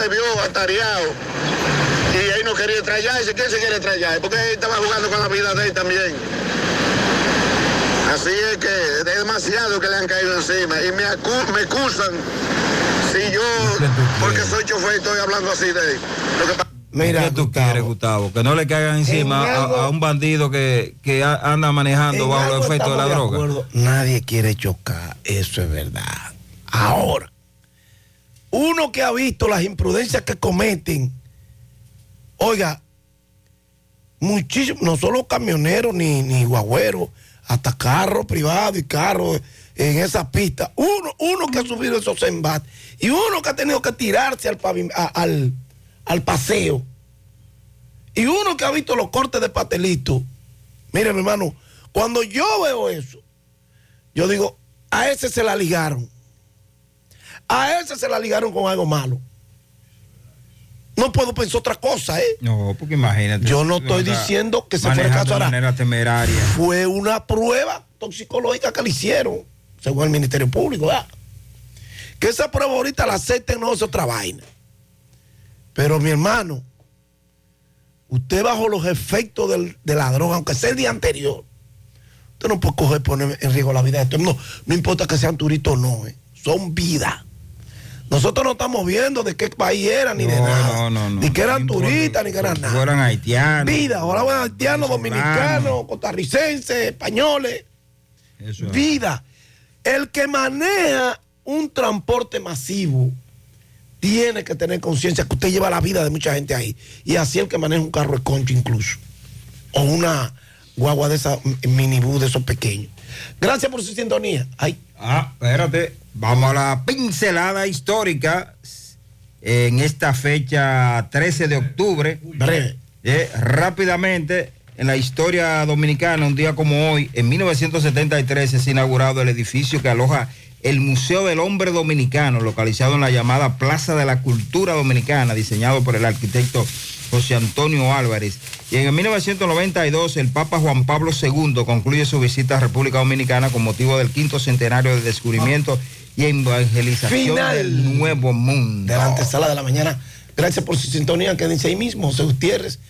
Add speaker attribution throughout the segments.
Speaker 1: se vio atareado y él no quería estrellarse. ¿Quién se quiere estrellar? Porque él estaba jugando con la vida de él también. Así es que es demasiado que le han caído encima y me, acu- me acusan si yo, porque soy chofer, estoy hablando así de él. Lo que pa-
Speaker 2: Mira,
Speaker 3: ¿Qué tú quieres, Gustavo? Que no le caigan encima
Speaker 2: En
Speaker 3: a,
Speaker 2: algo-
Speaker 3: a un bandido que, anda manejando bajo
Speaker 2: algo
Speaker 3: los efectos de la droga.
Speaker 2: acuerdo. Nadie quiere chocar, eso es verdad. Ahora, uno que ha visto las imprudencias que cometen, oiga, muchísimos, no solo camioneros ni, ni guagüeros, hasta carros privados y carros en esa pista. Uno, uno que ha subido esos embates y uno que ha tenido que tirarse al, al paseo. Y uno que ha visto los cortes de pastelito. Mire, mi hermano, cuando yo veo eso, yo digo, a ese se la ligaron. A ese se la ligaron con algo malo. No puedo pensar otra cosa, ¿eh?
Speaker 3: No, porque imagínate.
Speaker 2: Yo no estoy diciendo que se fue el
Speaker 3: manejando
Speaker 2: caso
Speaker 3: de
Speaker 2: ahora.
Speaker 3: manera temeraria.
Speaker 2: Fue una prueba toxicológica que le hicieron, según el Ministerio Público, ¿verdad? Que esa prueba ahorita la acepten, no es otra vaina. Pero mi hermano, usted bajo los efectos del- de la droga, aunque sea el día anterior, usted no puede coger y poner en riesgo la vida de esto. No, no importa que sean turistas o no, ¿eh? son vidas. Nosotros no estamos viendo de qué país eran ni de nada.
Speaker 3: no, no, no.
Speaker 2: Ni que eran
Speaker 3: No
Speaker 2: turistas, ni que eran nada.
Speaker 3: fueran haitianos.
Speaker 2: Vida, ahora van haitianos, dominicanos, costarricenses, españoles.
Speaker 3: Eso es.
Speaker 2: Vida. El que maneja un transporte masivo tiene que tener conciencia que usted lleva la vida de mucha gente ahí. Y así el que maneja un carro de concho incluso. O una guagua de esa minibús de esos pequeños. Gracias por su sintonía. Ay,
Speaker 3: Ah, espérate. Vamos a la pincelada histórica en esta fecha 13 de octubre. Eh, rápidamente, en la historia dominicana, un día como hoy, en 1973 es inaugurado el edificio que aloja el Museo del Hombre Dominicano, localizado en la llamada Plaza de la Cultura Dominicana, diseñado por el arquitecto José Antonio Álvarez. Y en el 1992 el Papa Juan Pablo II concluye su visita a República Dominicana con motivo del quinto centenario de descubrimiento y evangelización
Speaker 2: Final.
Speaker 3: del Nuevo Mundo.
Speaker 2: de la antesala de la mañana. Gracias por su sintonía. Quédense ahí mismo. José Gutiérrez,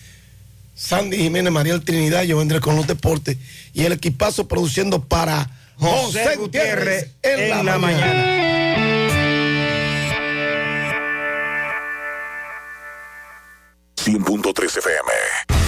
Speaker 2: Sandy Jiménez, Mariel Trinidad. Yo vendré con los deportes y el equipazo produciendo para
Speaker 3: José Gutiérrez en la mañana.
Speaker 4: FM.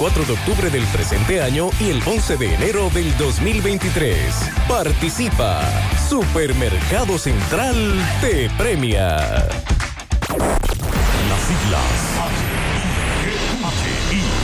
Speaker 5: de octubre del presente año y el 11 de enero del 2023. Participa. Supermercado Central te premia.
Speaker 4: Las siglas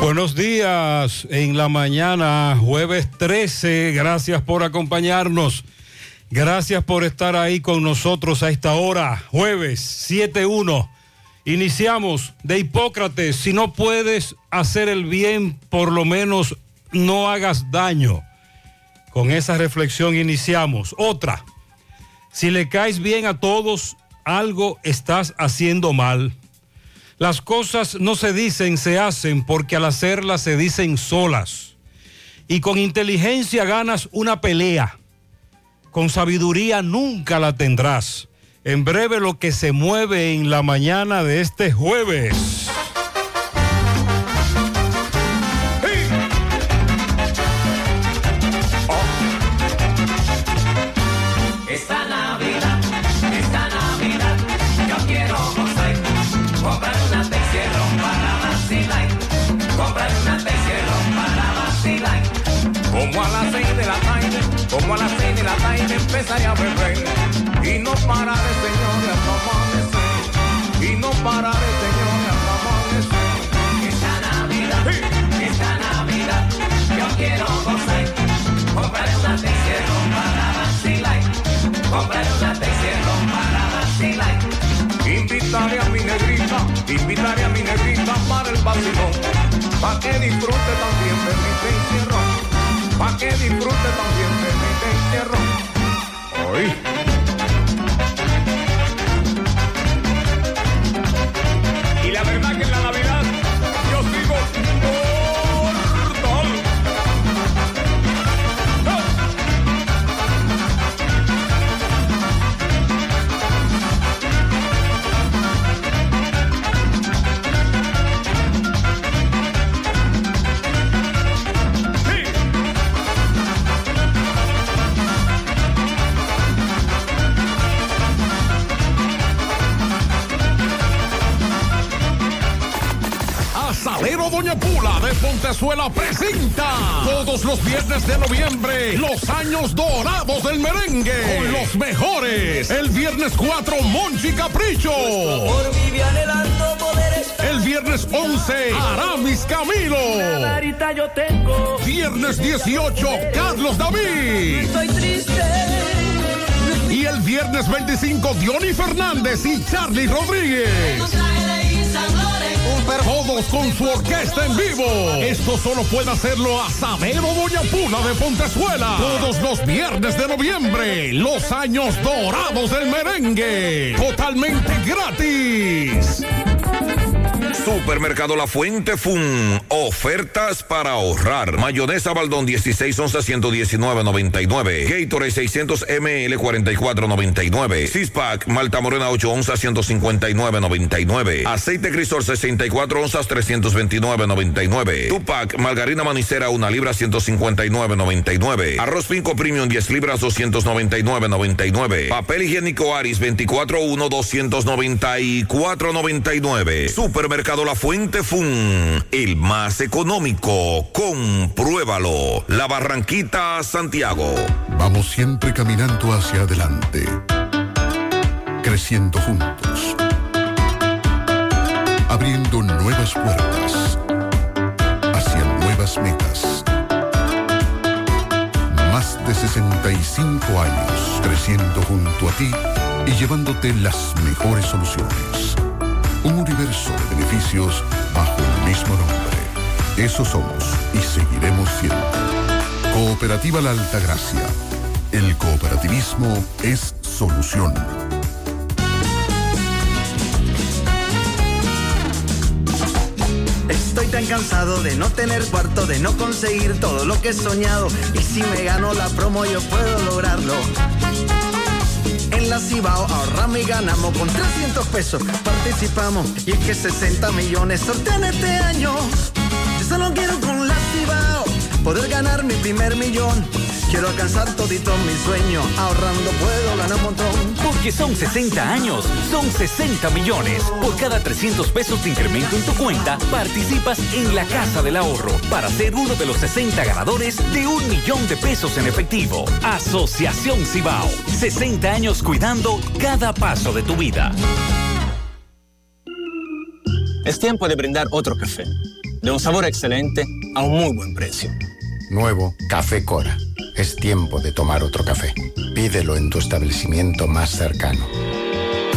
Speaker 6: Buenos días en la mañana, jueves 13. Gracias por acompañarnos. Gracias por estar ahí con nosotros a esta hora, jueves 7-1. Iniciamos de Hipócrates, si no puedes hacer el bien, por lo menos no hagas daño. Con esa reflexión iniciamos. Otra, si le caes bien a todos, algo estás haciendo mal. Las cosas no se dicen, se hacen, porque al hacerlas se dicen solas. Y con inteligencia ganas una pelea. Con sabiduría nunca la tendrás. En breve lo que se mueve en la mañana de este jueves.
Speaker 5: Empezaré a beber. Y no pararé, señores, hasta amanecer. Y no pararé, señores, hasta amanecer.
Speaker 7: Esta Navidad, esta Navidad, yo quiero gozar. Comprar una Texierron para vacilar. Comprar una Texierron para vacilar.
Speaker 5: Invitaré a mi negrita, invitaré a mi negrita para el vacilón. Pa' que disfrute también de mi
Speaker 8: merengue con los mejores. El viernes 4 Monchi Capricho. El viernes 11 Aramis Camilo.
Speaker 7: yo tengo.
Speaker 8: Viernes 18 Carlos David.
Speaker 7: Estoy triste.
Speaker 8: Y el viernes 25 Diony Fernández y Charlie Rodríguez. Todos con su orquesta en vivo. Esto solo puede hacerlo Asadero Doña Pula de Pontezuela. Todos los viernes de noviembre. Los años dorados del merengue. Totalmente gratis.
Speaker 9: Supermercado La Fuente Fun. Ofertas para ahorrar. Mayonesa Baldón 16 onzas 119.99. Gatorade 600 ml 44.99. Sixpack Malta Morena 8 onzas 159.99. Aceite Crisol 64 onzas 329.99. Tupac Margarina Manicera 1 libra 159.99. Arroz Pinco Premium 10 libras 299.99. Papel higiénico Aris 24 1 294.99. Supermercado La Fuente Fun, el más económico. Compruébalo. La Barranquita, Santiago.
Speaker 10: Vamos siempre caminando hacia adelante, creciendo juntos, abriendo nuevas puertas hacia nuevas metas. Más de 65 años creciendo junto a ti y llevándote las mejores soluciones. Un universo de beneficios bajo el mismo nombre. Eso somos y seguiremos siendo. Cooperativa La Altagracia. El cooperativismo es solución.
Speaker 11: Estoy tan cansado de no tener cuarto, de no conseguir todo lo que he soñado. Y si me gano la promo, yo puedo lograrlo. En la Cibao ahorramos y ganamos con 300 pesos. Participamos y es que 60 millones sortean este año. Solo quiero con la Cibao poder ganar mi primer millón. Quiero alcanzar todito mi sueño. Ahorrando puedo ganar un montón.
Speaker 12: Porque son 60 años, son 60 millones. Por cada 300 pesos de incremento en tu cuenta, participas en la Casa del Ahorro para ser uno de los 60 ganadores de un millón de pesos en efectivo. Asociación Cibao. 60 años cuidando cada paso de tu vida.
Speaker 13: Es tiempo de brindar otro café, de un sabor excelente a un muy buen precio.
Speaker 1: Nuevo Café Cora. Es tiempo de tomar otro café. Pídelo en tu establecimiento más cercano.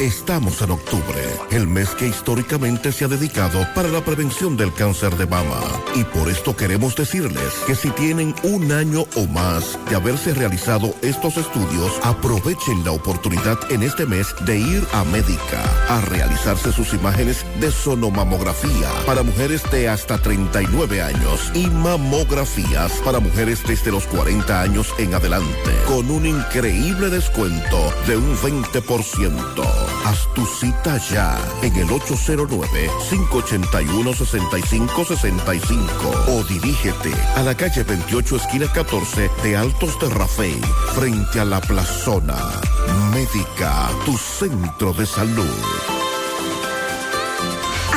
Speaker 14: Estamos en octubre, el mes que históricamente se ha dedicado para la prevención del cáncer de mama. Y por esto queremos decirles que si tienen un año o más de haberse realizado estos estudios, aprovechen la oportunidad en este mes de ir a Médica a realizarse sus imágenes de sonomamografía para mujeres de hasta 39 años y mamografías para mujeres desde los 40 años en adelante, con un increíble descuento de un 20%. Haz tu cita ya en el 809-581-6565 o dirígete a la calle 28 esquina 14 de Altos de Rafey, frente a la plazona. Médica, tu centro de salud.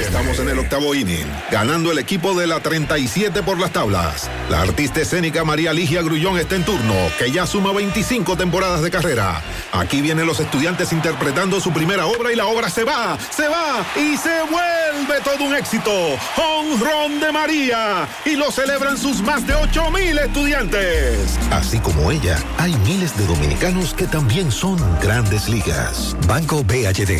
Speaker 15: Estamos en el octavo inning, ganando el equipo de la 37 por las tablas. La artista escénica María Ligia Grullón está en turno, que ya suma 25 temporadas de carrera. Aquí vienen los estudiantes interpretando su primera obra y la obra se va, se va y se vuelve todo un éxito. Home Run de María y lo celebran sus más de 8 mil estudiantes.
Speaker 16: Así como ella, hay miles de dominicanos que también son grandes ligas. Banco BHD,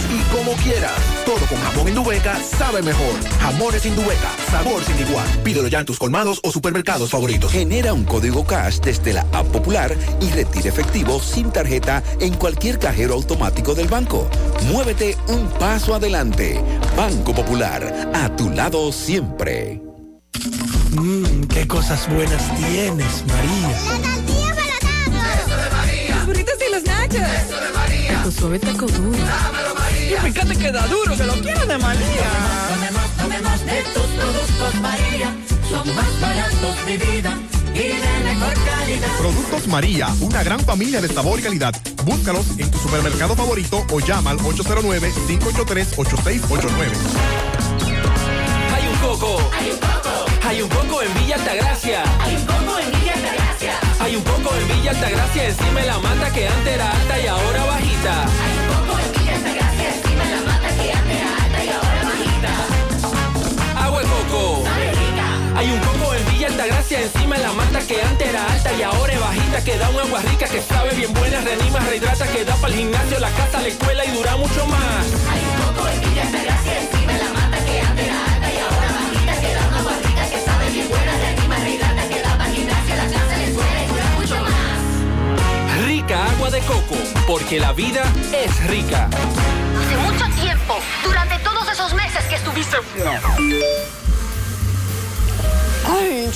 Speaker 17: quieras y como quieras. Todo con jamón Indubeca sabe mejor. Jamones Indubeca, sabor sin igual. Pídelo ya en tus colmados o supermercados favoritos.
Speaker 18: Genera un código cash desde la app popular y retire efectivo sin tarjeta en cualquier cajero automático del banco. Muévete un paso adelante. Banco Popular, a tu lado siempre.
Speaker 19: Mmm, qué cosas buenas tienes, María.
Speaker 20: Eso de María.
Speaker 21: Los burritos y los nachos.
Speaker 20: Eso de María.
Speaker 21: Tu suave taco duro.
Speaker 20: Dámelo, María.
Speaker 21: Y fíjate que da duro, que lo quiero de María.
Speaker 20: Tomemos, tomemos de tus productos, María. Son más baratos de vida. Y de mejor calidad.
Speaker 22: Productos María, una gran familia de sabor y calidad. Búscalos en tu supermercado favorito o llama al 809-583-8689.
Speaker 7: Hay un coco.
Speaker 20: Hay un coco.
Speaker 7: Hay un coco en Villa Altagracia.
Speaker 20: Hay un coco en Villa Altagracia.
Speaker 7: Hay un coco en Villa Altagracia encima la mata que antes era alta y ahora bajita.
Speaker 20: Hay
Speaker 7: Hay un coco en Villa Altagracia encima de la mata que antes era alta y ahora es bajita que da un agua rica que sabe bien buena, reanima, rehidrata, que da para el gimnasio, la casa, la escuela y dura mucho más.
Speaker 20: Hay un coco en Villa Altagracia encima de la mata que antes era alta y ahora bajita que da una agua rica que sabe bien buena, reanima, rehidrata, que da para el gimnasio, la casa, la escuela y dura mucho más.
Speaker 7: Rica agua de coco, porque la vida es rica.
Speaker 23: Hace mucho tiempo, durante todos esos meses que estuviste...
Speaker 24: Ay,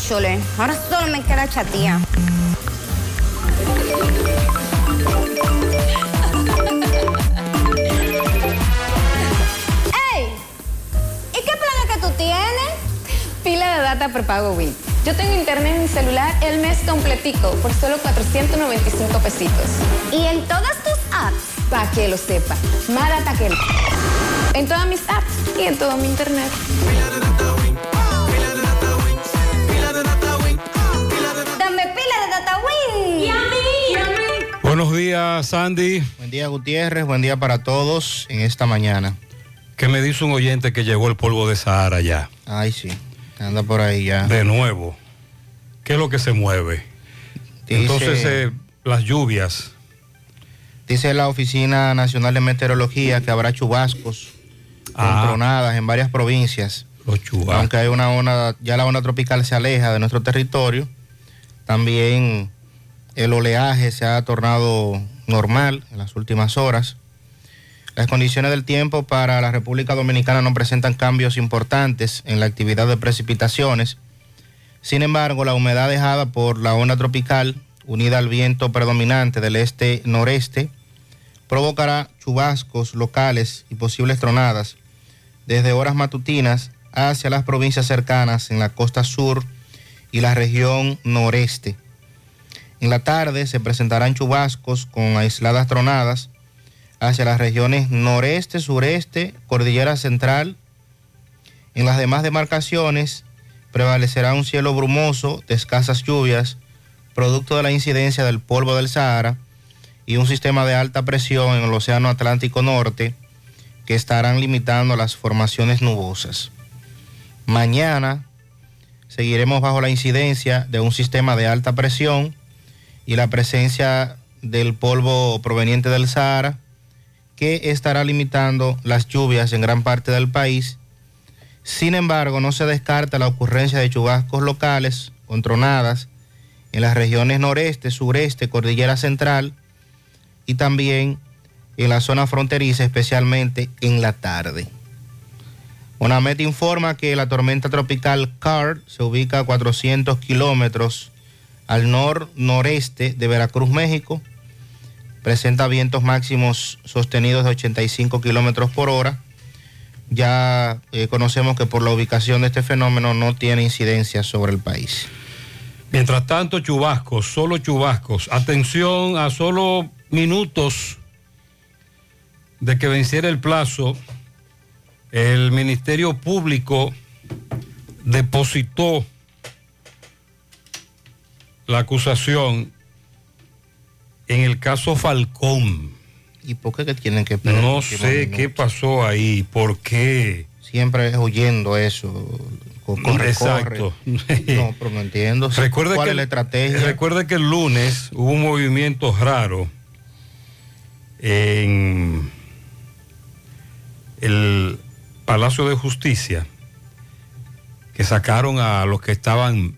Speaker 24: chole, ahora solo me queda chatía. ¡Ey! ¿Y qué plan es que tú tienes?
Speaker 25: Pila de data prepago Wii. Yo tengo internet en mi celular el mes completico por solo 495 pesitos.
Speaker 24: ¿Y en todas tus apps?
Speaker 25: Para que lo sepa. Más data que... En todas mis apps y en todo mi internet.
Speaker 6: Buenos días, Sandy.
Speaker 26: Buen día, Gutiérrez. Buen día para todos en esta mañana.
Speaker 6: Que me dice un oyente que llegó el polvo de Sahara ya.
Speaker 26: Ay, sí. Anda por ahí ya.
Speaker 6: De nuevo. ¿Qué es lo que se mueve?
Speaker 26: Dice-
Speaker 6: Entonces, eh, las lluvias.
Speaker 26: Dice la Oficina Nacional de Meteorología que habrá chubascos con
Speaker 6: Ah.
Speaker 26: tronadas en varias provincias.
Speaker 6: Los chubascos.
Speaker 26: Aunque hay una onda, ya la onda tropical se aleja de nuestro territorio, también El oleaje se ha tornado normal en las últimas horas. Las condiciones del tiempo para la República Dominicana no presentan cambios importantes en la actividad de precipitaciones. Sin embargo, la humedad dejada por la onda tropical, unida al viento predominante del este-noreste, provocará chubascos locales y posibles tronadas desde horas matutinas hacia las provincias cercanas en la costa sur y la región noreste. En la tarde se presentarán chubascos con aisladas tronadas hacia las regiones noreste, sureste, cordillera central. En las demás demarcaciones prevalecerá un cielo brumoso de escasas lluvias, producto de la incidencia del polvo del Sahara y un sistema de alta presión en el Océano Atlántico Norte que estarán limitando las formaciones nubosas. Mañana seguiremos bajo la incidencia de un sistema de alta presión y la presencia del polvo proveniente del Sahara que estará limitando las lluvias en gran parte del país. Sin embargo, no se descarta la ocurrencia de chubascos locales con tronadas en las regiones noreste, sureste, cordillera central y también en la zona fronteriza, especialmente en la tarde. ONAMET informa que la tormenta tropical CAR se ubica a 400 kilómetros al nor-noreste de Veracruz, México. Presenta vientos máximos sostenidos de 85 kilómetros por hora. Ya eh, conocemos que por la ubicación de este fenómeno no tiene incidencia sobre el país.
Speaker 6: Mientras tanto, chubascos, solo chubascos. Atención a solo minutos de que venciera el plazo, el Ministerio Público depositó la acusación en el caso Falcón.
Speaker 26: ¿Y por qué que tienen que esperar?
Speaker 6: No sé qué pasó ahí, por qué.
Speaker 26: Siempre es oyendo eso. co- Corre,
Speaker 6: Exacto.
Speaker 26: corre. No, pero no entiendo.
Speaker 6: Recuerde
Speaker 26: ¿Cuál
Speaker 6: que,
Speaker 26: es la estrategia?
Speaker 6: Recuerde que el lunes hubo un movimiento raro en el Palacio de Justicia que sacaron a los que estaban,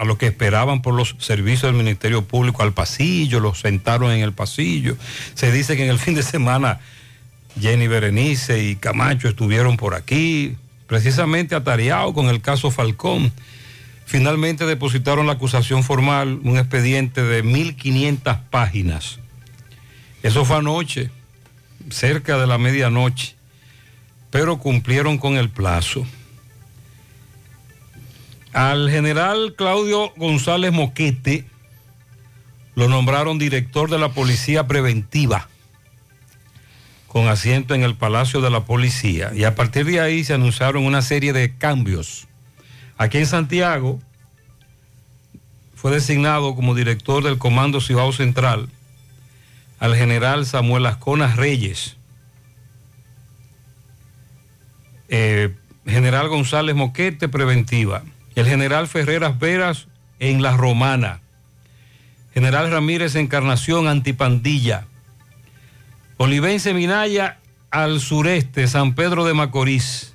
Speaker 6: a los que esperaban por los servicios del Ministerio Público al pasillo, los sentaron en el pasillo. Se dice que en el fin de semana Jenny Berenice y Camacho estuvieron por aquí, precisamente atareados con el caso Falcón. Finalmente depositaron la acusación formal, un expediente de 1.500 páginas. Eso fue anoche, cerca de la medianoche, pero cumplieron con el plazo. Al general Claudio González Moquete lo nombraron director de la Policía Preventiva con asiento en el Palacio de la Policía y a partir de ahí se anunciaron una serie de cambios. Aquí en Santiago fue designado como director del Comando Cibao Central al general Samuel Ascona Reyes. Eh, general González Moquete, preventiva. El general Ferreras Veras en La Romana. General Ramírez Encarnación, antipandilla. Olivense Minaya al sureste, San Pedro de Macorís.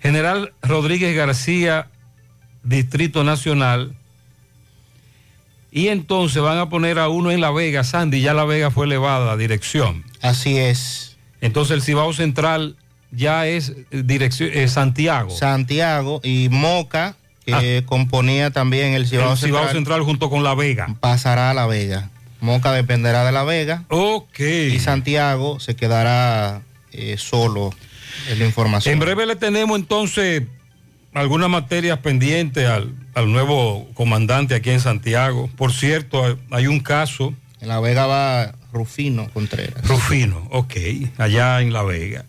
Speaker 6: General Rodríguez García, Distrito Nacional. Y entonces van a poner a uno en La Vega, Sandy, ya La Vega fue elevada a dirección.
Speaker 26: Así es.
Speaker 6: Entonces el Cibao Central ya es eh, dirección eh, Santiago.
Speaker 26: Santiago y Moca, que componía también el Cibao,
Speaker 6: Ah. el Cibao
Speaker 26: Central,
Speaker 6: Central junto con La Vega.
Speaker 26: pasará a La Vega. Moca dependerá de La Vega.
Speaker 6: Ok.
Speaker 26: Y Santiago se quedará eh, solo en la información.
Speaker 6: En breve le tenemos entonces algunas materias pendientes al, al nuevo comandante aquí en Santiago. Por cierto, hay- hay un caso.
Speaker 26: En La Vega va Rufino Contreras.
Speaker 6: Rufino, ok, allá en La Vega.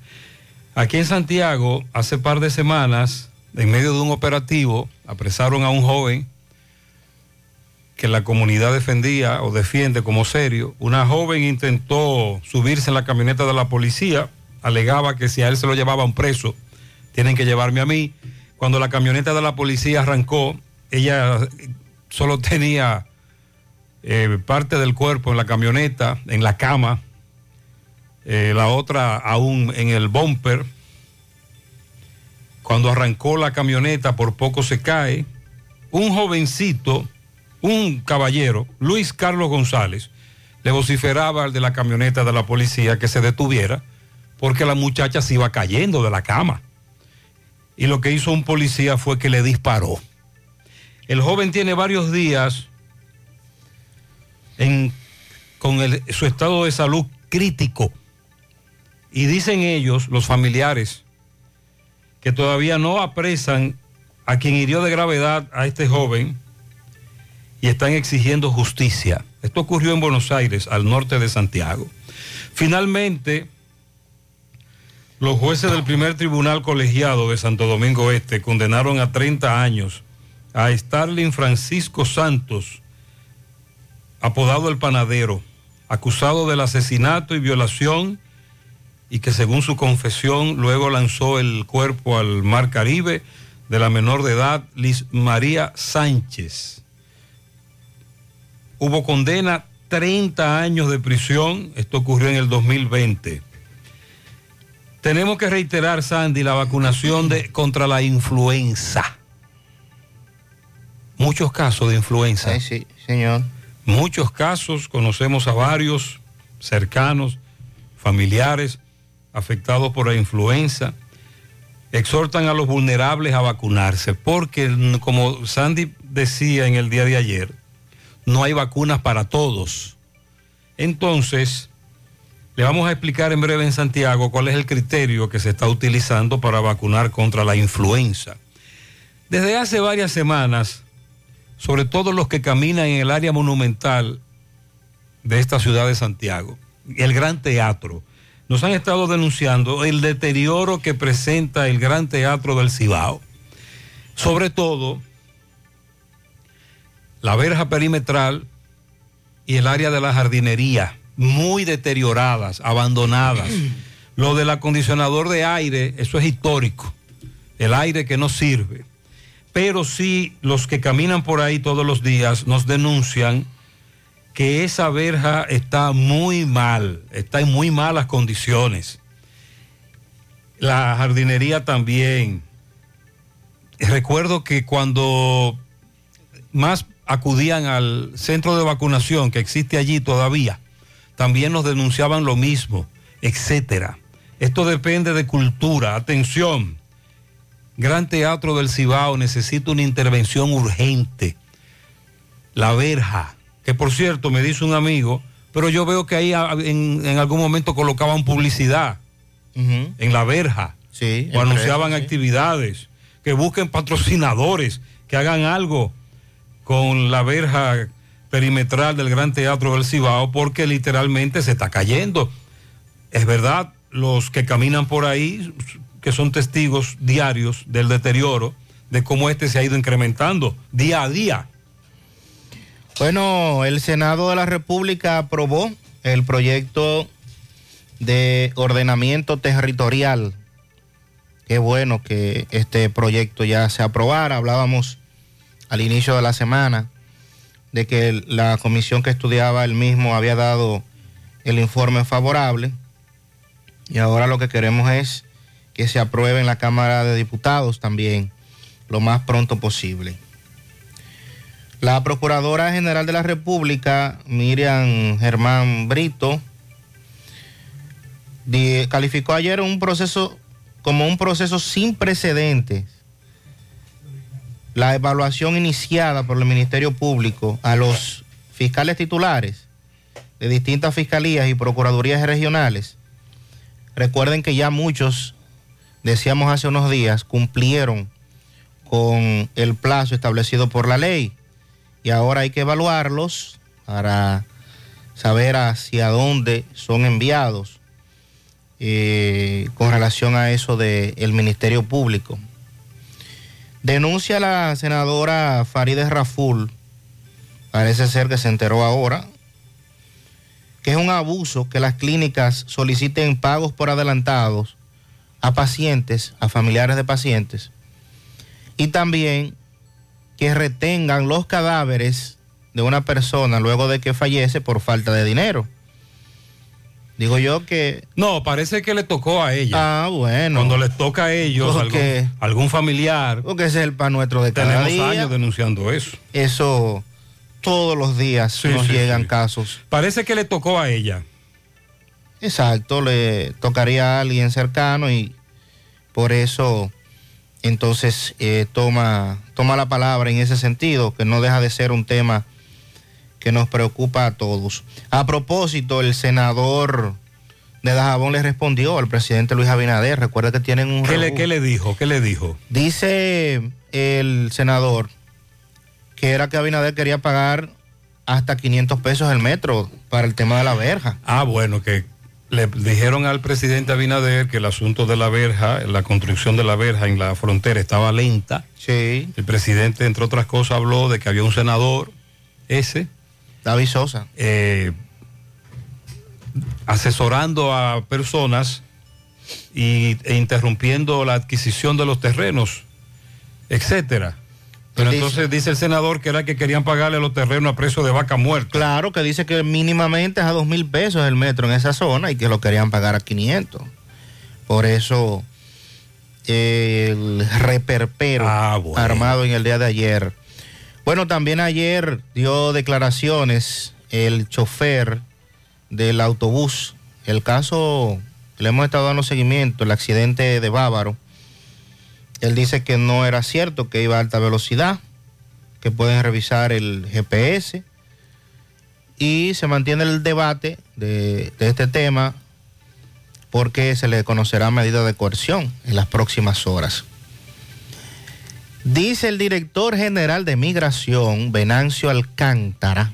Speaker 6: Aquí en Santiago, hace par de semanas, en medio de un operativo, apresaron a un joven que la comunidad defendía o defiende como serio. Una joven intentó subirse en la camioneta de la policía, alegaba que si a él se lo llevaban preso, tienen que llevarme a mí. Cuando la camioneta de la policía arrancó, ella solo tenía eh, parte del cuerpo en la camioneta, en la cama, eh, la otra aún en el bumper. Cuando arrancó la camioneta, por poco se cae. Un jovencito, un caballero, Luis Carlos González, le vociferaba al de la camioneta de la policía que se detuviera porque la muchacha se iba cayendo de la cama. Y lo que hizo un policía fue que le disparó. El joven tiene varios días con su estado de salud crítico. Y dicen ellos, los familiares, que todavía no apresan a quien hirió de gravedad a este joven y están exigiendo justicia. Esto ocurrió en Buenos Aires, al norte de Santiago. Finalmente, los jueces del primer tribunal colegiado de Santo Domingo Este condenaron a 30 años a Starling Francisco Santos, apodado el panadero, acusado del asesinato y violación y que según su confesión luego lanzó el cuerpo al mar Caribe de la menor de edad Liz María Sánchez. Hubo condena 30 años de prisión, esto ocurrió en el 2020. Tenemos que reiterar, Sandy, la vacunación de, contra la influenza. Muchos casos de influenza.
Speaker 26: sí, señor.
Speaker 6: Muchos casos, conocemos a varios cercanos, familiares afectados por la influenza. Exhortan a los vulnerables a vacunarse, porque como Sandy decía en el día de ayer, no hay vacunas para todos. Entonces, le vamos a explicar en breve en Santiago cuál es el criterio que se está utilizando para vacunar contra la influenza. Desde hace varias semanas, sobre todo los que caminan en el área monumental de esta ciudad de Santiago, el Gran Teatro, nos han estado denunciando el deterioro que presenta el Gran Teatro del Cibao. Sobre todo, la verja perimetral y el área de la jardinería, muy deterioradas, abandonadas. Lo del acondicionador de aire, eso es histórico. El aire que no sirve. Pero sí, los que caminan por ahí todos los días nos denuncian que esa verja está muy mal, está en muy malas condiciones. La jardinería también. Recuerdo que cuando más acudían al centro de vacunación que existe allí todavía, también nos denunciaban lo mismo, etcétera. Esto depende de cultura. Atención, Gran Teatro del Cibao necesita una intervención urgente. La verja, que por cierto me dice un amigo, pero yo veo que ahí en, en algún momento colocaban publicidad en la verja
Speaker 26: Sí,
Speaker 6: o anunciaban
Speaker 26: sí.
Speaker 6: actividades, que busquen patrocinadores, que hagan algo con la verja perimetral del Gran Teatro del Cibao, porque literalmente se está cayendo. Es verdad, los que caminan por ahí, que son testigos diarios del deterioro, de cómo este se ha ido incrementando día a día.
Speaker 26: Bueno, el Senado de la República aprobó el proyecto de ordenamiento territorial. Qué bueno que este proyecto ya se aprobara. Hablábamos al inicio de la semana de que la comisión que estudiaba el mismo había dado el informe favorable y ahora lo que queremos es que se apruebe en la Cámara de Diputados también lo más pronto posible. La Procuradora General de la República, Miriam Germán Brito, calificó ayer un proceso como un proceso sin precedentes. La evaluación iniciada por el Ministerio Público a los fiscales titulares de distintas fiscalías y procuradurías regionales. Recuerden que ya muchos, decíamos hace unos días, cumplieron con el plazo establecido por la ley y ahora hay que evaluarlos para saber hacia dónde son enviados eh, con relación a eso del Ministerio Público. Denuncia la senadora Farideh Raful, parece ser que se enteró ahora, que es un abuso que las clínicas soliciten pagos por adelantados a pacientes, a familiares de pacientes, y también que retengan los cadáveres de una persona luego de que fallece por falta de dinero. Digo yo que...
Speaker 6: No, parece que le tocó a ella.
Speaker 26: Ah, bueno.
Speaker 6: Cuando les toca a ellos,
Speaker 26: Porque-
Speaker 6: algún, algún familiar.
Speaker 26: Porque ese es el pan nuestro de cada
Speaker 6: Tenemos
Speaker 26: día.
Speaker 6: años denunciando eso.
Speaker 26: Eso todos los días
Speaker 6: Sí,
Speaker 26: nos
Speaker 6: sí,
Speaker 26: llegan
Speaker 6: sí.
Speaker 26: casos.
Speaker 6: Parece que le tocó a ella.
Speaker 26: Exacto, le tocaría a alguien cercano y por eso entonces eh, toma, toma la palabra en ese sentido, que no deja de ser un tema que nos preocupa a todos. A propósito, el senador de Dajabón le respondió al presidente Luis Abinader, recuerda que tienen un...
Speaker 6: ¿Qué le, qué le dijo? ¿Qué le dijo?
Speaker 26: Dice el senador que era que Abinader quería pagar hasta 500 pesos el metro para el tema de la verja.
Speaker 6: Ah, bueno, que le dijeron al presidente Abinader que el asunto de la verja, la construcción de la verja en la frontera estaba lenta.
Speaker 26: Sí.
Speaker 6: El presidente, entre otras cosas, habló de que había un senador, ese,
Speaker 26: David Sosa.
Speaker 6: eh, asesorando a personas y, e interrumpiendo la adquisición de los terrenos, etcétera. Pero
Speaker 26: Dice-
Speaker 6: entonces dice el senador que era que querían pagarle los terrenos a precio de vaca muerta.
Speaker 26: Claro, que dice que mínimamente es a dos mil pesos el metro en esa zona y que lo querían pagar a 500. Por eso eh, el reperpero
Speaker 6: Ah, bueno.
Speaker 26: armado en el día de ayer. Bueno, también ayer dio declaraciones el chofer del autobús. El caso, le hemos estado dando seguimiento, el accidente de Bávaro. Él dice que no era cierto, que iba a alta velocidad, que pueden revisar el GPS. Y se mantiene el debate de, de este tema porque se le conocerá medida de coerción en las próximas horas. Dice el director general de Migración, Venancio Alcántara,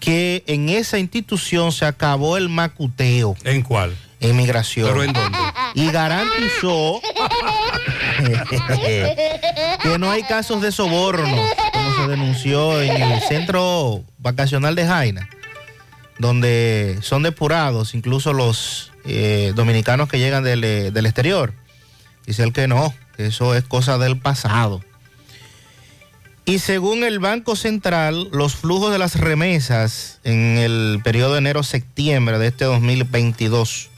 Speaker 26: que en esa institución se acabó el macuteo.
Speaker 6: ¿En cuál?
Speaker 26: En migración.
Speaker 6: ¿Pero en dónde?
Speaker 26: Y garantizó que no hay casos de soborno, como se denunció en el centro vacacional de Jaina, donde son depurados incluso los eh, dominicanos que llegan del, eh, del exterior. Dice él que no, que eso es cosa del pasado. Y según el Banco Central, los flujos de las remesas en el periodo de enero-septiembre de este 2022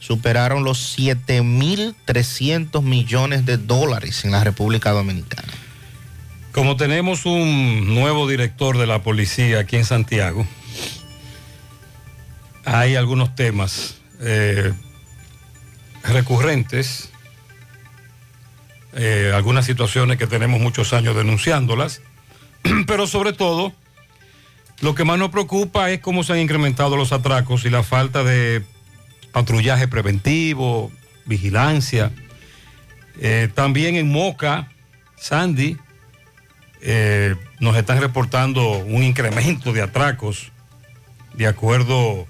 Speaker 26: superaron los 7.300 millones de dólares en la República Dominicana.
Speaker 6: Como tenemos un nuevo director de la policía aquí en Santiago, hay algunos temas eh, recurrentes, eh, algunas situaciones que tenemos muchos años denunciándolas, pero sobre todo lo que más nos preocupa es cómo se han incrementado los atracos y la falta de patrullaje preventivo, vigilancia. Eh, también en Moca, Sandy, eh, nos están reportando un incremento de atracos de acuerdo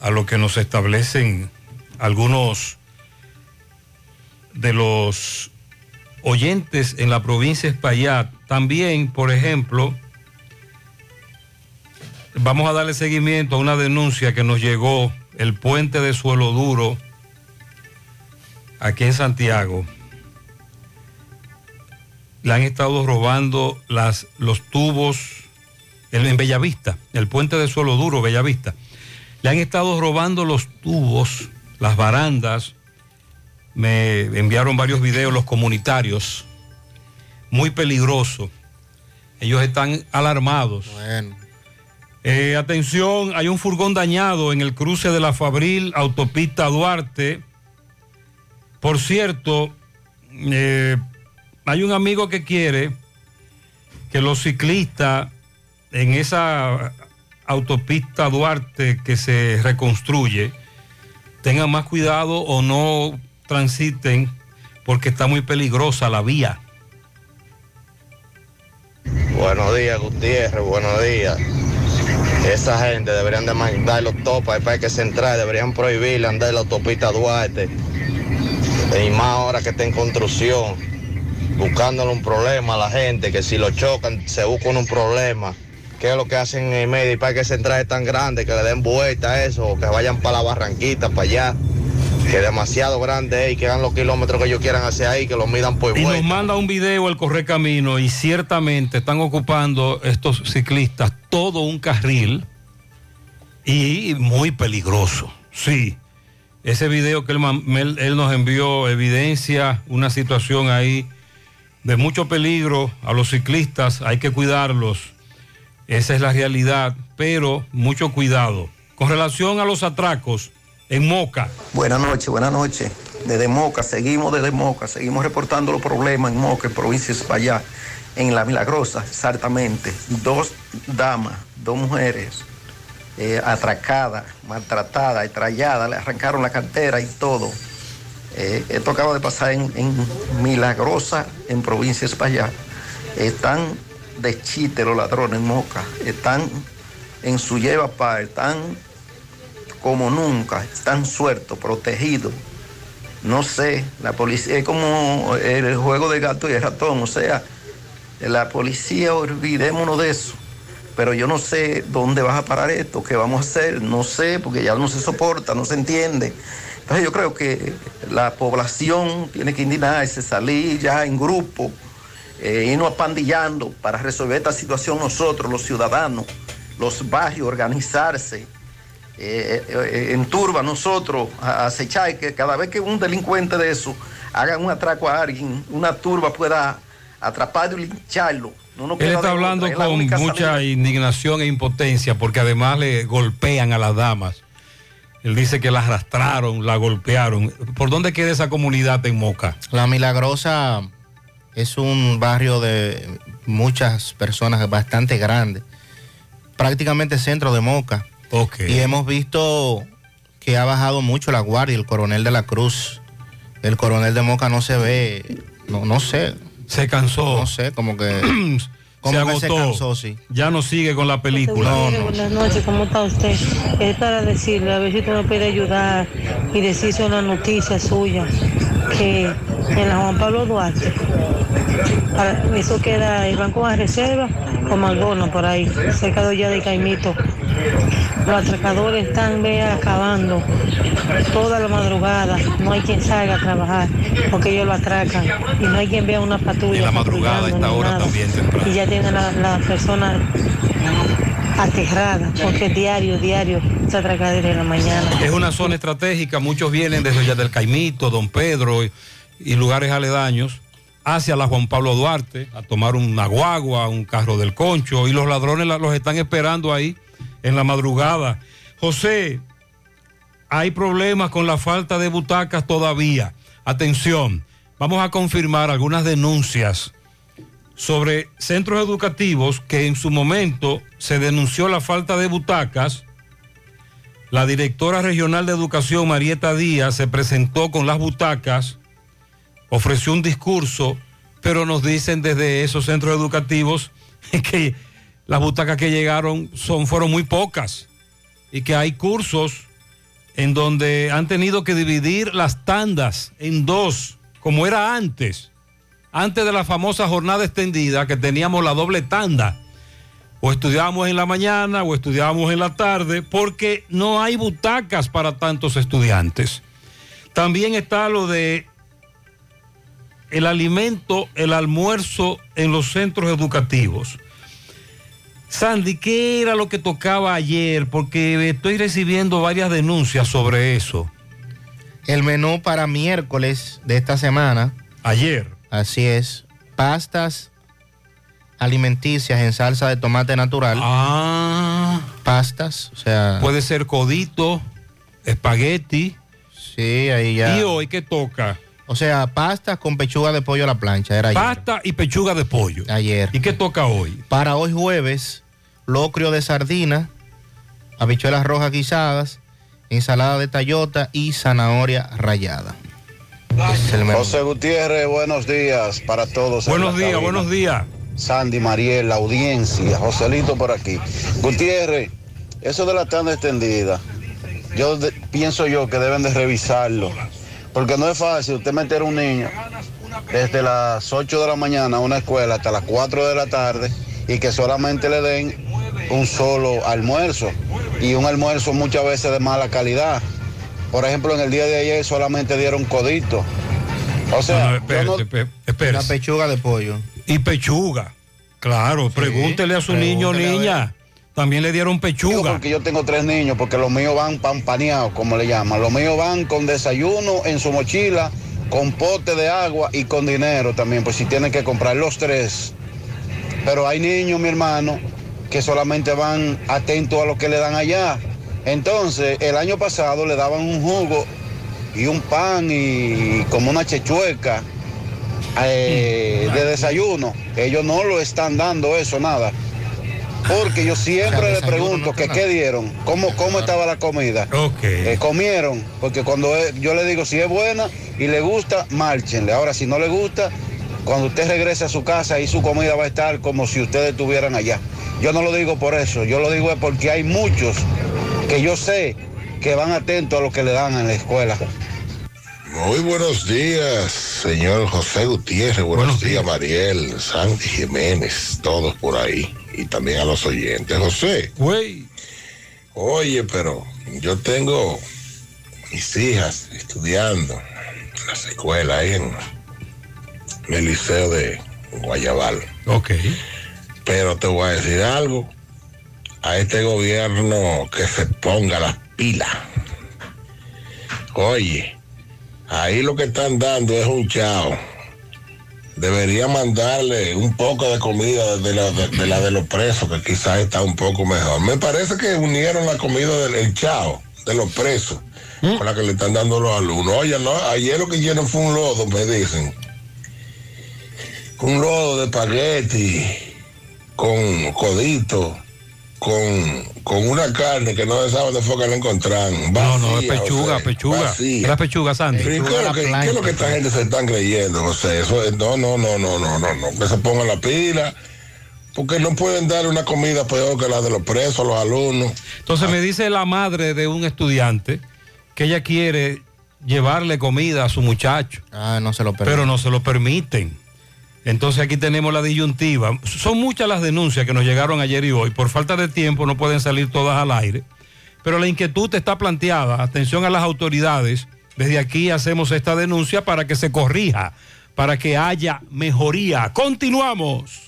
Speaker 6: a lo que nos establecen algunos de los oyentes en la provincia de. También, por ejemplo, vamos a darle seguimiento a una denuncia que nos llegó el puente de suelo duro aquí en Santiago. Le han estado robando las, los tubos en, en Bellavista, el puente de suelo duro, Bellavista. Le han estado robando los tubos, las barandas. Me enviaron varios videos los comunitarios. Muy peligroso. Ellos están alarmados. Eh, atención, hay un furgón dañado en el cruce de la Fabril, autopista Duarte. Por cierto, eh, hay un amigo que quiere que los ciclistas en esa autopista Duarte que se reconstruye tengan más cuidado o no transiten porque está muy peligrosa la vía.
Speaker 27: Buenos días, Gutiérrez, buenos días. Esa gente deberían de mandar los topos al Parque Central, deberían prohibirle andar en la autopista Duarte. Y más ahora que está en construcción, buscándole un problema a la gente, que si lo chocan se buscan un problema. ¿Qué es lo que hacen en el medio? El Parque Central es tan grande que le den vuelta a eso, o que vayan para la barranquita, para allá. Que es demasiado grande es y que hagan los kilómetros que ellos quieran hacer ahí, que lo midan por
Speaker 6: Y nos
Speaker 27: vuelta.
Speaker 6: manda un video el Correcamino y ciertamente están ocupando estos ciclistas todo un carril y muy peligroso. Sí, ese video que él, él- nos envió evidencia una situación ahí de mucho peligro a los ciclistas, hay que cuidarlos. Esa es la realidad, pero mucho cuidado. Con relación a los atracos en Moca,
Speaker 28: Buenas noches, buenas noches. Desde Moca, seguimos desde Moca, seguimos reportando los problemas en Moca, en provincia de España, en La Milagrosa, exactamente. Dos damas, dos mujeres eh, atracadas, maltratadas, estralladas, le arrancaron la cartera y todo. Eh, esto acaba de pasar en, Milagrosa, en provincia de España. Están de chiste los ladrones Moca, están en su lleva pa, están como nunca, están sueltos, protegidos. No sé, la policía es como el juego de gato y el ratón, o sea, la policía, olvidémonos de eso. Pero yo no sé dónde vas a parar esto, qué vamos a hacer, no sé, porque ya no se soporta, no se entiende. Entonces yo creo que la población tiene que indignarse, salir ya en grupo, eh, irnos apandillando para resolver esta situación nosotros, los ciudadanos, los barrios, organizarse eh, eh, en turba nosotros acechar que cada vez que un delincuente de eso haga un atraco a alguien, una turba pueda atraparlo y lincharlo. No nos
Speaker 6: él está
Speaker 28: de
Speaker 6: hablando con mucha
Speaker 28: salida.
Speaker 6: indignación e impotencia porque además le golpean a las damas. Él dice que la arrastraron, la golpearon. ¿Por dónde queda esa comunidad en Moca?
Speaker 26: La Milagrosa es un barrio de muchas personas bastante grande, prácticamente centro de Moca. Y hemos visto que ha bajado mucho la guardia, el coronel de la Cruz. El coronel de Moca no se ve, no, no sé.
Speaker 6: Se cansó.
Speaker 26: No sé, como que...
Speaker 6: se
Speaker 26: que se
Speaker 6: agotó.
Speaker 26: cansó, sí.
Speaker 6: Ya no sigue con la película.
Speaker 29: Buenas noches, ¿cómo está usted? Es para decirle, a ver si usted nos puede ayudar y decirse una noticia suya, que en la Juan Pablo Duarte, para- eso queda el Banco de Reserva o Malbono por ahí, cerca de allá de Caimito. Los atracadores están ve, acabando toda la madrugada, no hay quien salga a trabajar porque ellos lo atracan y no hay quien vea una patrulla.
Speaker 6: En la madrugada, a esta
Speaker 29: ni
Speaker 6: hora
Speaker 29: nada.
Speaker 6: también temprano.
Speaker 29: Y ya tienen la, la persona aterrada porque diario, diario se atracadera en la mañana.
Speaker 6: Es una zona estratégica, muchos vienen desde allá del Caimito, Don Pedro y, y lugares aledaños hacia la Juan Pablo Duarte a tomar una guagua, un carro del concho y los ladrones la- los están esperando ahí en la madrugada. José, hay problemas con la falta de butacas todavía. Atención, vamos a confirmar algunas denuncias sobre centros educativos que en su momento se denunció la falta de butacas. La directora regional de educación, Marieta Díaz, se presentó con las butacas, ofreció un discurso, pero nos dicen desde esos centros educativos que las butacas que llegaron son, fueron muy pocas y que hay cursos en donde han tenido que dividir las tandas en dos, como era antes, antes de la famosa jornada extendida que teníamos la doble tanda o estudiábamos en la mañana o estudiábamos en la tarde, porque no hay butacas para tantos estudiantes. También está lo de el alimento, el almuerzo en los centros educativos. Sandy, ¿qué era lo que tocaba ayer? Porque estoy recibiendo varias denuncias sobre eso.
Speaker 26: El menú para miércoles de esta semana.
Speaker 6: Ayer.
Speaker 26: Así es. Pastas alimenticias en salsa de tomate natural.
Speaker 6: Ah.
Speaker 26: Pastas, o sea.
Speaker 6: Puede ser codito, espagueti.
Speaker 26: Sí, ahí ya.
Speaker 6: ¿Y hoy qué toca?
Speaker 26: O sea, pastas con pechuga de pollo a la plancha. Era ayer.
Speaker 6: Pasta y pechuga de pollo.
Speaker 26: Ayer.
Speaker 6: ¿Y qué toca hoy?
Speaker 26: Para hoy jueves, locrio de sardina, habichuelas rojas guisadas, ensalada de tallota y zanahoria rallada.
Speaker 30: José Gutiérrez, buenos días para todos. en
Speaker 6: Buenos días,
Speaker 30: cabina.
Speaker 6: buenos días.
Speaker 30: Sandy, Mariel, la audiencia, Joselito por aquí. Gutiérrez, eso de la tanda extendida, yo de- pienso yo que deben de revisarlo, porque no es fácil usted meter a un niño desde las 8 de la mañana a una escuela hasta las 4 de la tarde y que solamente le den un solo almuerzo y un almuerzo muchas veces de mala calidad. Por ejemplo, en el día de ayer solamente dieron codito. O sea,
Speaker 6: espérese, espérese.
Speaker 26: Una pechuga de pollo.
Speaker 6: Y pechuga. Claro, pregúntele a su niño o niña. También le dieron
Speaker 30: Digo
Speaker 6: pechuga.
Speaker 30: porque yo tengo tres niños, porque los míos van pampaneados, como le llaman. Los míos van con desayuno en su mochila, con pote de agua y con dinero también, pues si tienen que comprar los tres. Pero hay niños, mi hermano, que solamente van atentos a lo que le dan allá. Entonces, el año pasado le daban un jugo y un pan y como una chechueca eh, de desayuno. Ellos no lo están dando eso, nada. Porque yo siempre le pregunto que qué dieron, cómo, cómo estaba la comida. Eh, comieron, porque cuando es- yo le digo si es buena y le gusta, márchenle. Ahora, si no le gusta, cuando usted regrese a su casa y su comida va a estar como si ustedes estuvieran allá. Yo no lo digo por eso, yo lo digo porque hay muchos que yo sé que van atentos a lo que le dan en la escuela.
Speaker 31: Muy buenos días, señor José Gutiérrez. Buenos, días, Mariel, Santi Jiménez, todos por ahí. Y también a los oyentes. José. Oye, pero yo tengo mis hijas estudiando en las escuelas ahí en el liceo de Guayabal.
Speaker 6: Ok.
Speaker 31: Pero te voy a decir algo. A este gobierno que se ponga las pilas. Oye, ahí lo que están dando es un chao. Debería mandarle un poco de comida de la de, de la de los presos, que quizás está un poco mejor. Me parece que unieron la comida del el chao de los presos con la que le están dando los alumnos. Oye, no, ayer lo que hicieron fue un lodo, me dicen. Un lodo de espagueti con codito, con, con una carne que no se sabe de fue que la encontraron.
Speaker 6: No, no, es pechuga,
Speaker 31: José,
Speaker 6: pechuga.
Speaker 31: vacía.
Speaker 6: Era pechuga, Sandy.
Speaker 31: Pero ¿y ¿Qué es lo que, qué es lo que esta gente se están creyendo, José? Eso es- no, no, no, no, no, no, no, que se pongan la pila, porque no pueden darle una comida peor que la de los presos a los alumnos.
Speaker 6: Entonces me dice la madre de un estudiante que ella quiere llevarle comida a su muchacho.
Speaker 26: Ah, no se lo
Speaker 6: Pero no se lo permiten. Entonces aquí tenemos la disyuntiva. Son muchas las denuncias que nos llegaron ayer y hoy. Por falta de tiempo no pueden salir todas al aire. Pero la inquietud está planteada. Atención a las autoridades. Desde aquí hacemos esta denuncia para que se corrija, para que haya mejoría. Continuamos.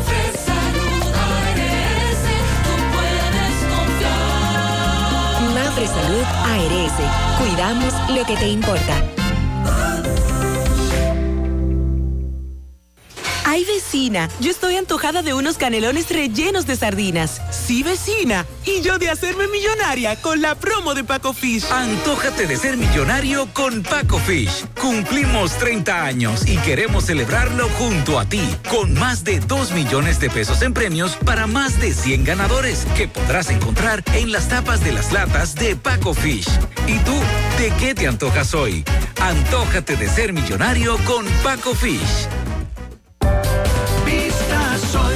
Speaker 32: Mafre Salud ARS. Cuidamos lo que te importa.
Speaker 33: Ay, vecina, yo estoy antojada de unos canelones rellenos de sardinas. Sí, vecina. Y yo de hacerme millonaria con la promo de Paco Fish.
Speaker 34: Antójate de ser millonario con Paco Fish. Cumplimos 30 años y queremos celebrarlo junto a ti, con más de 2 millones de pesos en premios para más de 100 ganadores que podrás encontrar en las tapas de las latas de Paco Fish. ¿Y tú, de qué te antojas hoy? Antójate de ser millonario con Paco Fish.
Speaker 35: Vista Sol,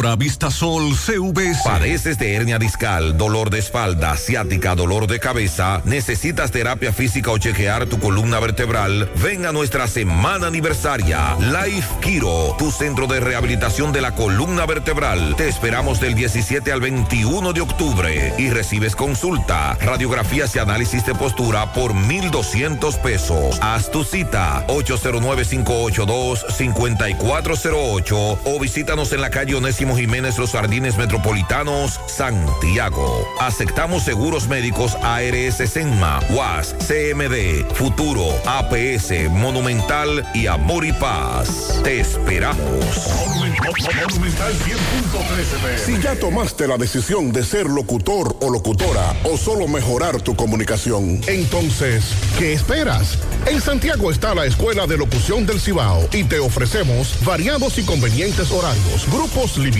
Speaker 35: Constructora
Speaker 4: Vistasol CVC.
Speaker 9: ¿Padeces de hernia discal, dolor de espalda, ciática, dolor de cabeza? ¿Necesitas terapia física o chequear tu columna vertebral? Ven a nuestra semana aniversaria. Life Kiro, tu centro de rehabilitación de la columna vertebral. Te esperamos del 17 al 21 de octubre y recibes consulta, radiografías y análisis de postura por 1,200 pesos. Haz tu cita 809-582-5408 o visítanos en la calle Onésimo Jiménez Los Jardines Metropolitanos, Santiago. Aceptamos seguros médicos ARS Senma, UAS, CMD, Futuro, APS, Monumental y Amor y Paz. Te esperamos.
Speaker 15: Si ya tomaste la decisión de ser locutor o locutora o solo mejorar tu comunicación, entonces, ¿qué esperas? En Santiago está la Escuela de Locución del Cibao y te ofrecemos variados y convenientes horarios, grupos limitados,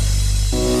Speaker 15: Thank you.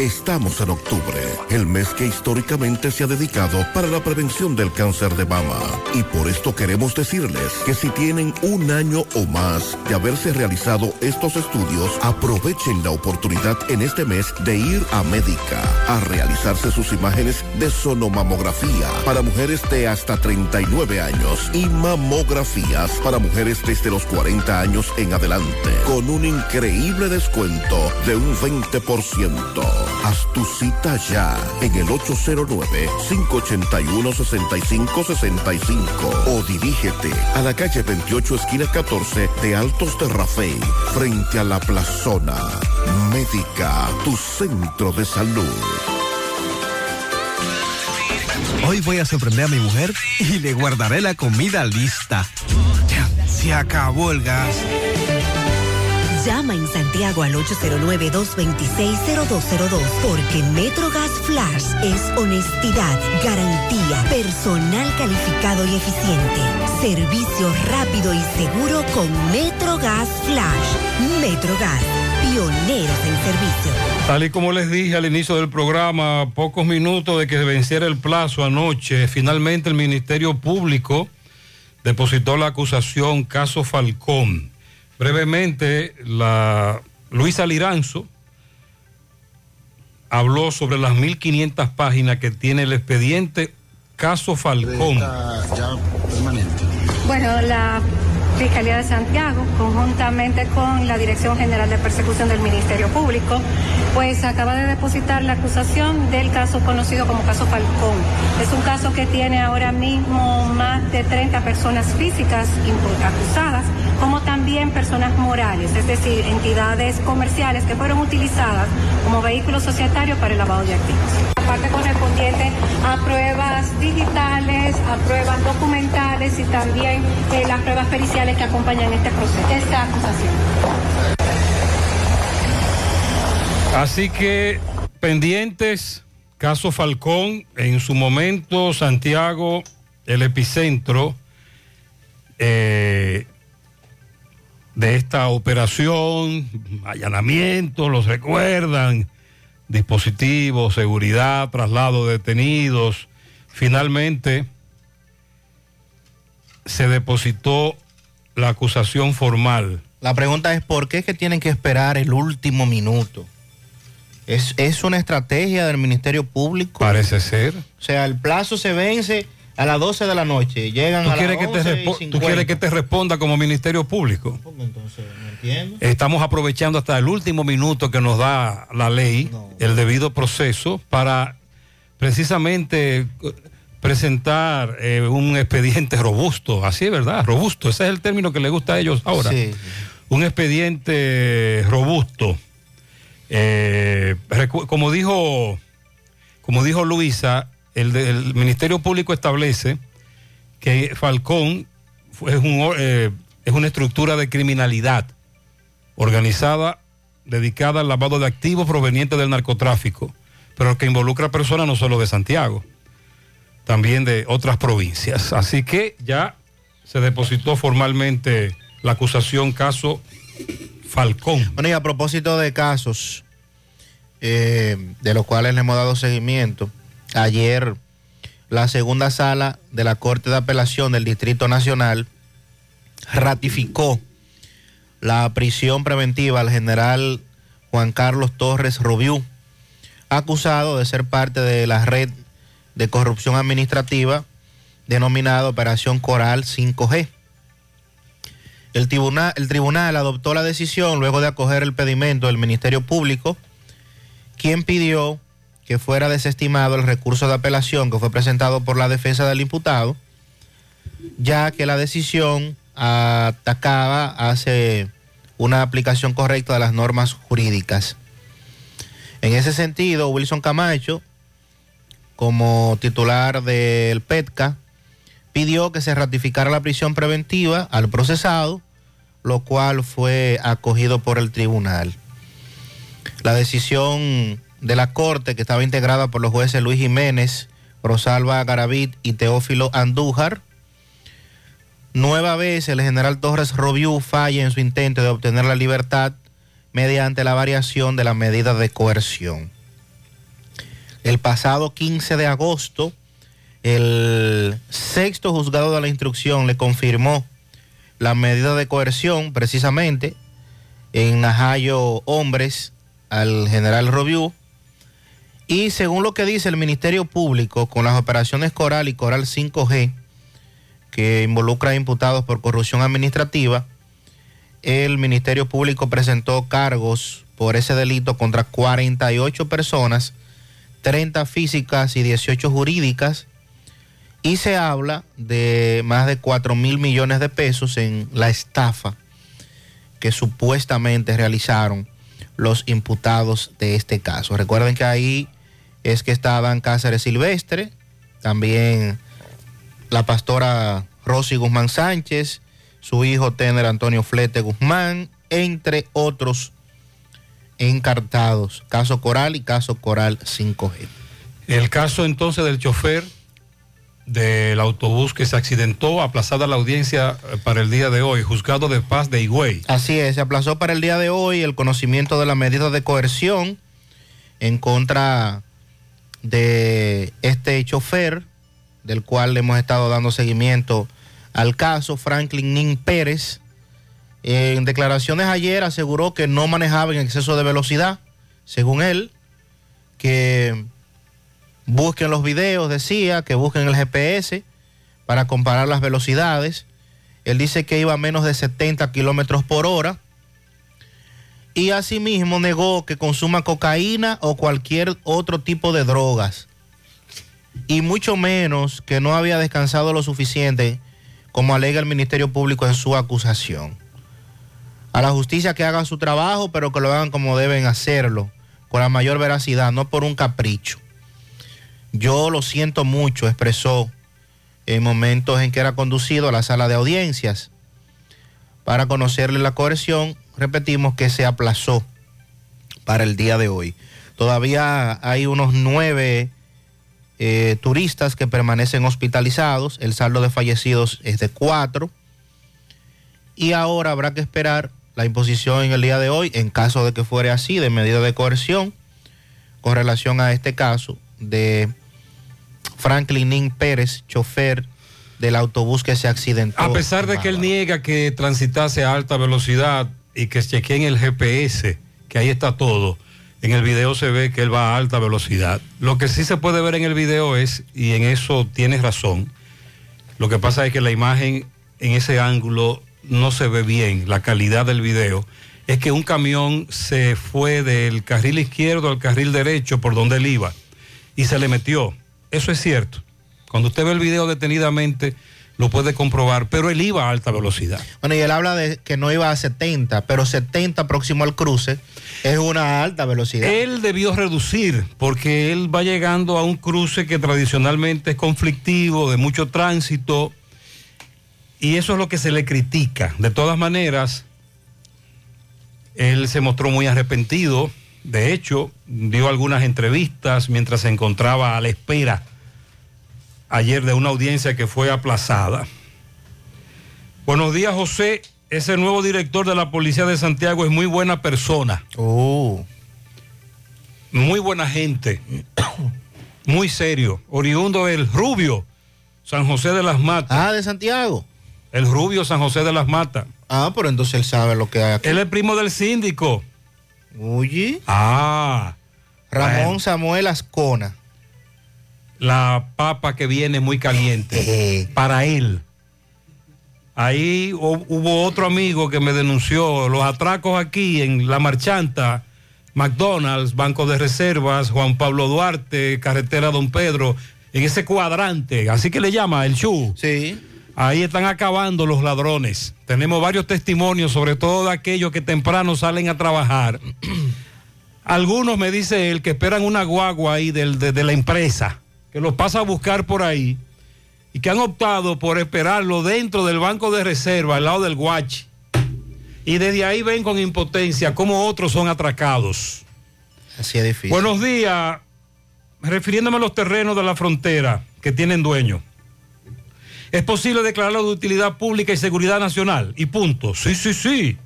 Speaker 14: Estamos en octubre, el mes que históricamente se ha dedicado para la prevención del cáncer de mama. Y por esto queremos decirles que si tienen un año o más de haberse realizado estos estudios, aprovechen la oportunidad en este mes de ir a Médica a realizarse sus imágenes de sonomamografía para mujeres de hasta 39 años y mamografías para mujeres desde los 40 años en adelante, con un increíble descuento de un 20%. Haz tu cita ya en el 809-581-6565 o dirígete a la calle 28, esquina 14 de Altos de Rafey, frente a la plazona. Médica, tu centro de salud.
Speaker 36: Hoy voy a sorprender a mi mujer y le guardaré la comida lista. Ya, se acabó el gas.
Speaker 37: Llama en Santiago al 809-226-0202 porque MetroGas Flash es honestidad, garantía, personal calificado y eficiente, servicio rápido y seguro con MetroGas Flash. MetroGas, pioneros en servicio.
Speaker 6: Tal y como les dije al inicio del programa, pocos minutos de que venciera el plazo anoche, finalmente el Ministerio Público depositó la acusación caso Falcón. Brevemente, la Luisa Liranzo habló sobre las 1.500 páginas que tiene el expediente caso Falcón.
Speaker 38: Bueno, la Fiscalía de Santiago, conjuntamente con la Dirección General de Persecución del Ministerio Público, pues acaba de depositar la acusación del caso conocido como caso Falcón. Es un caso que tiene ahora mismo más de 30 personas físicas acusadas, como también personas morales, es decir, entidades comerciales que fueron utilizadas como vehículos societarios para el lavado de activos. La parte correspondiente a pruebas digitales, a pruebas documentales y también eh, las pruebas periciales que acompañan este proceso, esta acusación.
Speaker 6: Así que pendientes, caso Falcón, en su momento Santiago, el epicentro eh, de esta operación, allanamiento, los recuerdan, dispositivos, seguridad, traslado de detenidos. Finalmente se depositó la acusación formal.
Speaker 26: La pregunta es por qué es que tienen que esperar el último minuto. ¿Es, es una estrategia del Ministerio Público?
Speaker 6: Parece ser.
Speaker 26: O sea, el plazo se vence a las 12 de la noche. Llegan
Speaker 6: ¿Tú
Speaker 26: a las
Speaker 6: que te
Speaker 26: 11 y
Speaker 6: respo- tú
Speaker 26: 50.
Speaker 6: quieres que te responda como Ministerio Público?
Speaker 26: Entonces, no entiendo.
Speaker 6: Estamos aprovechando hasta el último minuto que nos da la ley, el debido proceso, para precisamente eh, presentar eh, un expediente robusto, así es verdad, robusto, ese es el término que le gusta a ellos ahora.
Speaker 26: Sí.
Speaker 6: Un expediente robusto. Eh, como dijo, como dijo Luisa, el, el Ministerio Público establece que Falcón es, un eh, es una estructura de criminalidad organizada dedicada al lavado de activos provenientes del narcotráfico, pero que involucra a personas no solo de Santiago, también de otras provincias. Así que ya se depositó formalmente la acusación caso Falcón.
Speaker 26: Bueno, y a propósito de casos eh, de los cuales le hemos dado seguimiento, ayer la segunda sala de la Corte de Apelación del Distrito Nacional ratificó la prisión preventiva al general Juan Carlos Torres Rubiú, acusado de ser parte de la red de corrupción administrativa denominada Operación Coral 5G. El tribunal, el tribunal adoptó la decisión luego de acoger el pedimento del Ministerio Público, quien pidió que fuera desestimado el recurso de apelación que fue presentado por la defensa del imputado, ya que la decisión atacaba hace una aplicación correcta de las normas jurídicas. En ese sentido, Wilson Camacho, como titular del PETCA, pidió que se ratificara la prisión preventiva al procesado, lo cual fue acogido por el tribunal. La decisión de la Corte, que estaba integrada por los jueces Luis Jiménez, Rosalba Garavit y Teófilo Andújar, nueva vez el general Torres Robiú falla en su intento de obtener la libertad mediante la variación de la medida de coerción. El pasado 15 de agosto, el sexto juzgado de la instrucción le confirmó la medida de coerción precisamente en Najayo Hombres al general Robiú y según lo que dice el Ministerio Público con las operaciones Coral y Coral 5G que involucra a imputados por corrupción administrativa, el Ministerio Público presentó cargos por ese delito contra 48 personas, 30 físicas y 18 jurídicas, y se habla de más de 4 mil millones de pesos en la estafa que supuestamente realizaron los imputados de este caso. Recuerden que ahí es que estaban Cáceres Silvestre, también la pastora Rosy Guzmán Sánchez, su hijo Tener Antonio Flete Guzmán, entre otros encartados. Caso Coral y caso Coral 5G.
Speaker 6: El caso entonces del chofer del autobús que se accidentó, aplazada la audiencia eh, para el día de hoy, juzgado de paz de Higüey.
Speaker 26: Así es, se aplazó para el día de hoy el conocimiento de la medida de coerción en contra de este chofer, del cual hemos estado dando seguimiento al caso, Franklin Nin Pérez. En declaraciones ayer aseguró que no manejaba en exceso de velocidad, según él, que busquen los videos, decía, que busquen el GPS para comparar las velocidades. Él dice que iba a menos de 70 kilómetros por hora. Y asimismo negó que consuma cocaína o cualquier otro tipo de drogas. Y mucho menos que no había descansado lo suficiente, como alega el Ministerio Público en su acusación. A la justicia que haga su trabajo, pero que lo hagan como deben hacerlo, con la mayor veracidad, no por un capricho. Yo lo siento mucho, expresó en momentos en que era conducido a la sala de audiencias. Para conocerle la coerción, repetimos que se aplazó para el día de hoy. Todavía hay unos nueve eh, turistas que permanecen hospitalizados. El saldo de fallecidos es de cuatro. Y ahora habrá que esperar la imposición en el día de hoy, en caso de que fuere así, de medida de coerción, con relación a este caso de Franklin Nin Pérez, chofer del autobús que se accidentó.
Speaker 6: A pesar de que él niega que transitase a alta velocidad y que chequeen el GPS, que ahí está todo, en el video se ve que él va a alta velocidad. Lo que sí se puede ver en el video es, y en eso tienes razón, lo que pasa es que la imagen en ese ángulo no se ve bien, la calidad del video, es que un camión se fue del carril izquierdo al carril derecho por donde él iba y se le metió. Eso es cierto. Cuando usted ve el video detenidamente, lo puede comprobar, pero él iba a alta velocidad.
Speaker 26: Bueno, y él habla de que no iba a 70, pero 70 próximo al cruce es una alta velocidad.
Speaker 6: Él debió reducir, porque él va llegando a un cruce que tradicionalmente es conflictivo, de mucho tránsito, y eso es lo que se le critica. De todas maneras, él se mostró muy arrepentido. De hecho, dio algunas entrevistas mientras se encontraba a la espera ayer de una audiencia que fue aplazada. Buenos días, José. Ese nuevo director de la Policía de Santiago es muy buena persona.
Speaker 26: Oh.
Speaker 6: Muy buena gente. Muy serio. Oriundo el Rubio, San José de las Matas.
Speaker 26: Ah, de Santiago.
Speaker 6: El Rubio, San José de las Matas.
Speaker 26: Ah, pero entonces él sabe lo que hay aquí.
Speaker 6: Él es primo del síndico.
Speaker 26: Oye.
Speaker 6: Ah.
Speaker 26: Ramón
Speaker 6: Bueno.
Speaker 26: Samuel Ascona.
Speaker 6: La papa que viene muy caliente para él. Ahí hu- hubo otro amigo que me denunció los atracos aquí en La Marchanta, McDonald's, Banco de Reservas, Juan Pablo Duarte, Carretera Don Pedro, en ese cuadrante, así que le llama el Chu.
Speaker 26: Sí.
Speaker 6: Ahí están acabando los ladrones. Tenemos varios testimonios, sobre todo de aquellos que temprano salen a trabajar. Algunos me dice él que esperan una guagua ahí del- de, de la empresa, que los pasa a buscar por ahí y que han optado por esperarlo dentro del banco de reserva, al lado del guachi. Y desde ahí ven con impotencia cómo otros son atracados.
Speaker 26: Así es difícil.
Speaker 6: Buenos días. Refiriéndome a los terrenos de la frontera que tienen dueño. ¿Es posible declararlo de utilidad pública y seguridad nacional? Y punto. Sí, sí, sí.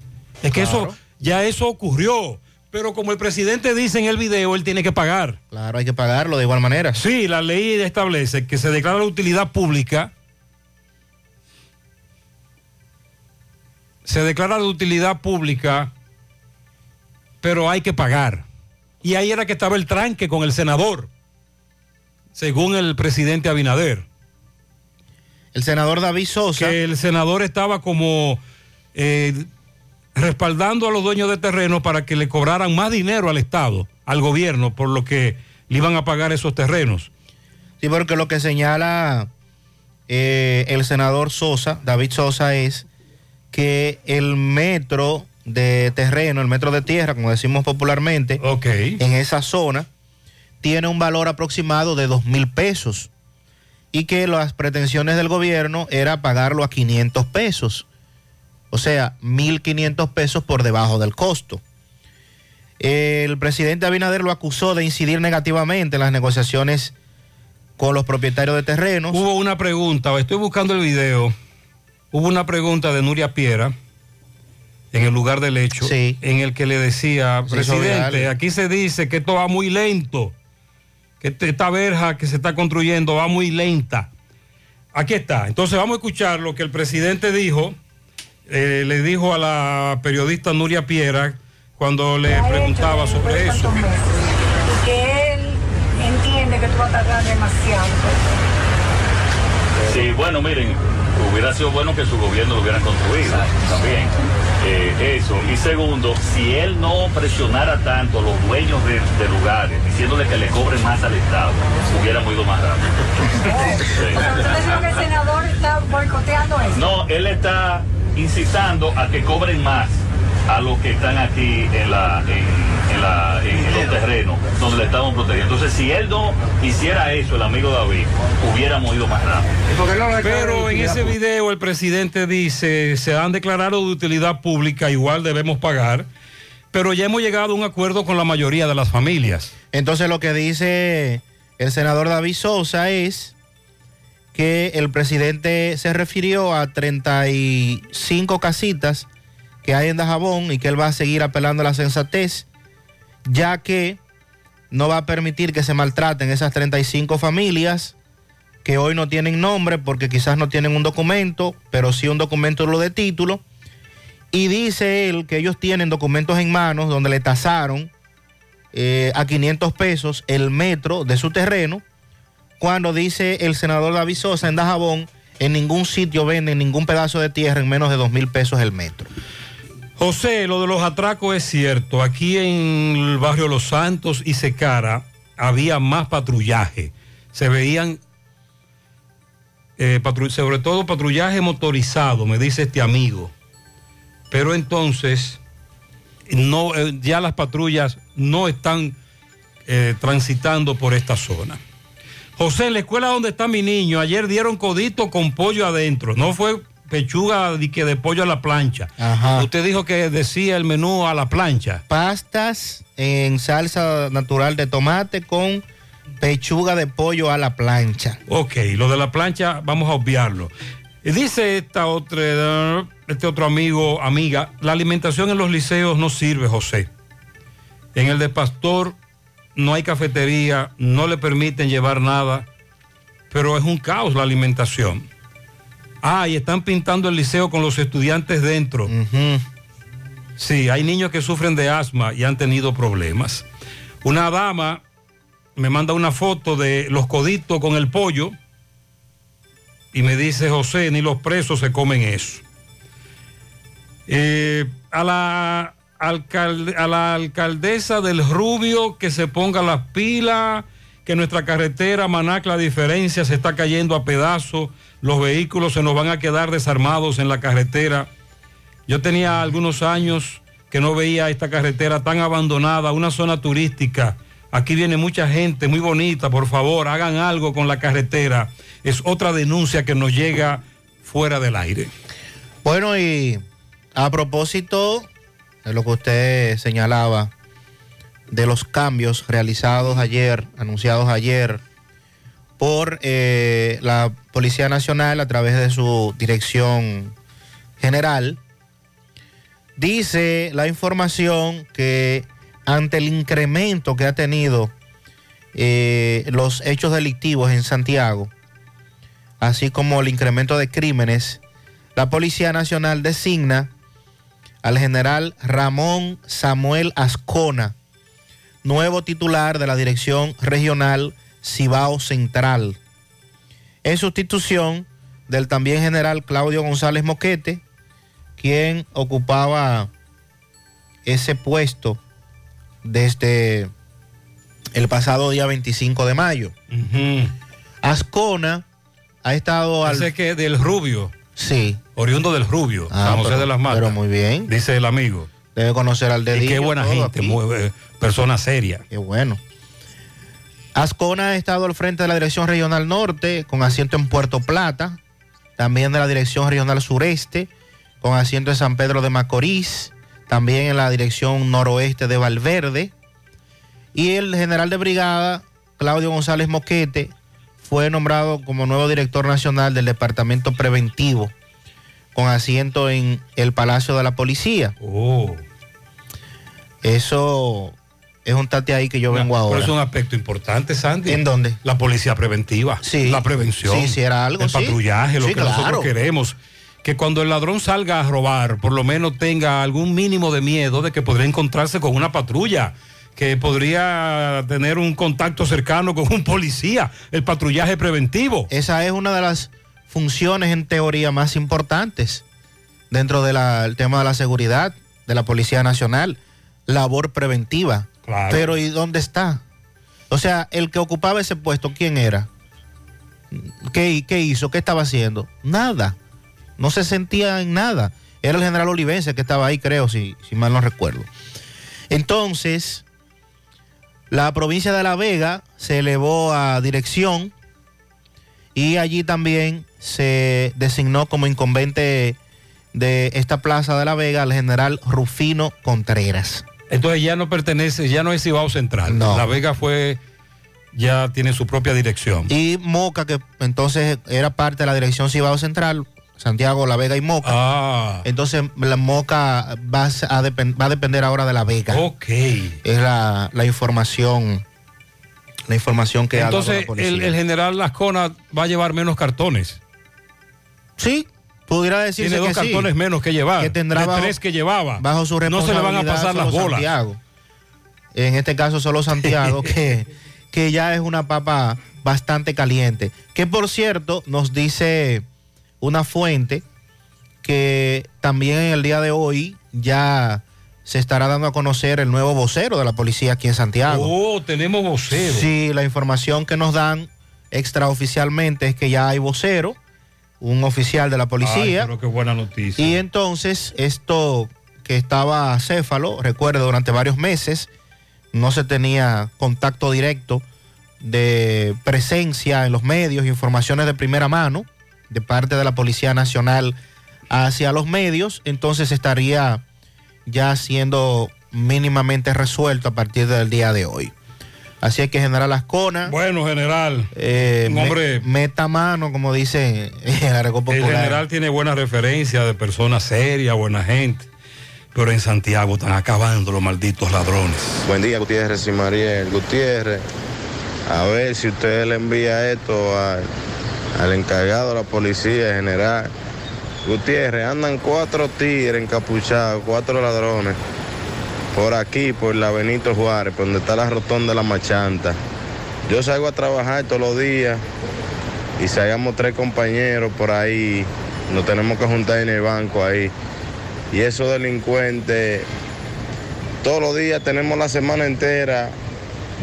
Speaker 6: Es que
Speaker 26: Claro.
Speaker 6: eso, ya eso ocurrió. Pero como el presidente dice en el video, él tiene que pagar.
Speaker 26: Claro, hay que pagarlo de igual manera.
Speaker 6: Sí, la ley establece que se declara de utilidad pública. Se declara de utilidad pública, pero hay que pagar. Y ahí era que estaba el tranque con el senador, según el presidente Abinader.
Speaker 26: El senador David Sosa.
Speaker 6: Que el senador estaba como eh, respaldando a los dueños de terreno para que le cobraran más dinero al Estado, al gobierno, por lo que le iban a pagar esos terrenos.
Speaker 26: Sí, porque lo que señala eh, el senador Sosa, David Sosa, es que el metro de terreno, el metro de tierra, como decimos popularmente, en esa zona, tiene un valor aproximado de dos mil pesos y que las pretensiones del gobierno era pagarlo a 500 pesos. O sea, 1.500 pesos por debajo del costo. El presidente Abinader lo acusó de incidir negativamente en las negociaciones con los propietarios de terrenos.
Speaker 6: Hubo una pregunta, estoy buscando el video. Hubo una pregunta de Nuria Piera en el lugar del hecho, en el que le decía, presidente, aquí se dice que esto va muy lento, que este- esta verja que se está construyendo va muy lenta. Aquí está. Entonces vamos a escuchar lo que el presidente dijo, eh, le dijo a la periodista Nuria Piera cuando le preguntaba sobre eso.
Speaker 39: y que él entiende que tú vas a tardar demasiado.
Speaker 40: Sí, bueno, miren, hubiera sido bueno que su gobierno lo hubiera construido también. eh, eso. Y segundo, si él no presionara tanto a los dueños de, de lugares, diciéndole que le cobren más al Estado, hubiéramos ido más rápido. Sí.
Speaker 39: ¿Ustedes creen que el senador está boicoteando eso?
Speaker 40: No, él está incitando a que cobren más a los que están aquí en, la, en, en la- en los terrenos donde le estamos protegiendo. Entonces, si él no hiciera eso, el amigo David, hubiéramos ido más rápido.
Speaker 6: Pero en ese video el presidente dice, se han declarado de utilidad pública, igual debemos pagar, pero ya hemos llegado a un acuerdo con la mayoría de las familias.
Speaker 26: Entonces lo que dice el senador David Sosa es que el presidente se refirió a 35 casitas que hay en Dajabón y que él va a seguir apelando a la sensatez, ya que no va a permitir que se maltraten esas 35 familias que hoy no tienen nombre porque quizás no tienen un documento, pero sí un documento lo de título. Y dice él que ellos tienen documentos en manos donde le tasaron eh, a 500 pesos el metro de su terreno, cuando dice el senador David Sosa en Dajabón, en ningún sitio venden ningún pedazo de tierra en menos de 2 mil pesos el metro.
Speaker 6: José, lo de los atracos es cierto. Aquí en el barrio Los Santos y Secara había más patrullaje. Se veían, eh, sobre todo patrullaje motorizado, me dice este amigo. Pero entonces, no, eh, ya las patrullas no están eh, transitando por esta zona. José, en la escuela donde está mi niño, ayer dieron codito con pollo adentro. No fue pechuga de, que de pollo a la plancha. Usted dijo que decía el menú a la plancha.
Speaker 26: Pastas en salsa natural de tomate con pechuga de pollo a la plancha.
Speaker 6: Ok, lo de la plancha vamos a obviarlo. Dice esta otra, este otro amigo, amiga, la alimentación en los liceos no sirve, José. En el de Pastor no hay cafetería, no le permiten llevar nada, pero es un caos la alimentación. Ah, y están pintando el liceo con los estudiantes dentro. Sí, hay niños que sufren de asma y han tenido problemas. Una dama me manda una foto de los coditos con el pollo y me dice, José, ni los presos se comen eso. Eh, a, la a la alcaldesa del Rubio que se ponga las pilas, que nuestra carretera Manac la diferencia se está cayendo a pedazos, los vehículos se nos van a quedar desarmados en la carretera. Yo tenía algunos años que no veía esta carretera tan abandonada, una zona turística. Aquí viene mucha gente muy bonita, por favor, hagan algo con la carretera. Es otra denuncia que nos llega fuera del aire.
Speaker 26: Bueno, y a propósito de lo que usted señalaba, de los cambios realizados ayer, anunciados ayer por eh, la Policía Nacional a través de su dirección general, dice la información que ante el incremento que ha tenido eh, los hechos delictivos en Santiago, así como el incremento de crímenes, la Policía Nacional designa al general Ramón Samuel Ascona, nuevo titular de la Dirección Regional Cibao Central, en sustitución del también general Claudio González Moquete, quien ocupaba ese puesto desde el pasado día 25 de mayo. Ascona ha estado al...
Speaker 6: Ese que del Rubio.
Speaker 26: Sí.
Speaker 6: Oriundo del Rubio,
Speaker 26: Ah,
Speaker 6: San José
Speaker 26: pero-
Speaker 6: de las Matas.
Speaker 26: pero muy bien.
Speaker 6: Dice el amigo.
Speaker 26: Debe conocer al
Speaker 6: Y
Speaker 26: dedillo.
Speaker 6: qué buena gente, muy, eh, persona seria.
Speaker 26: Qué bueno. Ascona ha estado al frente de la Dirección Regional Norte, con asiento en Puerto Plata, también de la Dirección Regional Sureste, con asiento en San Pedro de Macorís, también en la dirección noroeste de Valverde. Y el general de brigada, Claudio González Moquete, fue nombrado como nuevo director nacional del Departamento Preventivo, con asiento en el Palacio de la Policía.
Speaker 6: Oh.
Speaker 26: Eso es un tate ahí que yo vengo
Speaker 6: Pero
Speaker 26: ahora.
Speaker 6: es un aspecto importante, Sandy.
Speaker 26: ¿En dónde?
Speaker 6: La policía preventiva.
Speaker 26: Sí.
Speaker 6: La prevención.
Speaker 26: Sí, sí, era algo,
Speaker 6: El
Speaker 26: sí.
Speaker 6: patrullaje, lo
Speaker 26: Sí,
Speaker 6: que
Speaker 26: claro.
Speaker 6: nosotros queremos. Que cuando el ladrón salga a robar, por lo menos tenga algún mínimo de miedo de que podría encontrarse con una patrulla, que podría tener un contacto cercano con un policía, el patrullaje preventivo.
Speaker 26: Esa es una de las funciones en teoría más importantes dentro del tema de la seguridad de la Policía Nacional, labor preventiva.
Speaker 6: Claro.
Speaker 26: Pero ¿y dónde está? O sea, el que ocupaba ese puesto, ¿quién era? ¿Qué, qué hizo? ¿Qué estaba haciendo? Nada. No se sentía en nada. Era el general Olivense que estaba ahí, creo, si, si mal no recuerdo. Entonces, la provincia de La Vega se elevó a dirección y allí también se designó como incumbente de esta plaza de La Vega al general Rufino Contreras.
Speaker 6: Entonces ya no pertenece, ya no es Cibao Central.
Speaker 26: No.
Speaker 6: La Vega fue, ya tiene su propia dirección.
Speaker 26: Y Moca, que entonces era parte de la dirección Cibao Central, Santiago, La Vega y Moca.
Speaker 6: Ah.
Speaker 26: Entonces la Moca va a, depen- va a depender ahora de La Vega.
Speaker 6: Ok.
Speaker 26: Es la, la información, la información que ha dado
Speaker 6: Entonces
Speaker 26: la policía.
Speaker 6: el, el general Lascona va a llevar menos cartones.
Speaker 26: Sí, pudiera decirse
Speaker 6: Tiene dos
Speaker 26: que sí.
Speaker 6: cartones menos que llevar.
Speaker 26: Que tendrá
Speaker 6: de
Speaker 26: bajo-
Speaker 6: tres que llevaba.
Speaker 26: bajo su
Speaker 6: No se le van a
Speaker 26: responsabilidad
Speaker 6: pasar las bolas.
Speaker 26: Santiago. En este caso solo Santiago, que, que ya es una papa bastante caliente. Que por cierto, nos dice una fuente que también en el día de hoy ya se estará dando a conocer el nuevo vocero de la policía aquí en Santiago.
Speaker 6: Oh, tenemos vocero.
Speaker 26: Sí, la información que nos dan extraoficialmente es que ya hay vocero, un oficial de la policía.
Speaker 6: Ay, pero qué buena noticia.
Speaker 26: Y entonces esto que estaba céfalo, recuerdo, durante varios meses no se tenía contacto directo de presencia en los medios, informaciones de primera mano de parte de la Policía Nacional hacia los medios, entonces estaría ya siendo mínimamente resuelto a partir del día de hoy. Así es que General Ascona,
Speaker 6: Bueno, general.
Speaker 26: eh, me-
Speaker 6: hombre-
Speaker 26: meta mano, como dice en el argot
Speaker 6: El
Speaker 26: popular.
Speaker 6: general tiene buena referencia de personas serias, buena gente. Pero en Santiago están acabando los malditos ladrones.
Speaker 41: Buen día, Gutiérrez y Mariel. Gutiérrez, a ver si usted le envía esto al, al encargado de la policía general. Gutiérrez, andan cuatro tigres encapuchados, cuatro ladrones, por aquí, por la Benito Juárez, por donde está la rotonda de la Machanta. Yo salgo a trabajar todos los días y salgamos tres compañeros por ahí, nos tenemos que juntar en el banco ahí. Y esos delincuentes todos los días tenemos la semana entera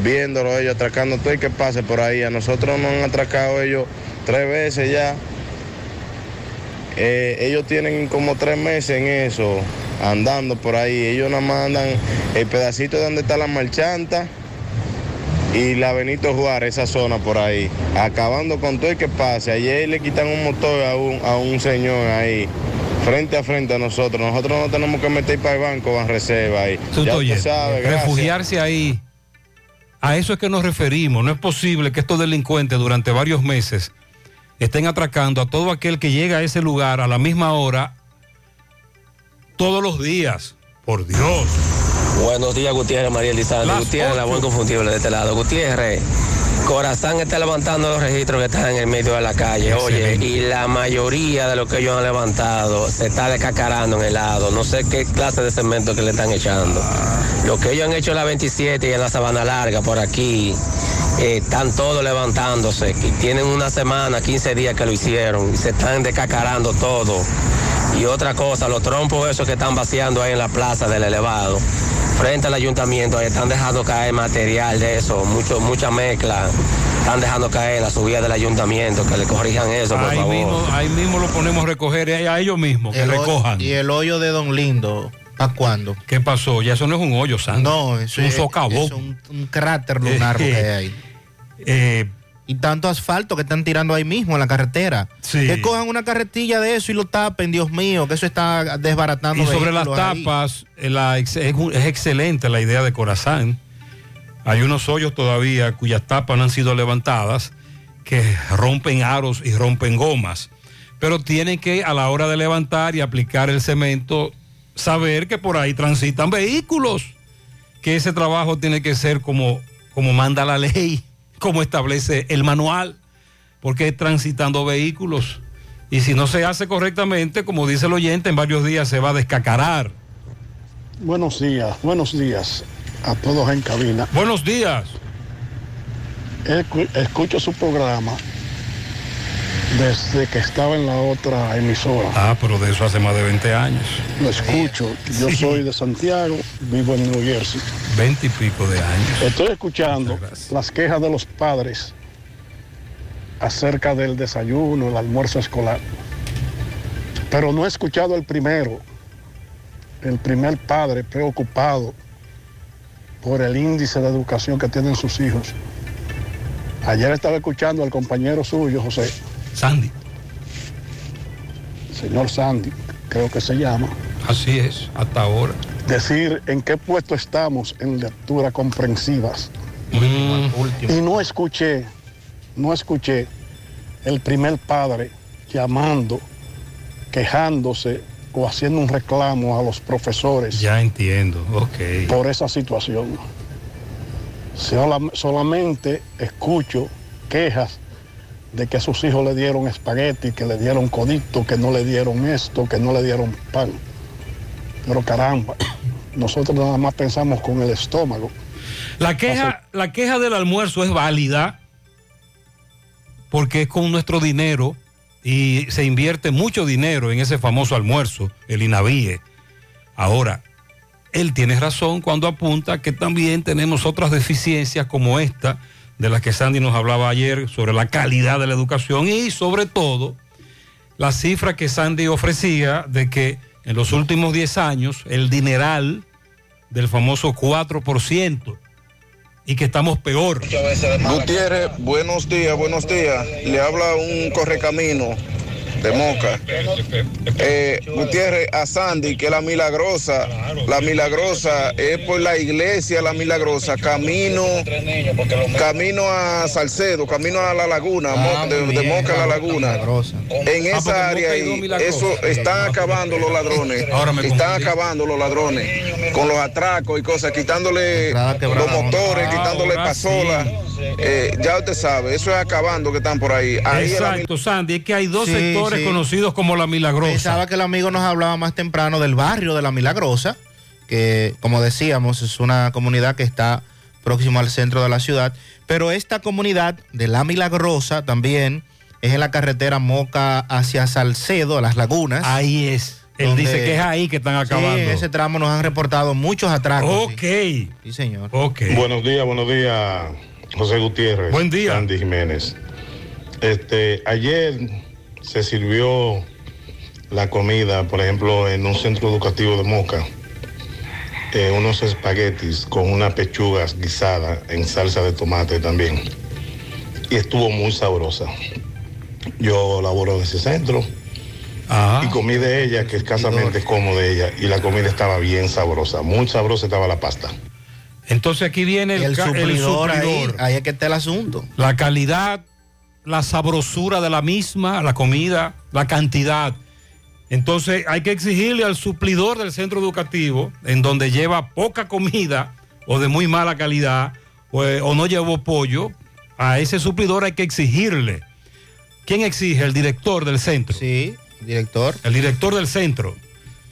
Speaker 41: viéndolo ellos atracando todo el que pase por ahí. A nosotros nos han atracado ellos tres veces ya. Eh, ellos tienen como tres meses en eso, andando por ahí. Ellos nada más andan el pedacito de donde está la marchanta y la Benito Juárez, esa zona por ahí, acabando con todo el que pase. Ayer le quitan un motor a un, a un señor ahí, frente a frente a nosotros. Nosotros no tenemos que meter para el banco, van reserva ahí.
Speaker 6: Tú
Speaker 41: Ya
Speaker 6: te oyes,
Speaker 41: usted sabe, gracias.
Speaker 6: refugiarse ahí. A eso es que nos referimos. No es posible que estos delincuentes durante varios meses estén atracando a todo aquel que llega a ese lugar a la misma hora todos los días. Por Dios.
Speaker 42: Buenos días, Gutiérrez, María Elizalde.
Speaker 6: Las
Speaker 42: Gutiérrez, la buen confundible de este lado. Gutiérrez, Corazán está levantando los registros que están en el medio de la calle. Oye,
Speaker 6: Excelente.
Speaker 42: y la mayoría de lo que ellos han levantado se está descacarando en el lado. No sé qué clase de cemento que le están echando. Lo que ellos han hecho en la 27 y en la Sabana Larga, por aquí, eh, están todos levantándose. Y tienen una semana, 15 días que lo hicieron. Y se están descacarando todo. Y otra cosa, los trompos esos que están vaciando ahí en la plaza del elevado, frente al ayuntamiento, ahí están dejando caer material de eso, mucho, mucha mezcla. Están dejando caer la subida del ayuntamiento, que le corrijan eso, por
Speaker 6: Ahí
Speaker 42: favor.
Speaker 6: mismo, ahí mismo lo ponemos a recoger y a ellos mismos, que
Speaker 26: El
Speaker 6: recojan.
Speaker 26: Y el hoyo de Don Lindo, ¿a cuándo?
Speaker 6: ¿Qué pasó? Ya eso no es un hoyo, Santo.
Speaker 26: No, eso
Speaker 6: un
Speaker 26: es,
Speaker 6: socavón.
Speaker 26: es un, un cráter lunar lo que hay ahí.
Speaker 6: Eh,
Speaker 26: y tanto asfalto que están tirando ahí mismo en la carretera.
Speaker 6: Sí.
Speaker 26: Que cojan una carretilla de eso y lo tapen, Dios mío, que eso está desbaratando.
Speaker 6: Y sobre las tapas, eh, la ex- es, un- es excelente la idea de Corazán. Hay unos hoyos todavía cuyas tapas no han sido levantadas que rompen aros y rompen gomas. Pero tienen que a la hora de levantar y aplicar el cemento saber que por ahí transitan vehículos. Que ese trabajo tiene que ser como, como manda la ley, como establece el manual, porque es transitando vehículos. Y si no se hace correctamente, como dice el oyente, en varios días se va a descacarar.
Speaker 43: Buenos días, buenos días a todos en cabina.
Speaker 6: Buenos días.
Speaker 43: Escu- Escucho su programa desde que estaba en la otra emisora.
Speaker 6: Ah, pero de eso hace más de 20 años.
Speaker 43: Lo escucho. Yo
Speaker 6: Sí.
Speaker 43: soy de Santiago, vivo en New Jersey.
Speaker 6: 20 y pico de años.
Speaker 43: Estoy escuchando las quejas de los padres acerca del desayuno, el almuerzo escolar. Pero no he escuchado el primero, el primer padre preocupado por el índice de educación que tienen sus hijos. Ayer estaba escuchando al compañero suyo, José.
Speaker 6: Sandy.
Speaker 43: Señor Sandy, creo que se llama.
Speaker 6: Así es, hasta ahora.
Speaker 43: Decir en qué puesto estamos en lectura comprensivas. Y no escuché, no escuché el primer padre llamando, quejándose o haciendo un reclamo a los profesores
Speaker 6: Ya entiendo, ok.
Speaker 43: por esa situación. Sola- solamente escucho quejas de que a sus hijos le dieron espagueti, que le dieron codito, que no le dieron esto, que no le dieron pan. Pero caramba, nosotros nada más pensamos con el estómago.
Speaker 6: La queja, la queja del almuerzo es válida porque es con nuestro dinero y se invierte mucho dinero en ese famoso almuerzo, el INAVIE. Ahora, él tiene razón cuando apunta que también tenemos otras deficiencias como esta, de las que Sandy nos hablaba ayer, sobre la calidad de la educación y sobre todo la cifra que Sandy ofrecía de que en los últimos 10 años el dineral del famoso 4% y que estamos peor.
Speaker 41: Gutiérrez, buenos días, buenos días. Le habla un correcamino de Moca. Eh, Gutiérrez, a Sandy, que la milagrosa, la milagrosa es por la iglesia, la milagrosa, camino, camino a Salcedo, camino a la laguna, Mo- de, de Moca a la laguna. En esa área ahí, eso están acabando los ladrones. Están acabando los ladrones con los atracos y cosas, quitándole los motores, quitándole pasolas. Eh, ya usted sabe, eso es acabando que están por ahí. Ahí
Speaker 6: Exacto, Sandy, es que hay dos
Speaker 26: Sí,
Speaker 6: sectores
Speaker 26: sí.
Speaker 6: conocidos como la milagrosa.
Speaker 26: Pensaba que el amigo nos hablaba más temprano del barrio de La Milagrosa, que como decíamos es una comunidad que está próximo al centro de la ciudad, pero esta comunidad de La Milagrosa también es en la carretera Moca hacia Salcedo, a las lagunas.
Speaker 6: Ahí es. Él dice que es ahí que están acabando.
Speaker 26: Sí, en ese tramo nos han reportado muchos atracos.
Speaker 6: Ok.
Speaker 26: Sí, Sí, señor.
Speaker 6: Ok.
Speaker 31: Buenos días, buenos días, José Gutiérrez.
Speaker 6: Buen día.
Speaker 31: Sandy Jiménez. Este, ayer se sirvió la comida, por ejemplo, en un centro educativo de Moca, eh, unos espaguetis con una pechuga guisada en salsa de tomate también. Y estuvo muy sabrosa. Yo laboro en ese centro y comí de ella, que escasamente como de ella, y la comida estaba bien sabrosa, muy sabrosa estaba la pasta.
Speaker 6: Entonces aquí viene el,
Speaker 26: El
Speaker 6: ca- el
Speaker 26: suplidor, ahí,
Speaker 6: suplidor.
Speaker 26: ahí es que está el asunto.
Speaker 6: La calidad, la sabrosura de la misma, la comida, la cantidad. Entonces hay que exigirle al suplidor del centro educativo, en donde lleva poca comida o de muy mala calidad, o, eh, o no llevó pollo, a ese suplidor hay que exigirle. ¿Quién exige? El director del centro.
Speaker 26: Sí, director.
Speaker 6: El director del centro.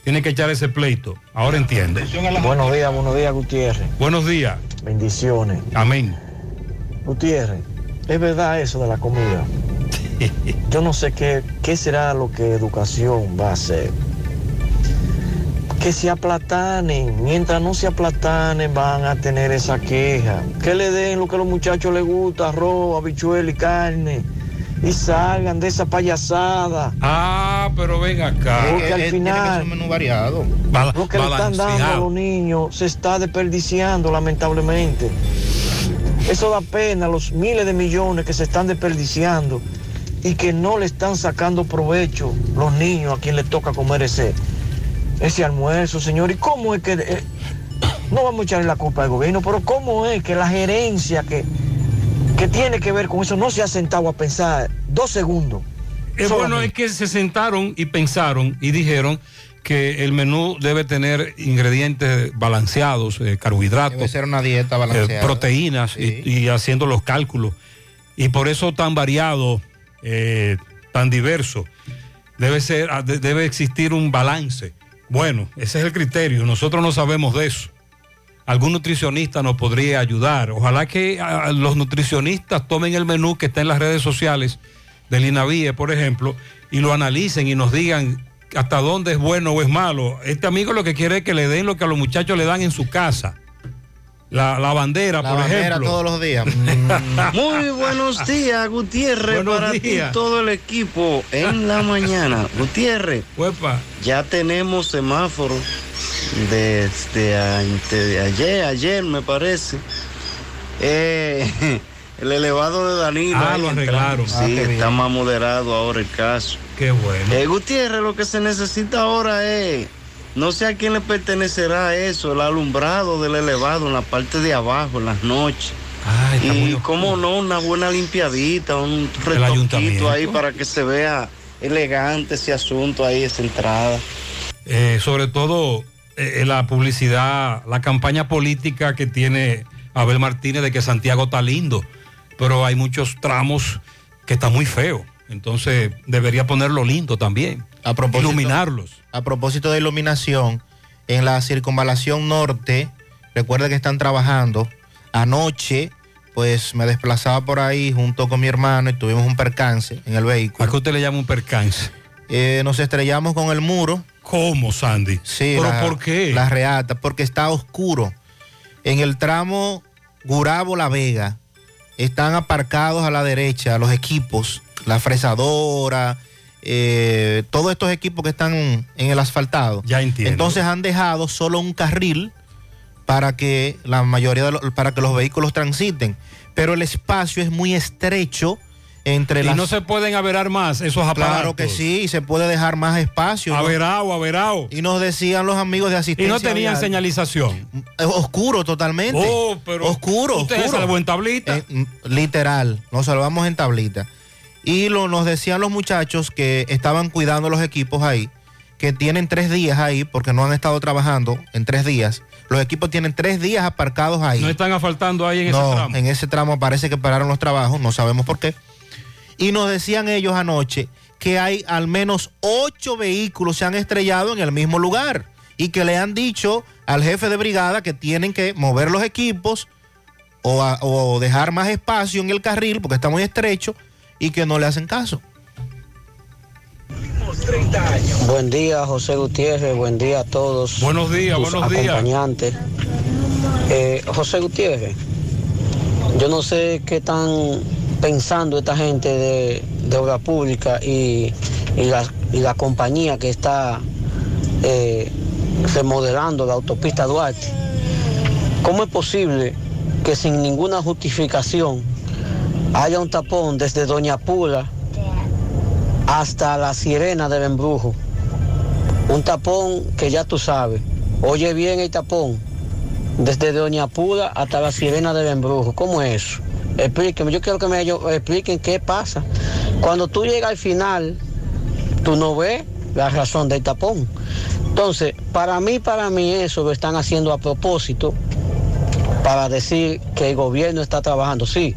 Speaker 6: Tiene que echar ese pleito. Ahora entiendo.
Speaker 44: Buenos días, buenos días, Gutiérrez.
Speaker 6: Buenos días.
Speaker 44: Bendiciones.
Speaker 6: Amén.
Speaker 44: Gutiérrez, es verdad eso de la comida. Yo no sé qué, qué será lo que educación va a hacer. Que se aplatanen. Mientras no se aplatanen, van a tener esa queja. Que le den lo que a los muchachos les gusta, arroz, habichuela y carne. Y salgan de esa payasada.
Speaker 6: Ah, pero ven acá.
Speaker 44: Porque al final,
Speaker 26: menú variado.
Speaker 44: lo que le están dando a los niños se está desperdiciando, lamentablemente. Eso da pena, los miles de millones que se están desperdiciando y que no le están sacando provecho los niños a quien le toca comer ese, ese almuerzo, señor. ¿Y cómo es que, eh, no vamos a echarle la culpa al gobierno, pero cómo es que la gerencia que, que tiene que ver con eso no se ha sentado a pensar dos segundos?
Speaker 6: Es bueno es que se sentaron y pensaron y dijeron que el menú debe tener ingredientes balanceados, eh, carbohidratos.
Speaker 26: Debe ser una dieta
Speaker 6: eh, proteínas y, y haciendo los cálculos. Y por eso tan variado, eh, tan diverso. Debe, ser, ah, de- debe existir un balance. Bueno, ese es el criterio. Nosotros no sabemos de eso. Algún nutricionista nos podría ayudar. Ojalá que ah, los nutricionistas tomen el menú que está en las redes sociales del INAVIE, por ejemplo, y lo analicen y nos digan hasta dónde es bueno o es malo. Este amigo lo que quiere es que le den lo que a los muchachos le dan en su casa. La, la bandera,
Speaker 26: La
Speaker 6: por
Speaker 26: bandera
Speaker 6: ejemplo.
Speaker 26: todos los días.
Speaker 45: Muy buenos días, Gutiérrez,
Speaker 6: Buenos
Speaker 45: para
Speaker 6: días.
Speaker 45: ti todo el equipo en la mañana. Gutiérrez, ya tenemos semáforo desde antes de ayer, ayer me parece. Eh, el elevado de Danilo.
Speaker 6: Ah, lo arreglaron.
Speaker 45: Sí,
Speaker 6: Ah,
Speaker 45: está
Speaker 6: bien.
Speaker 45: más moderado ahora el caso.
Speaker 6: Qué bueno.
Speaker 45: Eh, Gutiérrez, lo que se necesita ahora es, no sé a quién le pertenecerá eso, el alumbrado del elevado en la parte de abajo, en las noches. y cómo no, una buena limpiadita, un retoquito ahí para que se vea elegante ese asunto ahí, esa entrada.
Speaker 6: Eh, sobre todo eh, la publicidad, la campaña política que tiene Abel Martínez de que Santiago está lindo, pero hay muchos tramos que están muy feos. Entonces debería ponerlo lindo también.
Speaker 26: A propósito,
Speaker 6: Iluminarlos.
Speaker 26: A propósito de iluminación, en la circunvalación norte, recuerda que están trabajando. Anoche, pues me desplazaba por ahí junto con mi hermano y tuvimos un percance en el vehículo.
Speaker 6: ¿A qué usted le llama un percance?
Speaker 26: Eh, nos estrellamos con el muro.
Speaker 6: ¿Cómo, Sandy?
Speaker 26: Sí.
Speaker 6: ¿Pero
Speaker 26: la-
Speaker 6: por qué?
Speaker 26: La reata, porque está oscuro. En el tramo Gurabo-La Vega están aparcados a la derecha los equipos, la fresadora, eh, todos estos equipos que están en el asfaltado.
Speaker 6: Ya entiendo.
Speaker 26: Entonces han dejado solo un carril para que la mayoría de los, para que los vehículos transiten, pero el espacio es muy estrecho entre
Speaker 6: y
Speaker 26: las
Speaker 6: no se pueden averar más esos aparatos.
Speaker 26: Claro que sí, y se puede dejar más espacio. ¿no?
Speaker 6: Averao, averao.
Speaker 26: Y nos decían los amigos de
Speaker 6: Y
Speaker 26: asistencia.
Speaker 6: no tenían
Speaker 26: vial,
Speaker 6: señalización.
Speaker 26: eh, Oscuro totalmente.
Speaker 6: Oh, pero
Speaker 26: oscuro,
Speaker 6: usted
Speaker 26: oscuro.
Speaker 6: se salvó en tablita.
Speaker 26: Eh, literal, nos salvamos en tablita. Y lo, nos decían los muchachos que estaban cuidando los equipos ahí, que tienen tres días ahí, porque no han estado trabajando en tres días. Los equipos tienen tres días aparcados ahí.
Speaker 6: No están asfaltando ahí en ese
Speaker 26: No,
Speaker 6: tramo.
Speaker 26: en ese tramo parece que pararon los trabajos, no sabemos por qué. Y nos decían ellos anoche que hay al menos ocho vehículos se han estrellado en el mismo lugar y que le han dicho al jefe de brigada que tienen que mover los equipos o, a- o dejar más espacio en el carril porque está muy estrecho y que no le hacen caso.
Speaker 44: Buen día, José Gutiérrez. Buen día a todos.
Speaker 6: Buenos días, buenos días.
Speaker 44: acompañantes. Eh, José Gutiérrez, yo no sé qué están pensando esta gente de, de obra pública y, y la, y la compañía que está eh, remodelando la autopista Duarte. ¿Cómo es posible que sin ninguna justificación haya un tapón desde Doña Pula hasta la sirena de Bembrujo. Un tapón que ya tú sabes. Oye bien el tapón. Desde Doña Pula hasta la sirena de Bembrujo. ¿Cómo es eso? Explíquenme. Yo quiero que me expliquen qué pasa. Cuando tú llegas al final, tú no ves la razón del tapón. Entonces, para mí, para mí eso lo están haciendo a propósito para decir que el gobierno está trabajando. Sí,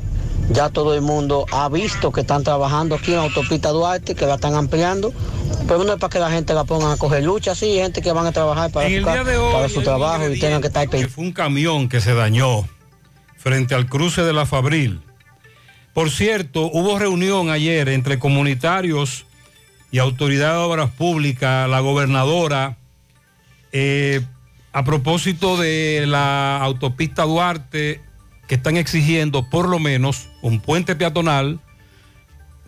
Speaker 44: ya todo el mundo ha visto que están trabajando aquí en la autopista Duarte, que la están ampliando, pero no es para que la gente la pongan a coger lucha, sí, gente que van a trabajar para, su, para trabajo y tengan que estar
Speaker 6: que fue un camión que se dañó frente al cruce de la Fabril. Por cierto, hubo reunión ayer entre comunitarios y autoridad de obras públicas, la gobernadora, eh, a propósito de la autopista Duarte, que están exigiendo por lo menos un puente peatonal,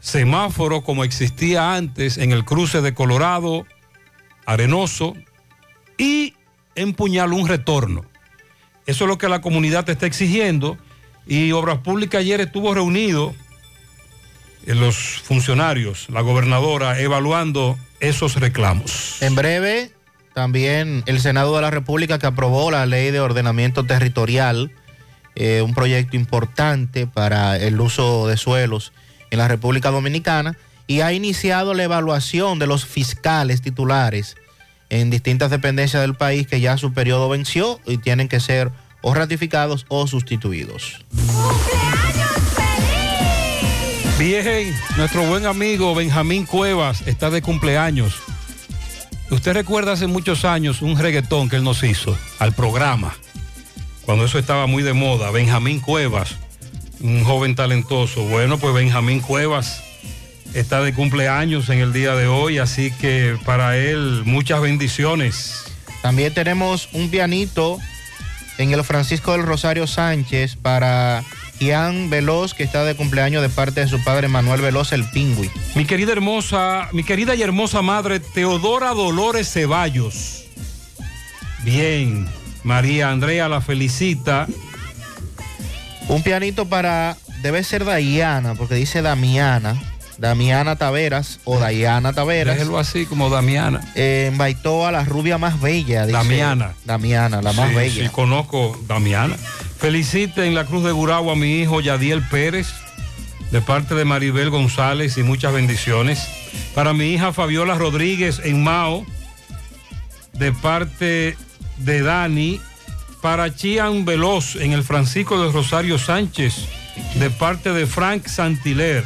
Speaker 6: semáforo como existía antes en el cruce de Colorado, Arenoso, y empuñar un retorno. Eso es lo que la comunidad te está exigiendo Y Obras Públicas ayer estuvo reunido en los funcionarios, la gobernadora, evaluando esos reclamos.
Speaker 26: En breve, también el Senado de la República que aprobó la ley de ordenamiento territorial, eh, un proyecto importante para el uso de suelos en la República Dominicana y ha iniciado la evaluación de los fiscales titulares en distintas dependencias del país que ya su periodo venció y tienen que ser o ratificados o sustituidos.
Speaker 6: Bien, nuestro buen amigo Benjamín Cuevas está de cumpleaños. Usted recuerda hace muchos años un reggaetón que él nos hizo al programa, cuando eso estaba muy de moda. Benjamín Cuevas, un joven talentoso. Bueno, pues Benjamín Cuevas está de cumpleaños en el día de hoy, así que para él muchas bendiciones.
Speaker 26: También tenemos un pianito en el Francisco del Rosario Sánchez para Ian Veloz, que está de cumpleaños de parte de su padre Manuel Veloz, el pingüi.
Speaker 6: Mi querida hermosa, mi querida y hermosa madre Teodora Dolores Ceballos. Bien, María Andrea la felicita.
Speaker 26: Un pianito para, debe ser Dayana, porque dice Damiana. Damiana Taveras o Dayana Taveras.
Speaker 6: Déjelo así como Damiana.
Speaker 26: Eh, en Baitoa, la rubia más bella. Dice,
Speaker 6: Damiana.
Speaker 26: Damiana, la más
Speaker 6: Sí,
Speaker 26: bella.
Speaker 6: Sí, conozco Damiana. Felicite en la Cruz de Gurabo a mi hijo Yadiel Pérez, de parte de Maribel González y muchas bendiciones. Para mi hija Fabiola Rodríguez en Mao, de parte de Dani. Para Chian Veloz en el Francisco de Rosario Sánchez, de parte de Frank Santiler.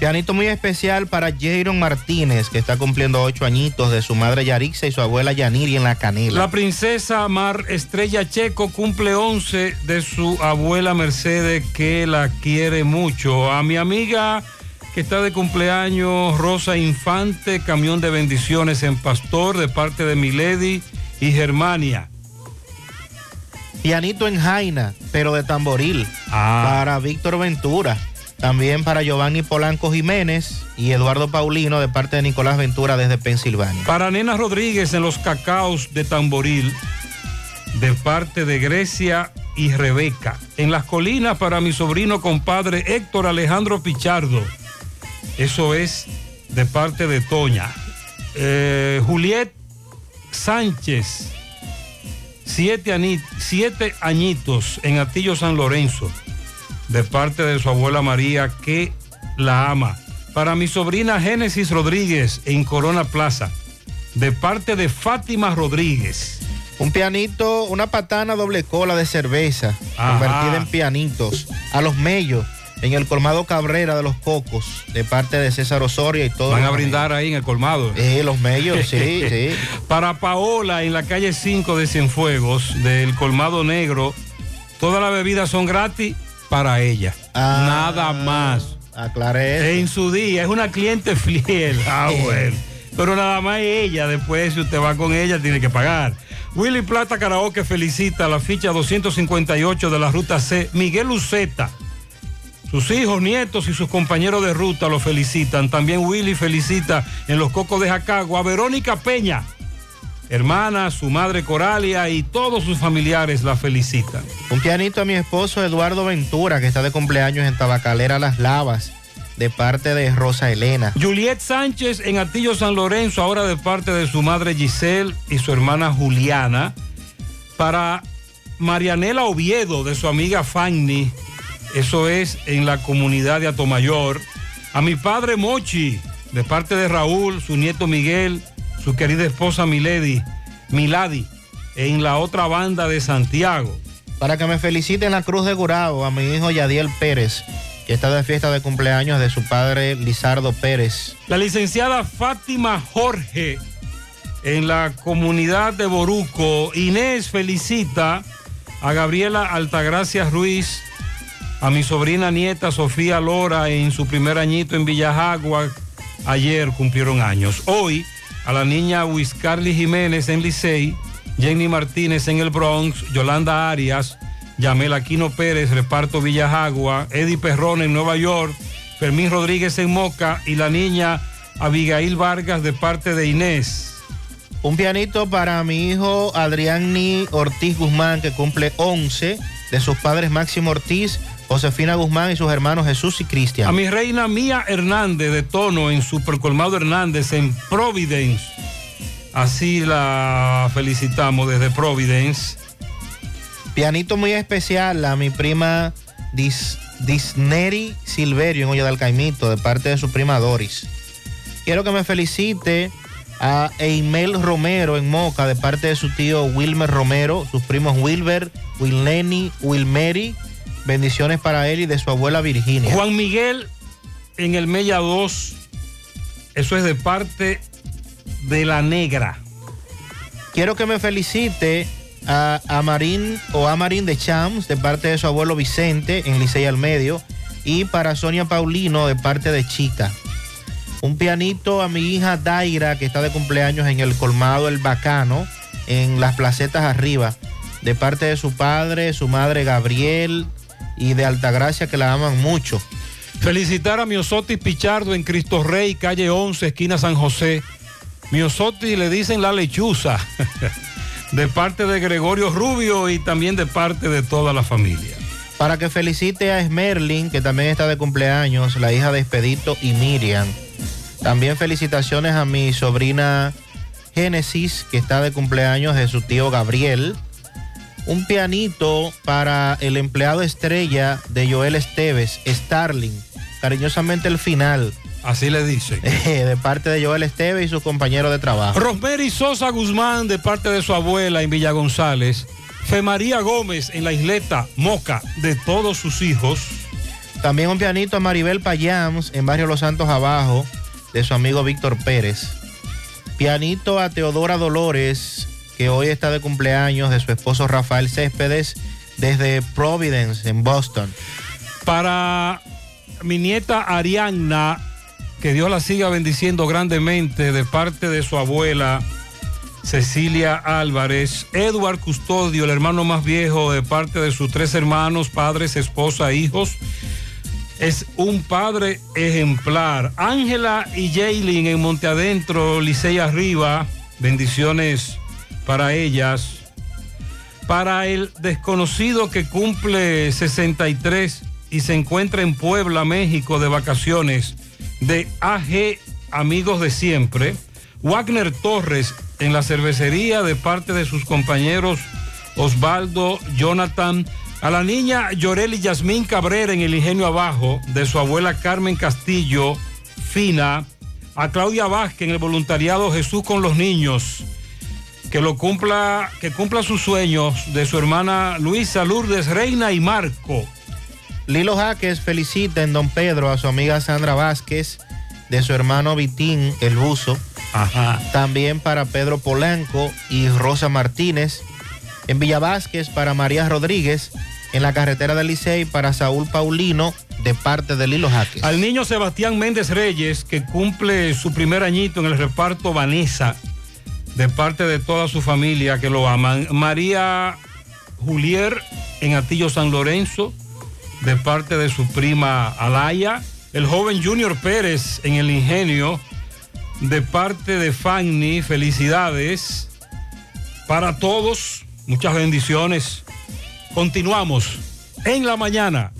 Speaker 26: Pianito muy especial para Jaron Martínez, que está cumpliendo ocho añitos de su madre Yarixa y su abuela Yaniri en la canela.
Speaker 6: La princesa Mar Estrella Checo cumple 11 de su abuela Mercedes, que la quiere mucho. A mi amiga que está de cumpleaños, Rosa Infante, camión de bendiciones en Pastor, de parte de Milady y Germania.
Speaker 26: Pianito en Jaina, pero de tamboril,
Speaker 6: Ah.
Speaker 26: para Víctor Ventura. También para Giovanni Polanco Jiménez y Eduardo Paulino de parte de Nicolás Ventura desde Pensilvania.
Speaker 6: Para Nena Rodríguez en los cacaos de Tamboril, de parte de Grecia y Rebeca. En las colinas para mi sobrino compadre Héctor Alejandro Pichardo. Eso es de parte de Toña. Eh, Juliet Sánchez, siete, siete añitos en Atillo San Lorenzo, de parte de su abuela María, que la ama. Para mi sobrina Génesis Rodríguez en Corona Plaza, de parte de Fátima Rodríguez.
Speaker 26: Un pianito, una patana doble cola de cerveza,
Speaker 6: Ajá.
Speaker 26: convertida en pianitos, a los mellos, en el colmado Cabrera de los Cocos, de parte de César Osorio y todo.
Speaker 6: Van a brindar ahí en el colmado.
Speaker 26: Eh, los mellos, sí, sí.
Speaker 6: Para Paola en la calle 5 de Cienfuegos, del colmado negro, todas las bebidas son gratis para ella. Nada más.
Speaker 26: Aclaré.
Speaker 6: En su día, es una cliente fiel. Ah, bueno. Pero nada más ella, después si usted va con ella, tiene que pagar. Willy Plata Karaoke felicita la ficha 258 de la ruta C. Miguel Luceta. Sus hijos, nietos y sus compañeros de ruta lo felicitan. También Willy felicita en los Cocos de Jacagua a Verónica Peña, hermana, su madre Coralia y todos sus familiares la felicitan.
Speaker 26: Un pianito a mi esposo Eduardo Ventura, que está de cumpleaños en Tabacalera Las Lavas, de parte de Rosa Elena.
Speaker 6: Juliet Sánchez en Atillo San Lorenzo, ahora de parte de su madre Giselle y su hermana Juliana. Para Marianela Oviedo, de su amiga Fanny, eso es en la comunidad de Atomayor. A mi padre Mochi, de parte de Raúl, su nieto Miguel, su querida esposa Milady, Milady, en la otra banda de Santiago.
Speaker 26: Para que me feliciten la Cruz de Gurabo a mi hijo Yadiel Pérez, que está de fiesta de cumpleaños de su padre Lizardo Pérez.
Speaker 6: La licenciada Fátima Jorge en la comunidad de Boruco. Inés felicita a Gabriela Altagracia Ruiz, a mi sobrina nieta Sofía Lora en su primer añito en Villajagua. Ayer cumplieron años. Hoy a la niña Wiscarly Jiménez en Licey, Jenny Martínez en el Bronx, Yolanda Arias, Yamel Aquino Pérez, reparto Villajagua, Eddie Perrón en Nueva York, Fermín Rodríguez en Moca y la niña Abigail Vargas de parte de Inés.
Speaker 26: Un pianito para mi hijo Adrián Ni Ortiz Guzmán, que cumple 11, de sus padres Máximo Ortiz, Josefina Guzmán y sus hermanos Jesús y Cristian.
Speaker 6: A mi reina Mía Hernández de Tono en Supercolmado Hernández en Providence. Así la felicitamos desde Providence.
Speaker 26: Pianito muy especial a mi prima Dis, Disneri Silverio en Olla del Caimito de parte de su prima Doris. Quiero que me felicite a Eimel Romero en Moca de parte de su tío Wilmer Romero, sus primos Wilber, Wilneni, Wilmeri. Bendiciones para él y de su abuela Virginia.
Speaker 6: Juan Miguel en el Mella 2. Eso es de parte de la negra.
Speaker 26: Quiero que me felicite a, a Marín o a Marín de Chams de parte de su abuelo Vicente en Licey al Medio y para Sonia Paulino de parte de Chica. Un pianito a mi hija Daira que está de cumpleaños en el colmado El Bacano en las placetas arriba de parte de su padre, su madre Gabriel y de Altagracia que la aman mucho.
Speaker 6: Felicitar a Miosotis Pichardo en Cristo Rey, calle 11, esquina San José. Miosotis le dicen la lechuza, de parte de Gregorio Rubio y también de parte de toda la familia.
Speaker 26: Para que felicite a Esmerlin, que también está de cumpleaños, la hija de Expedito y Miriam. También felicitaciones a mi sobrina Génesis, que está de cumpleaños de su tío Gabriel. Un pianito para el empleado estrella de Joel Esteves, Starling. Cariñosamente el final.
Speaker 6: Así le dicen.
Speaker 26: de parte de Joel Esteves y su compañero de trabajo.
Speaker 6: Rosemary Sosa Guzmán de parte de su abuela en Villa González. Fe María Gómez en la isleta Moca de todos sus hijos.
Speaker 26: También un pianito a Maribel Payams en Barrio Los Santos Abajo de su amigo Víctor Pérez. Pianito a Teodora Dolores, que hoy está de cumpleaños, de su esposo Rafael Céspedes, desde Providence, en Boston.
Speaker 6: Para mi nieta Arianna, que Dios la siga bendiciendo grandemente de parte de su abuela Cecilia Álvarez, Edward Custodio, el hermano más viejo de parte de sus tres hermanos, padres, esposa, hijos es un padre ejemplar. Ángela y Jaylin en Monte Adentro, Licey Arriba, bendiciones para ellas. Para el desconocido que cumple 63 y se encuentra en Puebla, México, de vacaciones, de AG Amigos de Siempre, Wagner Torres en la cervecería de parte de sus compañeros Osvaldo, Jonathan, a la niña Yoreli Yasmín Cabrera en el Ingenio Abajo, de su abuela Carmen Castillo, Fina. A Claudia Vázquez en el voluntariado Jesús con los niños. Que lo cumpla, que cumpla sus sueños de su hermana Luisa Lourdes Reina y Marco.
Speaker 26: Lilo Jaques felicita en Don Pedro a su amiga Sandra Vázquez, de su hermano Vitín, el buzo.
Speaker 6: Ajá.
Speaker 26: También para Pedro Polanco y Rosa Martínez. En Villa Vázquez para María Rodríguez en la carretera del Licey para Saúl Paulino de parte de Lilo Jaques.
Speaker 6: Al niño Sebastián Méndez Reyes, que cumple su primer añito en el reparto Vanessa, de parte de toda su familia que lo aman. María Julier en Atillo San Lorenzo, de parte de su prima Alaya. El joven Junior Pérez en el Ingenio, de parte de Fanny. Felicidades para todos. Muchas bendiciones. Continuamos en la mañana.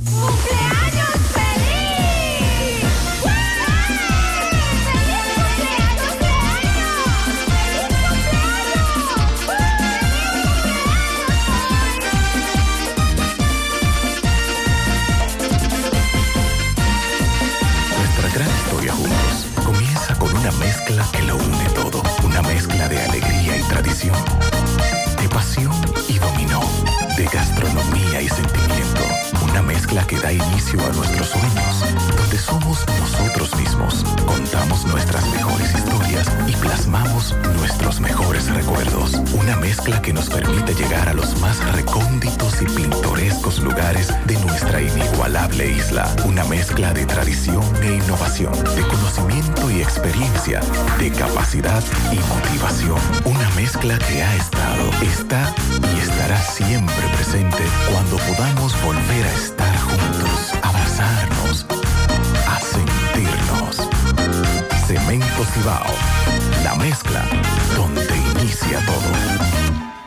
Speaker 46: Mezcla que nos permite llegar a los más recónditos y pintorescos lugares de nuestra inigualable isla. Una mezcla de tradición e innovación, de conocimiento y experiencia, de capacidad y motivación. Una mezcla que ha estado, está y estará siempre presente cuando podamos volver a estar juntos, abrazarnos, a sentirnos. Cemento Cibao, la mezcla donde inicia todo.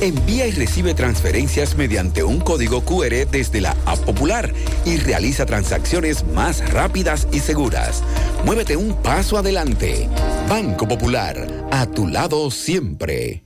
Speaker 47: Envía y recibe transferencias mediante un código QR desde la App Popular y realiza transacciones más rápidas y seguras. Muévete un paso adelante. Banco Popular, a tu lado siempre.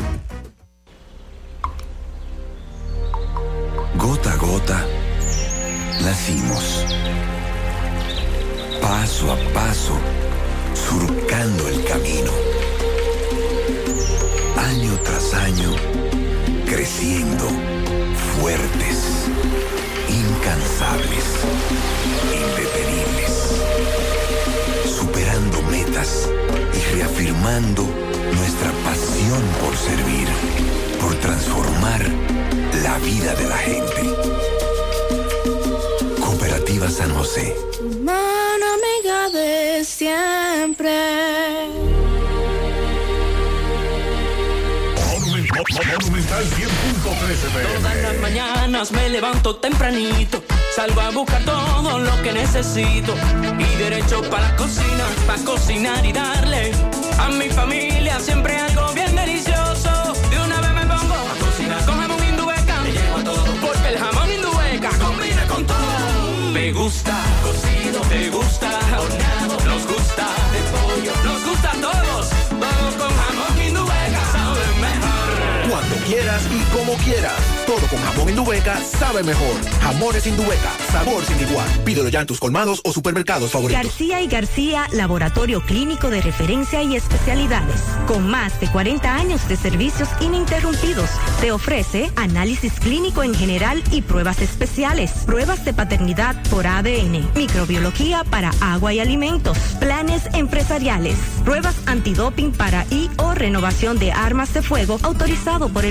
Speaker 34: Gota a gota, nacimos. Paso a paso, surcando el camino. Año tras año, creciendo, fuertes, incansables, indetenibles. Superando metas reafirmando nuestra pasión por servir, por transformar la vida de la gente. Cooperativa San José.
Speaker 48: Mano amiga de siempre.
Speaker 7: Todas las mañanas me levanto tempranito, salgo a buscar todo lo que necesito y derecho para la cocina, para cocinar y darle a mi familia siempre algo bien delicioso. De una vez me pongo a cocinar con jamón indueca, me llevo todo porque el jamón indueca combina con todo. Me gusta cocido, te gusta horneado,
Speaker 17: quieras y como quieras. Todo con jamón Indubeca sabe mejor. Jamones Indubeca, sabor sin igual. Pídelo ya en tus colmados o supermercados favoritos.
Speaker 37: García y García, laboratorio clínico de referencia y especialidades. Con más de 40 años de servicios ininterrumpidos, te ofrece análisis clínico en general y pruebas especiales. Pruebas de paternidad por ADN, microbiología para agua y alimentos, planes empresariales, pruebas antidoping para y o renovación de armas de fuego autorizado por el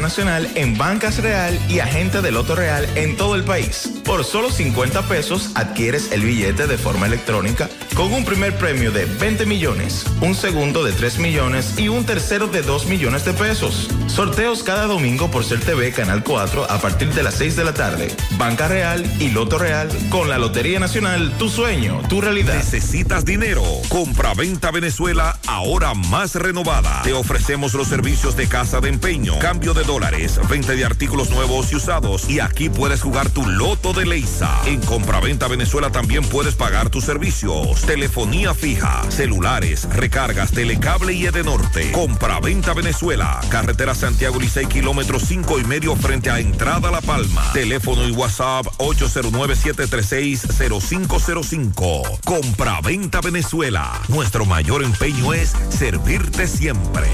Speaker 49: Nacional en Bancas Real y agente de Loto Real en todo el país. Por solo 50 pesos adquieres el billete de forma electrónica con un primer premio de 20 millones, un segundo de 3 millones y un tercero de 2 millones de pesos. Sorteos cada domingo por Ser TV Canal 4 a partir de las 6 de la tarde. Banca Real y Loto Real con la Lotería Nacional, tu sueño, tu realidad.
Speaker 9: ¿Necesitas dinero? Compra-venta Venezuela, ahora más renovada. Te ofrecemos los servicios de casa de empeño, cambio de dólares, venta de artículos nuevos y usados. Y aquí puedes jugar tu loto de Leisa. En Compra-venta Venezuela también puedes pagar tus servicios. Telefonía fija, celulares, recargas, telecable y Edenorte. Compra-venta Venezuela. Carretera Santiago Licey, kilómetro 5 y medio frente a Entrada La Palma. Teléfono y WhatsApp 809-736-0505. Compra-venta Venezuela. Nuestro mayor empeño es servirte siempre.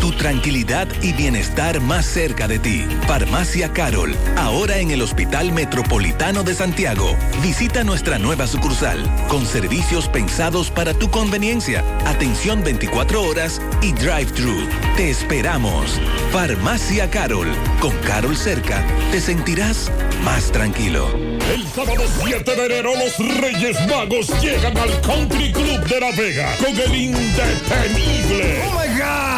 Speaker 34: Tu tranquilidad y bienestar más cerca de ti. Farmacia Carol, ahora en el Hospital Metropolitano de Santiago. Visita nuestra nueva sucursal, con servicios pensados para tu conveniencia, atención 24 horas y drive-thru. Te esperamos. Farmacia Carol, con Carol cerca, te sentirás más tranquilo.
Speaker 48: El sábado 7 de enero los Reyes Magos llegan al Country Club de La Vega con el indetenible. ¡Oh my God!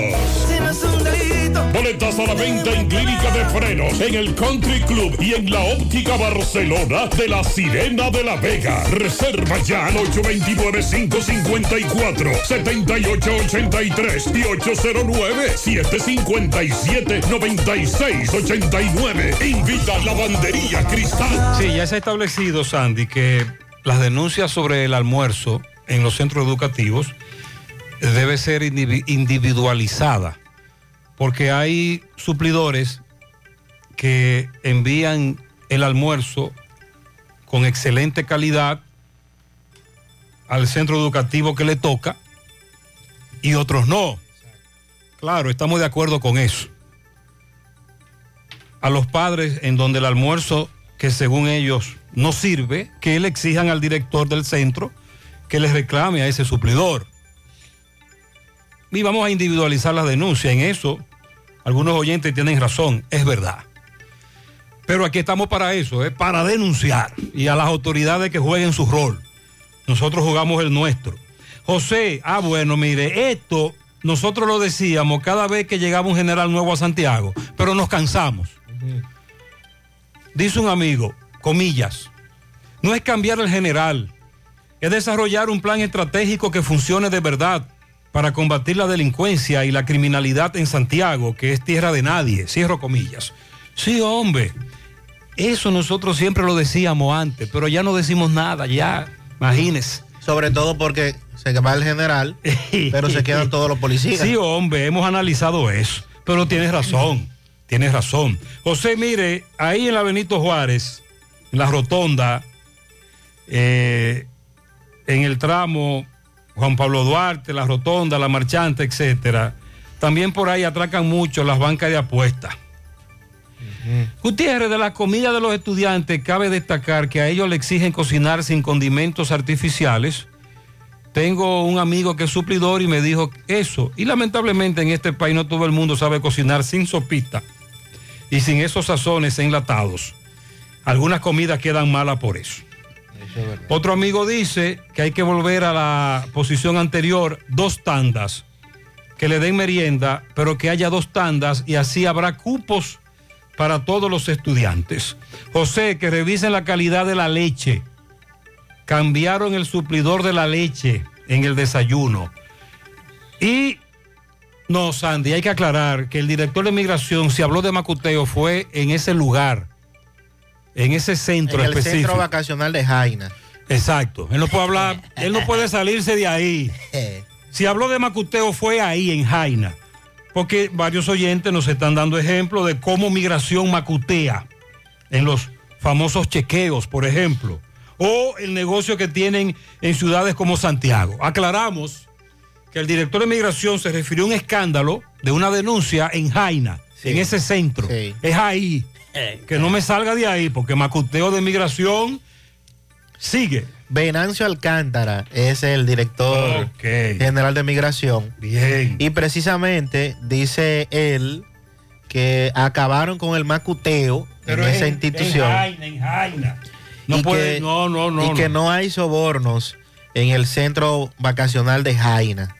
Speaker 48: Boletas a la venta en Clínica de Frenos, en el Country Club y en la Óptica Barcelona de la Sirena de la Vega. Reserva ya al 829-554-7883 y 809-757-9689. Invita a Lavandería Cristal.
Speaker 6: Sí, ya se ha establecido, Sandy, que las denuncias sobre el almuerzo en los centros educativos debe ser indivi- individualizada, porque hay suplidores que envían el almuerzo con excelente calidad al centro educativo que le toca y otros no. Claro, estamos de acuerdo con eso. A los padres en donde el almuerzo, que según ellos no sirve, que le exijan al director del centro que les reclame a ese suplidor. Y vamos a individualizar las denuncias. En eso, algunos oyentes tienen razón, es verdad. Pero aquí estamos para eso, ¿eh? para denunciar y a las autoridades que jueguen su rol. Nosotros jugamos el nuestro. José, ah bueno, mire, esto nosotros lo decíamos cada vez que llegaba un general nuevo a Santiago, pero nos cansamos. Dice un amigo, comillas, no es cambiar el general, es desarrollar un plan estratégico que funcione de verdad para combatir la delincuencia y la criminalidad en Santiago, que es tierra de nadie, cierro comillas. Sí, hombre, eso nosotros siempre lo decíamos antes, pero ya no decimos nada, ya, imagínese.
Speaker 26: Sobre todo porque se va el general, pero se quedan todos los policías.
Speaker 6: Sí, hombre, hemos analizado eso, pero tienes razón, tienes razón. José, mire, ahí en la Benito Juárez, en la rotonda, eh, en el tramo Juan Pablo Duarte, la rotonda, la marchante, etcétera, también por ahí atracan mucho las bancas de apuestas. Gutiérrez, de la comida de los estudiantes, cabe destacar que a ellos le exigen cocinar sin condimentos artificiales. Tengo un amigo que es suplidor y me dijo eso. Y lamentablemente en este país no todo el mundo sabe cocinar sin sopita y sin esos sazones enlatados. Algunas comidas quedan malas por eso. Otro amigo dice que hay que volver a la posición anterior, dos tandas, que le den merienda, pero que haya dos tandas y así habrá cupos para todos los estudiantes. José, que revisen la calidad de la leche. Cambiaron el suplidor de la leche en el desayuno. Y no, Sandy, hay que aclarar que el director de migración, si habló de macuteo, fue en ese lugar, en ese centro
Speaker 26: en el
Speaker 6: específico.
Speaker 26: centro vacacional de Jaina.
Speaker 6: Exacto. Él no puede hablar, él no puede salirse de ahí. Si habló de macuteo fue ahí, en Jaina. Porque varios oyentes nos están dando ejemplo de cómo migración macutea en los famosos chequeos, por ejemplo. O el negocio que tienen en ciudades como Santiago. Aclaramos que el director de migración se refirió a un escándalo de una denuncia en Jaina, en ese centro. Es ahí. Que no me salga de ahí, porque macuteo de migración sigue.
Speaker 26: Venancio Alcántara es el director general de migración.
Speaker 6: Bien.
Speaker 26: Y precisamente dice él que acabaron con el macuteo
Speaker 6: Pero
Speaker 26: en
Speaker 6: es
Speaker 26: esa institución.
Speaker 6: En Jaina, en Jaina. No
Speaker 26: y
Speaker 6: puede,
Speaker 26: que,
Speaker 6: no, no, no.
Speaker 26: y que
Speaker 6: no.
Speaker 26: no hay sobornos en el centro vacacional de Jaina.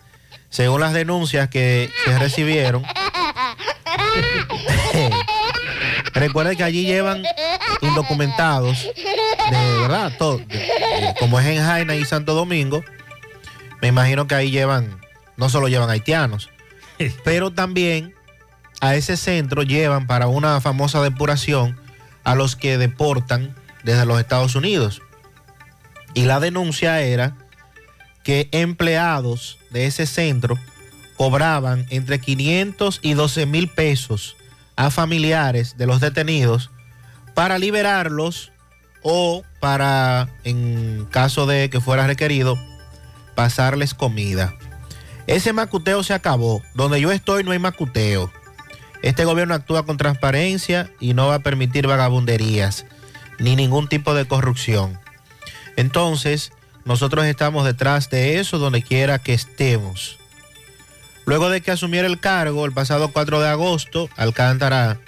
Speaker 26: Según las denuncias que se recibieron, recuerden que allí llevan indocumentados, de verdad, todo, como es en Jaina y Santo Domingo, me imagino que ahí llevan, no solo llevan haitianos, pero también a ese centro llevan para una famosa depuración a los que deportan desde los Estados Unidos. Y la denuncia era que empleados de ese centro cobraban entre 500 y 12 mil pesos a familiares de los detenidos para liberarlos o para, en caso de que fuera requerido, pasarles comida. Ese macuteo se acabó. Donde yo estoy no hay macuteo. Este gobierno actúa con transparencia y no va a permitir vagabunderías ni ningún tipo de corrupción. Entonces, nosotros estamos detrás de eso donde quiera que estemos. Luego de que asumiera el cargo el pasado 4 de agosto, Alcántara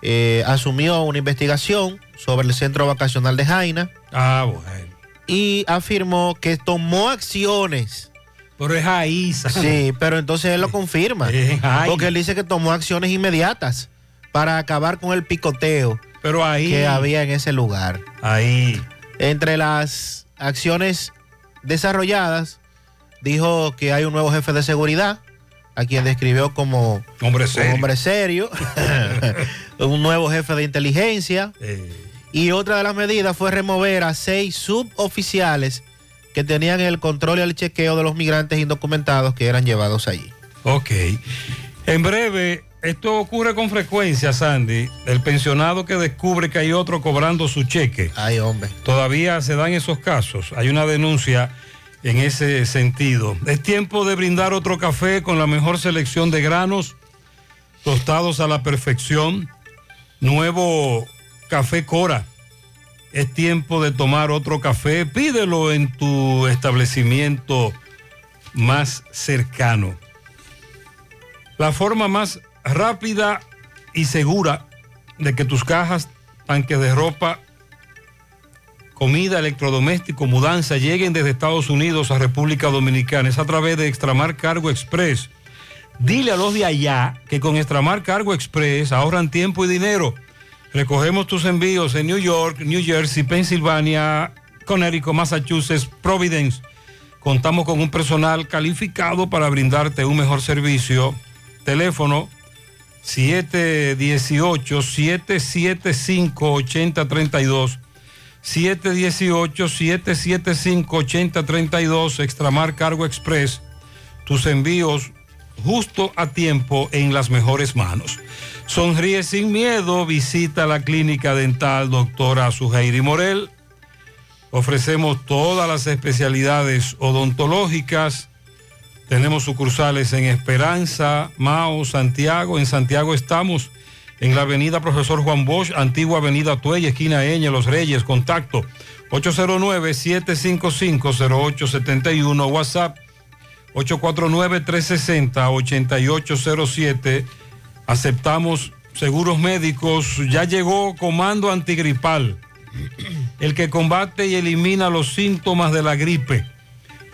Speaker 26: eh, asumió una investigación sobre el centro vacacional de Jaina.
Speaker 6: Ah, bueno.
Speaker 26: Y afirmó que tomó acciones.
Speaker 6: Pero es ahí,
Speaker 26: Sí, pero entonces él lo confirma. Porque él dice que tomó acciones inmediatas para acabar con el picoteo
Speaker 6: pero ahí,
Speaker 26: que había en ese lugar.
Speaker 6: Ahí.
Speaker 26: Entre las acciones desarrolladas, dijo que hay un nuevo jefe de seguridad, a quien describió como
Speaker 6: hombre serio,
Speaker 26: hombre serio un nuevo jefe de inteligencia. Y otra de las medidas fue remover a seis suboficiales que tenían el control y el chequeo de los migrantes indocumentados que eran llevados allí.
Speaker 6: Ok. En breve, esto ocurre con frecuencia, Sandy. El pensionado que descubre que hay otro cobrando su cheque.
Speaker 26: Ay, hombre.
Speaker 6: Todavía se dan esos casos. Hay una denuncia en ese sentido. Es tiempo de brindar otro café con la mejor selección de granos, tostados a la perfección. Nuevo café Cora. Es tiempo de tomar otro café. Pídelo en tu establecimiento más cercano. La forma más rápida y segura de que tus cajas, tanques de ropa, comida, electrodoméstico, mudanza lleguen desde Estados Unidos a República Dominicana es a través de Extramar Cargo Express. Dile a los de allá que con Extramar Cargo Express ahorran tiempo y dinero. Recogemos tus envíos en New York, New Jersey, Pensilvania, Connecticut, Massachusetts, Providence. Contamos con un personal calificado para brindarte un mejor servicio. Teléfono 718-775-8032. 718-775-8032, Extramar Cargo Express. Tus envíos justo a tiempo en las mejores manos. Sonríe sin miedo, visita la clínica dental doctora Suheiri Morel. Ofrecemos todas las especialidades odontológicas tenemos sucursales en Esperanza, Mao, Santiago. En Santiago estamos en la avenida Profesor Juan Bosch, antigua avenida Tuey, esquina Eña, Los Reyes. Contacto 809-755-0871, WhatsApp 849-360-8807. Aceptamos seguros médicos. Ya llegó Comando Antigripal, el que combate y elimina los síntomas de la gripe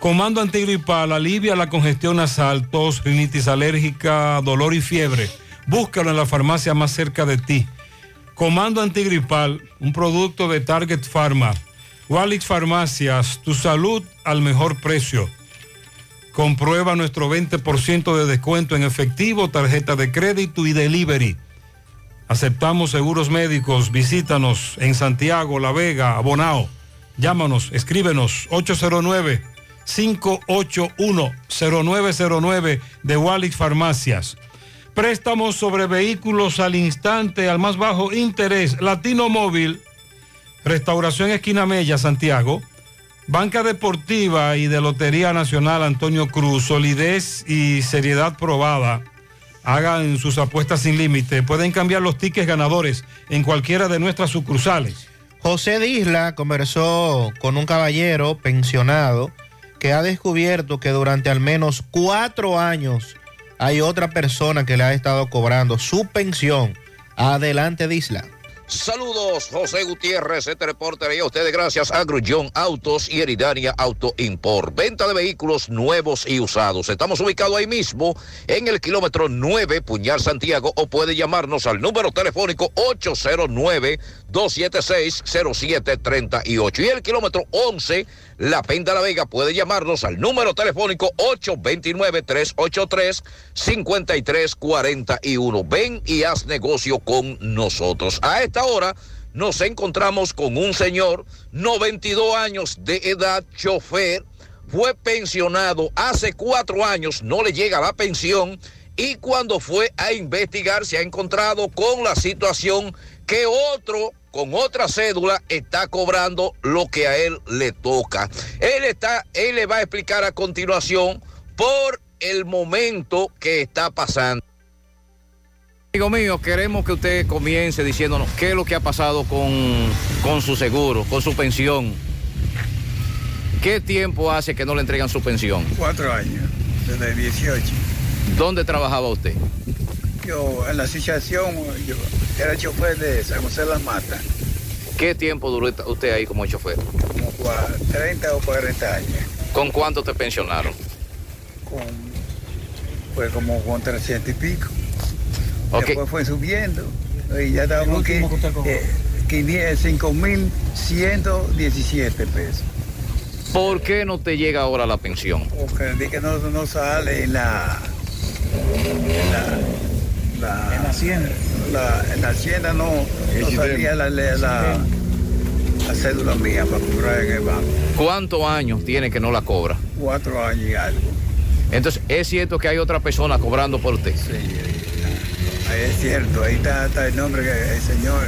Speaker 6: Comando antigripal alivia la congestión nasal, tos, rinitis alérgica, dolor y fiebre. Búscalo en la farmacia más cerca de ti. Comando antigripal, un producto de Target Pharma. Walix Farmacias, tu salud al mejor precio. Comprueba nuestro 20% de descuento en efectivo, tarjeta de crédito y delivery. Aceptamos seguros médicos. Visítanos en Santiago, La Vega, Abonao. Llámanos, escríbenos 809 581-0909 de Wallis Farmacias. Préstamos sobre vehículos al instante, al más bajo interés. Latino Móvil, Restauración Esquina Mella, Santiago. Banca Deportiva y de Lotería Nacional Antonio Cruz, solidez y seriedad probada. Hagan sus apuestas sin límite. Pueden cambiar los tickets ganadores en cualquiera de nuestras sucursales.
Speaker 26: José Disla conversó con un caballero pensionado que ha descubierto que durante al menos cuatro años hay otra persona que le ha estado cobrando su pensión. Adelante, Disla.
Speaker 50: Saludos, José Gutiérrez, este reporter y a ustedes gracias a Grullón Autos y Heridania Auto Import. Venta de vehículos nuevos y usados. Estamos ubicados ahí mismo en el kilómetro 9, Puñal Santiago, o puede llamarnos al número telefónico 809-276-0738. Y el kilómetro 11, La Penda La Vega puede llamarnos al número telefónico 829-383-5341. Ven y haz negocio con nosotros. A esta hora nos encontramos con un señor, 92 años de edad, chofer, fue pensionado hace cuatro años, no le llega la pensión y cuando fue a investigar se ha encontrado con la situación que otro con otra cédula está cobrando lo que a él le toca. Él está, él le va a explicar a continuación por el momento que está pasando.
Speaker 51: Amigo mío, queremos que usted comience diciéndonos qué es lo que ha pasado con, con su seguro, con su pensión. ¿Qué tiempo hace que no le entregan su pensión?
Speaker 52: Cuatro años, desde 18.
Speaker 51: ¿Dónde trabajaba usted?
Speaker 52: Yo en la asociación, yo era chofer de San José de Las Matas.
Speaker 51: ¿Qué tiempo duró usted ahí como chofer?
Speaker 52: Como 30 o 40 años.
Speaker 51: ¿Con cuánto te pensionaron?
Speaker 52: Con, pues como con 300 y pico.
Speaker 51: Okay.
Speaker 52: Después fue subiendo. Y ya estábamos aquí, eh, 5.117 pesos.
Speaker 51: ¿Por qué no te llega ahora la pensión?
Speaker 52: Porque no, no sale en la, en la, la,
Speaker 53: En la hacienda.
Speaker 52: la- en la hacienda no, no salía la, la, la- la cédula mía para cobrar en el banco.
Speaker 51: ¿Cuántos años tiene que no la cobra?
Speaker 52: Cuatro años y algo.
Speaker 51: Entonces, ¿es cierto que hay otra persona cobrando por usted?
Speaker 52: Sí, es cierto, ahí está, está el nombre, que el señor,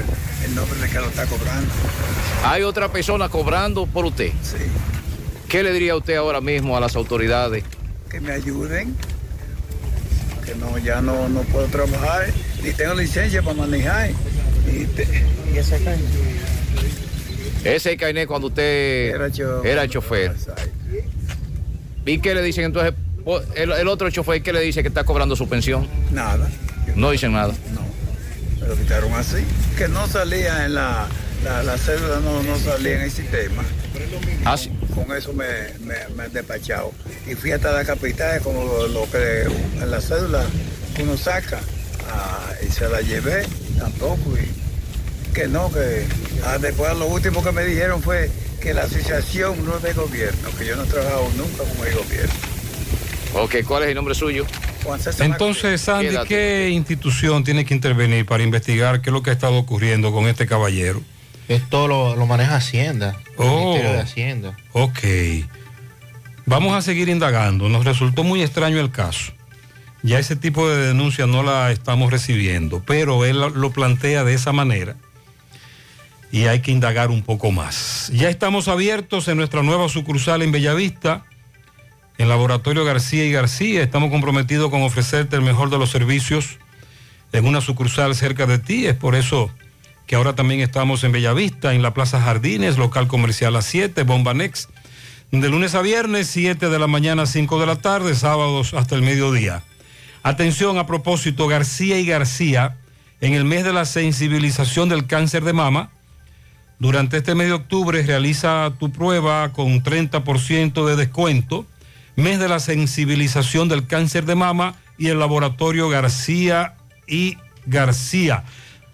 Speaker 52: el nombre de que lo está cobrando.
Speaker 51: ¿Hay otra persona cobrando por usted?
Speaker 52: Sí.
Speaker 51: ¿Qué le diría usted ahora mismo a las autoridades?
Speaker 52: Que me ayuden, que no, ya no, no puedo trabajar, ni tengo licencia para manejar. Y, te-
Speaker 53: ¿Y ese caño?
Speaker 51: Ese es Cainé cuando usted
Speaker 52: Era chofer.
Speaker 51: era chofer. ¿Y qué le dicen entonces? El, el otro chofer, ¿qué le dice que está cobrando su pensión?
Speaker 52: Nada,
Speaker 51: No dicen nada.
Speaker 52: me lo quitaron así, que no salía en la, la, la cédula, no, no salía en el sistema.
Speaker 51: Ah, sí.
Speaker 52: Con eso me, me, me han despachado. Y fui hasta la capital, como lo, lo que en la cédula uno saca, ah, y se la llevé tampoco. Y que no, que ah, después lo último que me dijeron fue que la asociación no es de gobierno, que yo no he trabajado nunca como el gobierno.
Speaker 51: Ok, ¿cuál es el nombre suyo?
Speaker 6: Entonces, Sandy,
Speaker 51: ¿Qué edad
Speaker 6: ¿qué institución tiene que intervenir para investigar qué es lo que ha estado ocurriendo con este caballero?
Speaker 26: Esto lo, lo maneja Hacienda, el
Speaker 6: Oh.
Speaker 26: Ministerio de Hacienda.
Speaker 6: Ok. Vamos a seguir indagando. Nos resultó muy extraño el caso. Ya ese tipo de denuncia no la estamos recibiendo, pero él lo plantea de esa manera y hay que indagar un poco más. Ya estamos abiertos en nuestra nueva sucursal en Bellavista, en Laboratorio García y García. Estamos comprometidos con ofrecerte el mejor de los servicios en una sucursal cerca de ti. Es por eso que ahora también estamos en Bellavista, en la Plaza Jardines, local comercial a 7, Bomba Next, de lunes a viernes, 7 de la mañana a 5 de la tarde, sábados hasta el mediodía. Atención a propósito, García y García, en el mes de la sensibilización del cáncer de mama, durante este mes de octubre realiza tu prueba con 30% de descuento, mes de la sensibilización del cáncer de mama y el laboratorio García y García.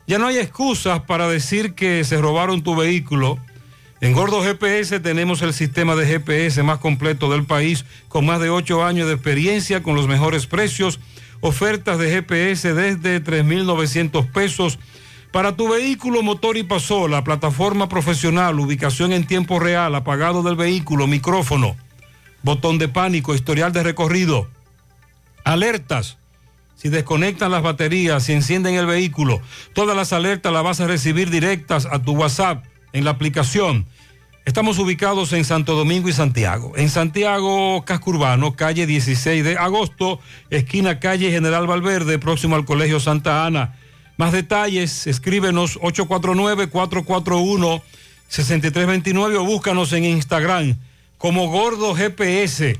Speaker 6: Ya no hay excusas para decir que se robaron tu vehículo. En Gordo GPS tenemos el sistema de GPS más completo del país, con más de 8 años de experiencia, con los mejores precios, ofertas de GPS desde 3.900 pesos. Para tu vehículo, motor y pasola, plataforma profesional, ubicación en tiempo real, apagado del vehículo, micrófono, botón de pánico, historial de recorrido, alertas. Si desconectan las baterías, si encienden el vehículo, todas las alertas las vas a recibir directas a tu WhatsApp en la aplicación. Estamos ubicados en Santo Domingo y Santiago. En Santiago, Casco Urbano, calle 16 de agosto, esquina calle General Valverde, próximo al Colegio Santa Ana. Más detalles, escríbenos 849-441-6329 o búscanos en Instagram como Gordo GPS.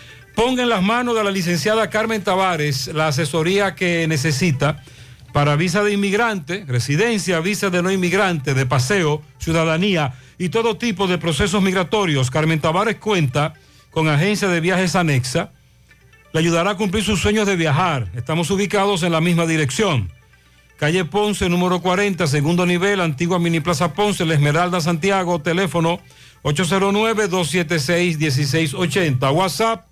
Speaker 6: Ponga en las manos de la licenciada Carmen Tavares la asesoría que necesita para visa de inmigrante, residencia, visa de no inmigrante, de paseo, ciudadanía y todo tipo de procesos migratorios. Carmen Tavares cuenta con agencia de viajes anexa. Le ayudará a cumplir sus sueños de viajar. Estamos ubicados en la misma dirección. Calle Ponce, número 40, segundo nivel, antigua Mini Plaza Ponce, La Esmeralda, Santiago, teléfono 809-276-1680, WhatsApp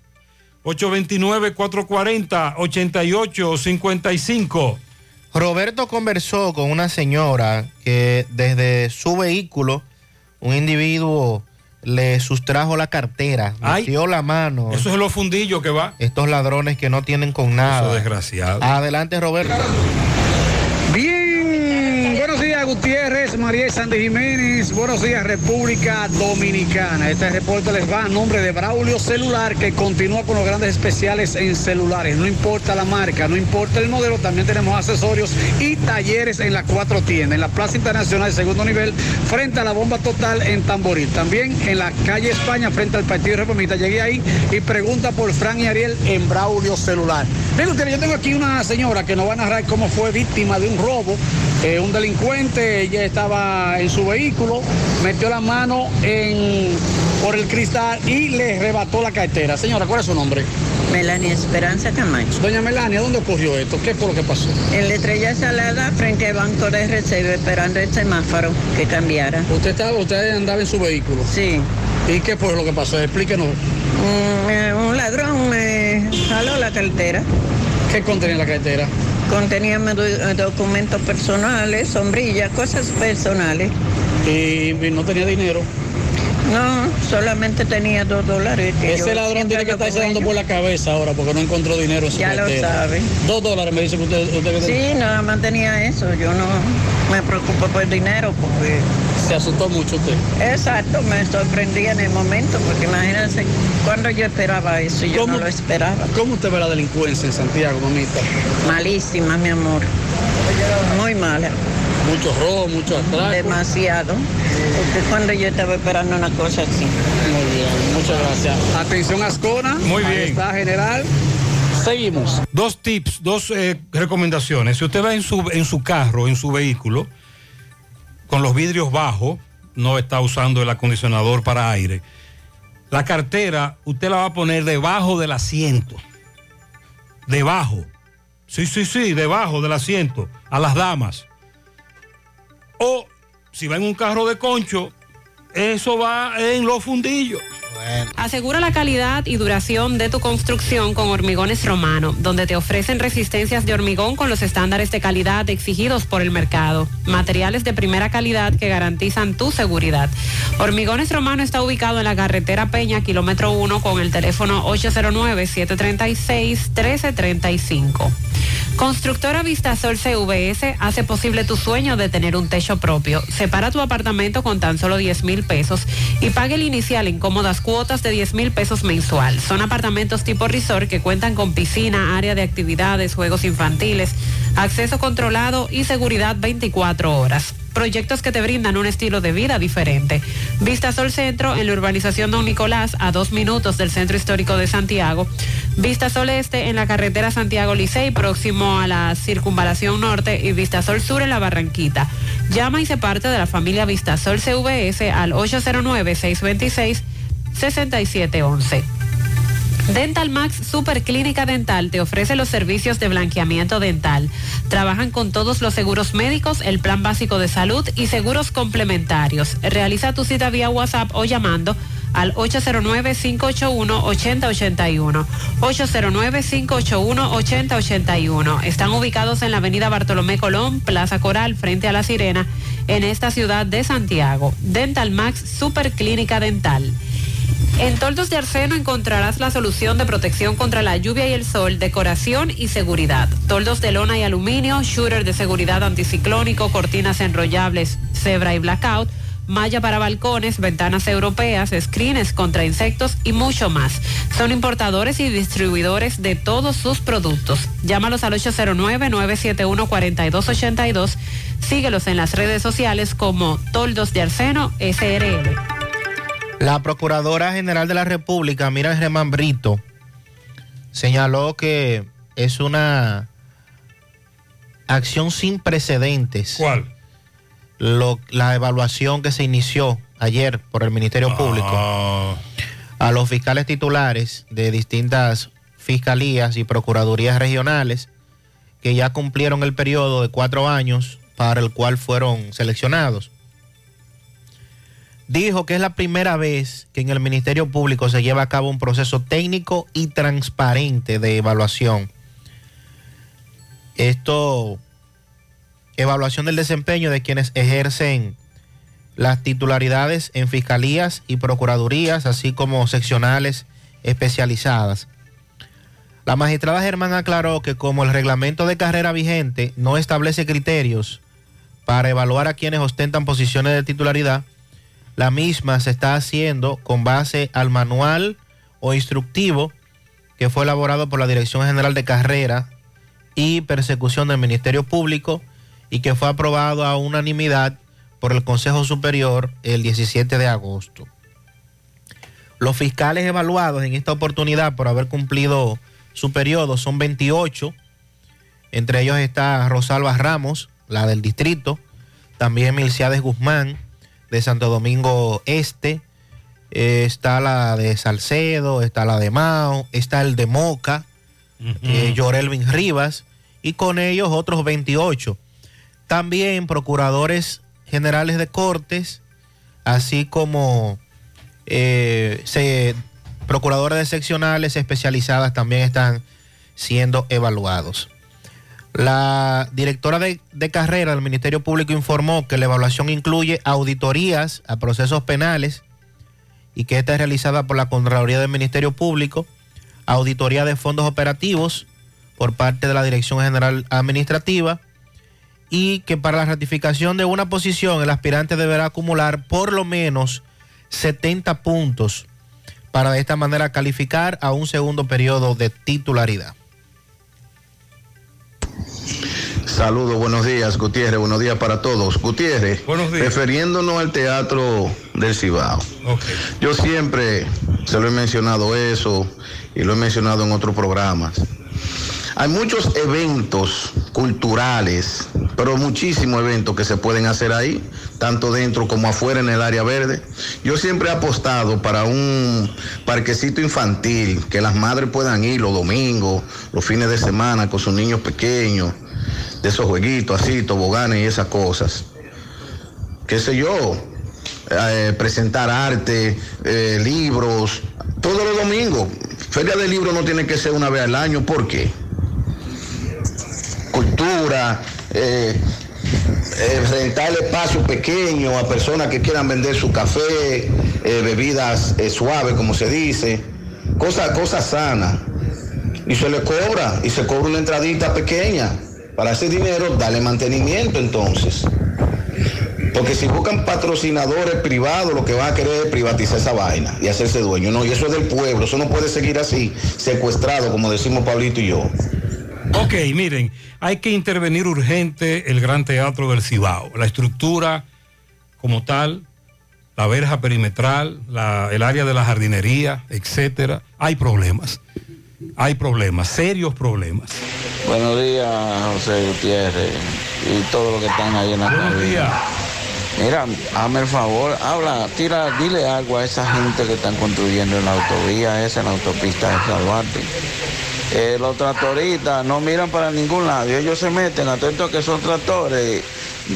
Speaker 6: 829-440-8855.
Speaker 26: Roberto conversó con una señora que desde su vehículo un individuo le sustrajo la cartera, metió la mano.
Speaker 6: Eso es lo fundillo que va.
Speaker 26: Estos ladrones que no tienen con nada.
Speaker 6: Eso desgraciado.
Speaker 26: Adelante, Roberto.
Speaker 54: Gutiérrez, María Sandy Jiménez, buenos días República Dominicana. Este reporte les va a nombre de Braulio Celular que continúa con los grandes especiales en celulares. No importa la marca, no importa el modelo, también tenemos accesorios y talleres en las cuatro tiendas. En la Plaza Internacional de segundo nivel, frente a la bomba total en Tamboril. También en la calle España, frente al Partido Reformista. Llegué ahí y pregunta por Fran y Ariel en Braulio Celular. Miren ustedes, yo tengo aquí una señora que nos va a narrar cómo fue víctima de un robo. Eh, un delincuente, ella estaba en su vehículo, metió la mano en, por el cristal y le arrebató la cartera. Señora, ¿cuál es su nombre?
Speaker 51: Melania Esperanza Camacho.
Speaker 54: Doña Melania, ¿dónde ocurrió esto? ¿Qué fue lo que pasó?
Speaker 51: En la estrella salada frente al banco de reserva esperando el semáforo que cambiara.
Speaker 54: ¿Usted estaba, usted andaba en su vehículo?
Speaker 51: Sí.
Speaker 54: ¿Y qué fue lo que pasó? Explíquenos.
Speaker 51: Mm, eh, un ladrón me jaló la cartera.
Speaker 54: ¿Qué contenía la cartera?
Speaker 51: Contenía eh, documentos personales, sombrillas, cosas personales.
Speaker 54: ¿Y, no tenía dinero?
Speaker 51: No, solamente tenía dos dólares. que
Speaker 54: Ese ladrón tiene que estarse dando por la cabeza ahora porque no encontró dinero en su
Speaker 51: Ya lo sabe.
Speaker 54: Dos dólares me dice que usted, usted.
Speaker 51: Sí, nada más tenía eso. Yo no me preocupo por el dinero porque...
Speaker 54: Se asustó mucho usted.
Speaker 51: Exacto, me sorprendí en el momento porque imagínense cuando yo esperaba eso y yo no lo esperaba.
Speaker 54: ¿Cómo usted ve la delincuencia en Santiago, mamita?
Speaker 51: Malísima, mi amor. Muy mala.
Speaker 54: Muchos robos, muchos atracos.
Speaker 51: Demasiado. Porque cuando yo estaba esperando una cosa así.
Speaker 54: Muy bien, muchas gracias. Atención Ascona.
Speaker 6: Muy
Speaker 54: Ahí
Speaker 6: bien.
Speaker 54: está general. Seguimos.
Speaker 6: Dos tips, dos eh, recomendaciones. Si usted va en su, en su carro, en su vehículo, con los vidrios bajos, no está usando el acondicionador para aire. La cartera, usted la va a poner debajo del asiento. Debajo. Sí, sí, sí, debajo del asiento. A las damas. O si va en un carro de concho, eso va en los fundillos.
Speaker 55: Asegura la calidad y duración de tu construcción con Hormigones Romano, donde te ofrecen resistencias de hormigón con los estándares de calidad exigidos por el mercado. Materiales de primera calidad que garantizan tu seguridad. Hormigones Romano está ubicado en la carretera Peña, kilómetro 1, con el teléfono 809-736-1335. Constructora Vistasol CVS hace posible tu sueño de tener un techo propio. Separa tu apartamento con tan solo 10 mil pesos y pague el inicial en cómodas cuotas de 10 mil pesos mensual. Son apartamentos tipo resort que cuentan con piscina, área de actividades, juegos infantiles, acceso controlado y seguridad 24 horas. Proyectos que te brindan un estilo de vida diferente. Vista Sol Centro en la urbanización Don Nicolás a dos minutos del Centro Histórico de Santiago. Vista Sol Este en la carretera Santiago Licey próximo a la Circunvalación Norte y Vista Sol Sur en la Barranquita. Llama y se parte de la familia Vista Sol CVS al 809-626-6711. Dental Max Super Clínica Dental te ofrece los servicios de blanqueamiento dental. Trabajan con todos los seguros médicos, el plan básico de salud y seguros complementarios. Realiza tu cita vía WhatsApp o llamando al 809-581-8081. 809-581-8081. Están ubicados en la avenida Bartolomé Colón, Plaza Coral, frente a La Sirena, en esta ciudad de Santiago. Dental Max Super Clínica Dental. En Toldos de Arseno encontrarás la solución de protección contra la lluvia y el sol, decoración y seguridad. Toldos de lona y aluminio, shooter de seguridad anticiclónico, cortinas enrollables, cebra y blackout, malla para balcones, ventanas europeas, screens contra insectos y mucho más. Son importadores y distribuidores de todos sus productos. Llámalos al 809-971-4282. Síguelos en las redes sociales como Toldos de Arseno SRL.
Speaker 26: La Procuradora General de la República, Mira Germán Brito, señaló que es una acción sin precedentes.
Speaker 6: ¿Cuál?
Speaker 26: la evaluación que se inició ayer por el Ministerio Público a los fiscales titulares de distintas fiscalías y procuradurías regionales que ya cumplieron el periodo de cuatro años para el cual fueron seleccionados. Dijo que es la primera vez que en el Ministerio Público se lleva a cabo un proceso técnico y transparente de evaluación. Esto, evaluación del desempeño de quienes ejercen las titularidades en fiscalías y procuradurías, así como seccionales especializadas. La magistrada Germán aclaró que como el reglamento de carrera vigente no establece criterios para evaluar a quienes ostentan posiciones de titularidad, la misma se está haciendo con base al manual o instructivo que fue elaborado por la Dirección General de Carrera y Persecución del Ministerio Público y que fue aprobado a unanimidad por el Consejo Superior el 17 de agosto. Los fiscales evaluados en esta oportunidad por haber cumplido su periodo son 28. Entre ellos está Rosalba Ramos, la del distrito, también Milciades Guzmán, de Santo Domingo Este, eh, está la de Salcedo, está la de Mao, está el de Moca, eh, Llorelvin Rivas, y con ellos otros 28. También procuradores generales de cortes, así como eh, se, procuradores de seccionales especializadas también están siendo evaluados. La directora de, carrera del Ministerio Público informó que la evaluación incluye auditorías a procesos penales y que esta es realizada por la Contraloría del Ministerio Público, auditoría de fondos operativos por parte de la Dirección General Administrativa, y que para la ratificación de una posición el aspirante deberá acumular por lo menos 70 puntos para de esta manera calificar a un segundo periodo de titularidad.
Speaker 56: Saludos, buenos días, Gutiérrez, buenos días para todos. Gutiérrez, refiriéndonos al teatro del Cibao. Yo siempre se lo he mencionado eso y lo he mencionado en otros programas. Hay muchos eventos culturales, pero muchísimos eventos que se pueden hacer ahí, tanto dentro como afuera en el área verde. Yo siempre he apostado para un parquecito infantil, que las madres puedan ir los domingos, los fines de semana con sus niños pequeños, de esos jueguitos así, toboganes y esas cosas. ¿Qué sé yo? Eh, presentar arte, eh, libros, todos los domingos. Feria de libros no tiene que ser una vez al año, ¿por qué? cultura, eh, eh, rentar espacio pequeño a personas que quieran vender su café, bebidas suaves, como se dice, cosas cosa sanas. Y se le cobra, y se cobra una entradita pequeña. Para ese dinero, dale mantenimiento entonces. Porque si buscan patrocinadores privados, lo que van a querer es privatizar esa vaina y hacerse dueño. No, y eso es del pueblo, eso no puede seguir así, secuestrado, como decimos Pablito y yo.
Speaker 6: Ok, miren, hay que intervenir urgente el Gran Teatro del Cibao. La estructura como tal, la verja perimetral, el área de la jardinería, etcétera. Hay problemas. Hay problemas, serios problemas.
Speaker 57: Buenos días, José Gutiérrez y todos los que están ahí en la Buenos días. Mira, hazme el favor, habla, tira, dile algo a esa gente que están construyendo en la autovía esa, en la autopista de Salvarte eh, los tractoristas no miran para ningún lado. Ellos se meten, atentos a que son tractores,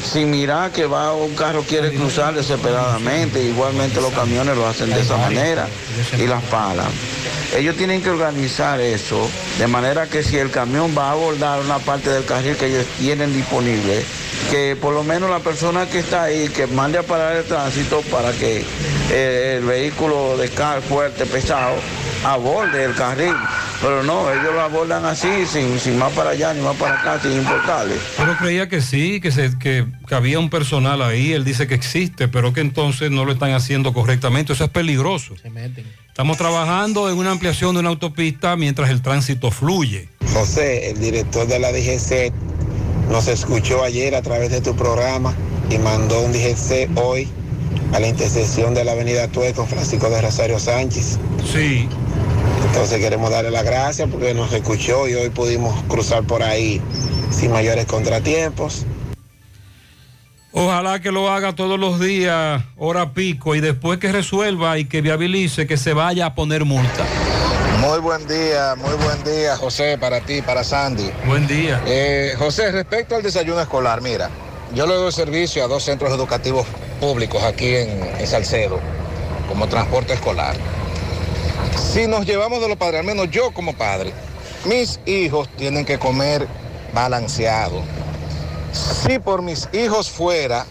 Speaker 57: sin mirar que va un carro quiere cruzar desesperadamente. Igualmente los camiones lo hacen de esa manera y las palan. Ellos tienen que organizar eso de manera que si el camión va a abordar una parte del carril que ellos tienen disponible, que por lo menos la persona que está ahí, que mande a parar el tránsito para que eh, el vehículo de carga fuerte, pesado, aborde el carril. Pero no, ellos lo abordan así, sin, sin más para allá ni más para acá, sin importarle.
Speaker 6: Pero creía que sí, que, se, que, había un personal ahí, él dice que existe, pero que entonces no lo están haciendo correctamente. Eso es peligroso. Se meten. Estamos trabajando en una ampliación de una autopista mientras el tránsito fluye.
Speaker 58: José, el director de la DGC, nos escuchó ayer a través de tu programa y mandó un DGC hoy a la intersección de la avenida Tue con Francisco de Rosario Sánchez.
Speaker 6: Sí
Speaker 59: Entonces queremos darle las gracias porque nos escuchó y hoy pudimos cruzar por ahí sin mayores contratiempos.
Speaker 6: Ojalá que lo haga todos los días, hora pico, y después que resuelva y que viabilice, que se vaya a poner multa.
Speaker 60: Muy buen día, muy buen día, José, para ti, para Sandy.
Speaker 6: Buen día.
Speaker 60: Eh, José, respecto al desayuno escolar, mira, yo le doy servicio a dos centros educativos públicos aquí en, en Salcedo, como transporte escolar. Si nos llevamos de los padres, al menos yo como padre, mis hijos tienen que comer balanceado. Si por mis hijos fuera,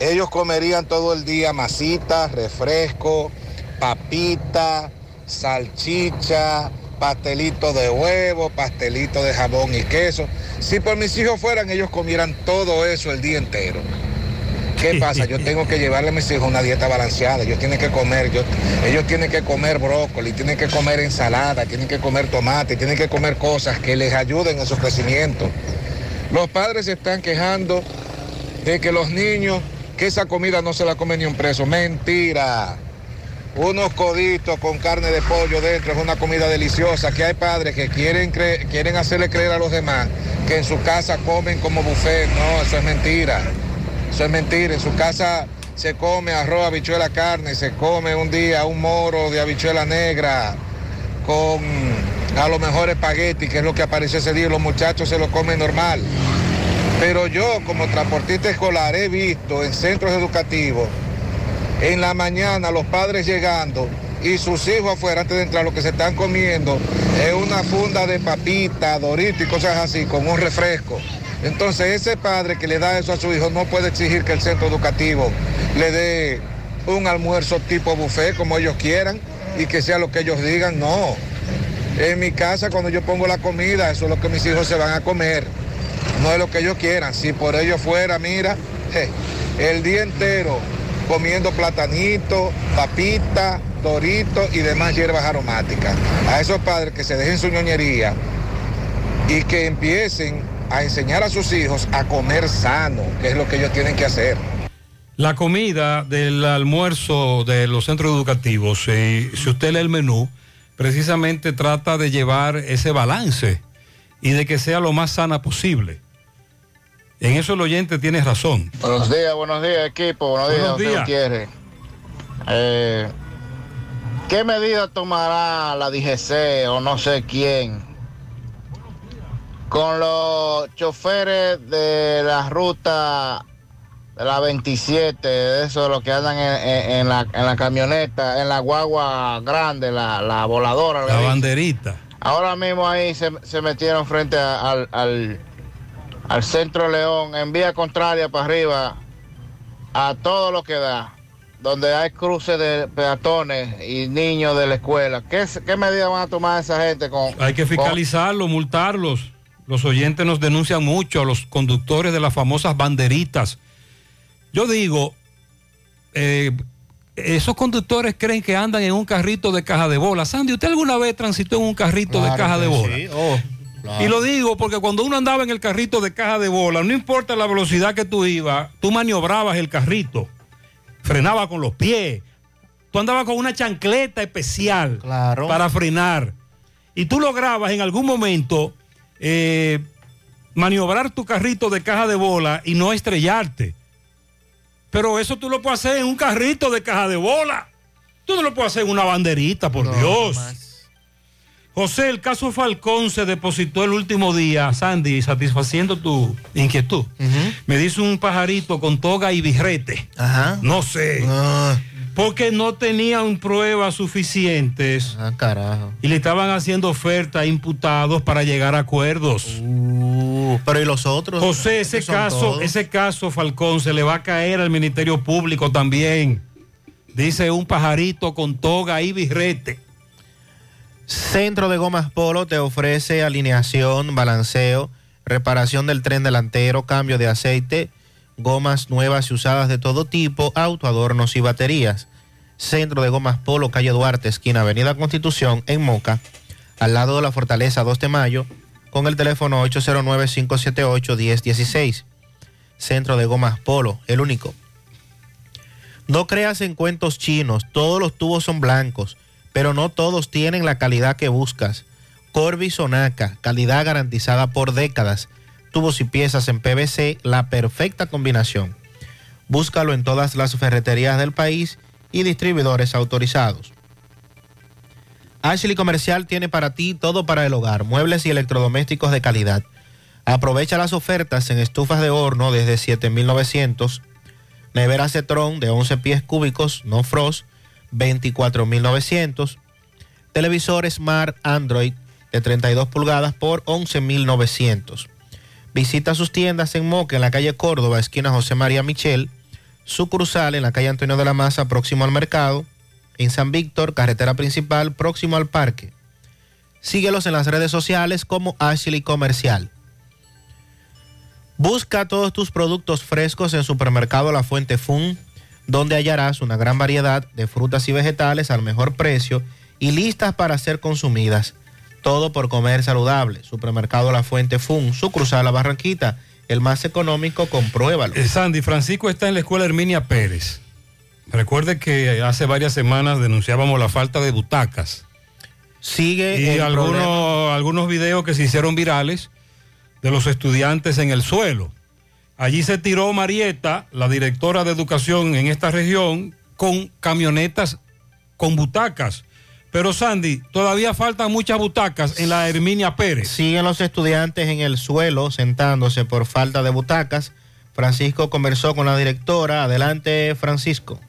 Speaker 60: ellos comerían todo el día masita, refresco, papita, salchicha, pastelito de huevo, pastelito de jabón y queso. Si por mis hijos fueran, ellos comieran todo eso el día entero. ¿Qué pasa? Yo tengo que llevarle a mis hijos una dieta balanceada. Ellos tienen que comer, yo- ellos tienen que comer brócoli, tienen que comer ensalada, tienen que comer tomate, tienen que comer cosas que les ayuden en su crecimiento. Los padres se están quejando de que los niños, que esa comida no se la come ni un preso. Mentira. Unos coditos con carne de pollo dentro es una comida deliciosa. Que hay padres que quieren, quieren hacerle creer a los demás que en su casa comen como buffet. No, eso es mentira. Eso es mentira. En su casa se come arroz, habichuela, carne. Se come un día un moro de habichuela negra con a lo mejor espagueti, que es lo que apareció ese día. Los muchachos se lo comen normal. Pero yo como transportista escolar he visto en centros educativos en la mañana los padres llegando y sus hijos afuera antes de entrar lo que se están comiendo es una funda de papita, dorito y cosas así con un refresco. Entonces ese padre que le da eso a su hijo no puede exigir que el centro educativo le dé un almuerzo tipo buffet como ellos quieran y que sea lo que ellos digan, no. En mi casa cuando yo pongo la comida, eso es lo que mis hijos se van a comer, no es lo que ellos quieran. Si por ellos fuera, mira, el día entero comiendo platanito, papita, dorito y demás hierbas aromáticas. A esos padres que se dejen su ñoñería y que empiecen a enseñar a sus hijos a comer sano, que es lo que ellos tienen que hacer.
Speaker 6: La comida del almuerzo de los centros educativos, eh, si usted lee el menú, precisamente trata de llevar ese balance y de que sea lo más sana posible. En eso el oyente tiene razón.
Speaker 60: Buenos días, buenos días equipo, buenos,
Speaker 6: Buenos
Speaker 60: días. Eh, ¿Qué medida tomará la DGC o no sé quién con los choferes de la ruta de la 27, de eso, los que andan en, en- en la, en la camioneta, en la guagua grande, la, la voladora?
Speaker 6: La banderita.
Speaker 60: Ahora mismo ahí se, se metieron frente a- al, al, al centro León, en vía contraria para arriba, a todo lo que da, donde hay cruces de peatones y niños de la escuela. ¿Qué, qué medidas van a tomar esa gente con...
Speaker 6: Hay que
Speaker 60: con-
Speaker 6: fiscalizarlo, multarlos. Los oyentes nos denuncian mucho a los conductores de las famosas banderitas. Yo digo, eh, esos conductores creen que andan en un carrito de caja de bola. Sandy, ¿usted alguna vez transitó en un carrito de caja de bola?
Speaker 26: sí. Oh, claro.
Speaker 6: Y lo digo porque cuando uno andaba en el carrito de caja de bola, no importa la velocidad que tú ibas, tú maniobrabas el carrito, frenaba con los pies, tú andabas con una chancleta especial para frenar. Y tú lograbas en algún momento eh, maniobrar tu carrito de caja de bola y no estrellarte. Pero eso tú lo puedes hacer en un carrito de caja de bola. Tú no lo puedes hacer en una banderita, por Dios. José, el caso Falcón se depositó el último día, Sandy, satisfaciendo tu inquietud. Me dice un pajarito con toga y birrete.
Speaker 26: Ajá.
Speaker 6: No sé. Porque no tenían pruebas suficientes.
Speaker 26: Ah, carajo.
Speaker 6: Y le estaban haciendo ofertas a imputados para llegar a acuerdos.
Speaker 26: Uh, pero ¿y los otros?
Speaker 6: José, ese caso,
Speaker 26: todos.
Speaker 6: ese caso, Falcón, se le va a caer al Ministerio Público también. Dice un pajarito con toga y birrete.
Speaker 26: Centro de Gomas Polo te ofrece alineación, balanceo, reparación del tren delantero, cambio de aceite, gomas nuevas y usadas de todo tipo, auto, adornos y baterías. Centro de Gomas Polo, calle Duarte, esquina Avenida Constitución, en Moca, al lado de la Fortaleza 2 de Mayo, con el teléfono 809-578-1016. Centro de Gomas Polo, el único. No creas en cuentos chinos, todos los tubos son blancos pero no todos tienen la calidad que buscas. Corby Sonaca, calidad garantizada por décadas. Tubos y piezas en PVC, la perfecta combinación. Búscalo en todas las ferreterías del país y distribuidores autorizados. Ashley Comercial tiene para ti todo para el hogar, muebles y electrodomésticos de calidad. Aprovecha las ofertas en estufas de horno desde 7,900, nevera Cetron de 11 pies cúbicos, no frost, 24,900, televisor Smart Android de 32 pulgadas por 11,900. Visita sus tiendas en Moca, en la calle Córdoba, esquina José María Michel, sucursal en la calle Antonio de la Maza, próximo al mercado, en San Víctor, carretera principal, próximo al parque. Síguelos en las redes sociales como Ashley Comercial. Busca todos tus productos frescos en Supermercado La Fuente Fun, donde hallarás una gran variedad de frutas y vegetales al mejor precio y listas para ser consumidas. Todo por comer saludable. Supermercado La Fuente Fun, su cruzada La Barranquita, el más económico, compruébalo.
Speaker 6: Eh, Sandy, Francisco está en la escuela Herminia Pérez. Recuerde que hace varias semanas denunciábamos la falta de butacas.
Speaker 26: Sigue
Speaker 6: y
Speaker 26: el
Speaker 6: algunos, algunos videos que se hicieron virales de los estudiantes en el suelo. Allí se tiró Marieta, la directora de educación en esta región, con camionetas con butacas. Pero Sandy, todavía faltan muchas butacas en la Herminia Pérez.
Speaker 26: Siguen los estudiantes en el suelo sentándose por falta de butacas. Francisco conversó con la directora. Adelante, Francisco.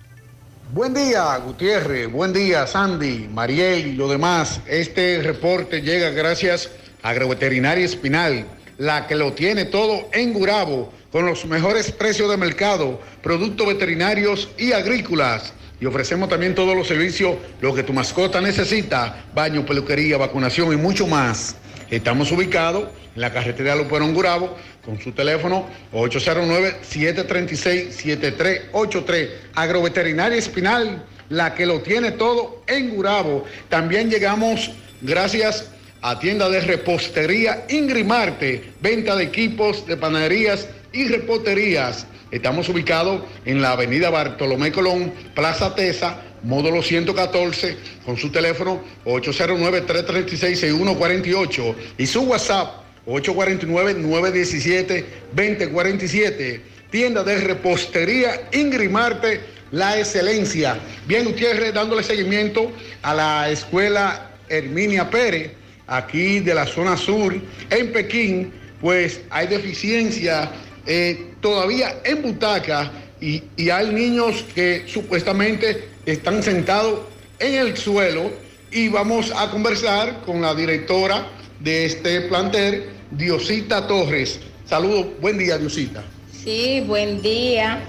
Speaker 53: Buen día, Gutiérrez. Buen día, Sandy, Mariel y lo demás. Este reporte llega gracias a Agroveterinaria Espinal, la que lo tiene todo en Gurabo, con los mejores precios de mercado, productos veterinarios y agrícolas. Y ofrecemos también todos los servicios, lo que tu mascota necesita, baño, peluquería, vacunación y mucho más. Estamos ubicados en la carretera Luperón Gurabo con su teléfono 809-736-7383. Agroveterinaria Espinal, la que lo tiene todo en Gurabo. También llegamos gracias a tienda de repostería Ingrimarte, venta de equipos de panaderías y reposterías. Estamos ubicados en la avenida Bartolomé Colón, Plaza Tesa, módulo 114, con su teléfono 809-336-6148 y su WhatsApp 849-917-2047. Tienda de repostería Ingrimarte, la excelencia. Bien, Gutiérrez, dándole seguimiento a la escuela Herminia Pérez, aquí de la zona sur, en Pekín, pues hay deficiencia eh, todavía en butaca y, y hay niños que supuestamente están sentados en el suelo y vamos a conversar con la directora de este plantel, Diosita Torres. Saludos, buen día, Diosita.
Speaker 61: Sí, buen día.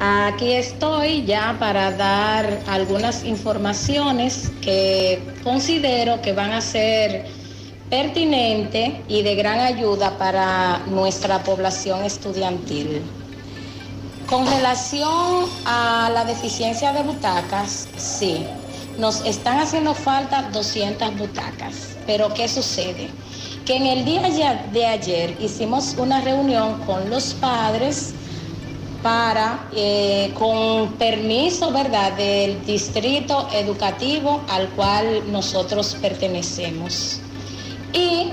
Speaker 61: Aquí estoy ya para dar algunas informaciones que considero que van a ser pertinentes y de gran ayuda para nuestra población estudiantil. Con relación a la deficiencia de butacas, sí, nos están haciendo falta 200 butacas, pero ¿qué sucede? Que en el día de ayer hicimos una reunión con los padres para, eh, con permiso, ¿verdad?, del distrito educativo al cual nosotros pertenecemos. Y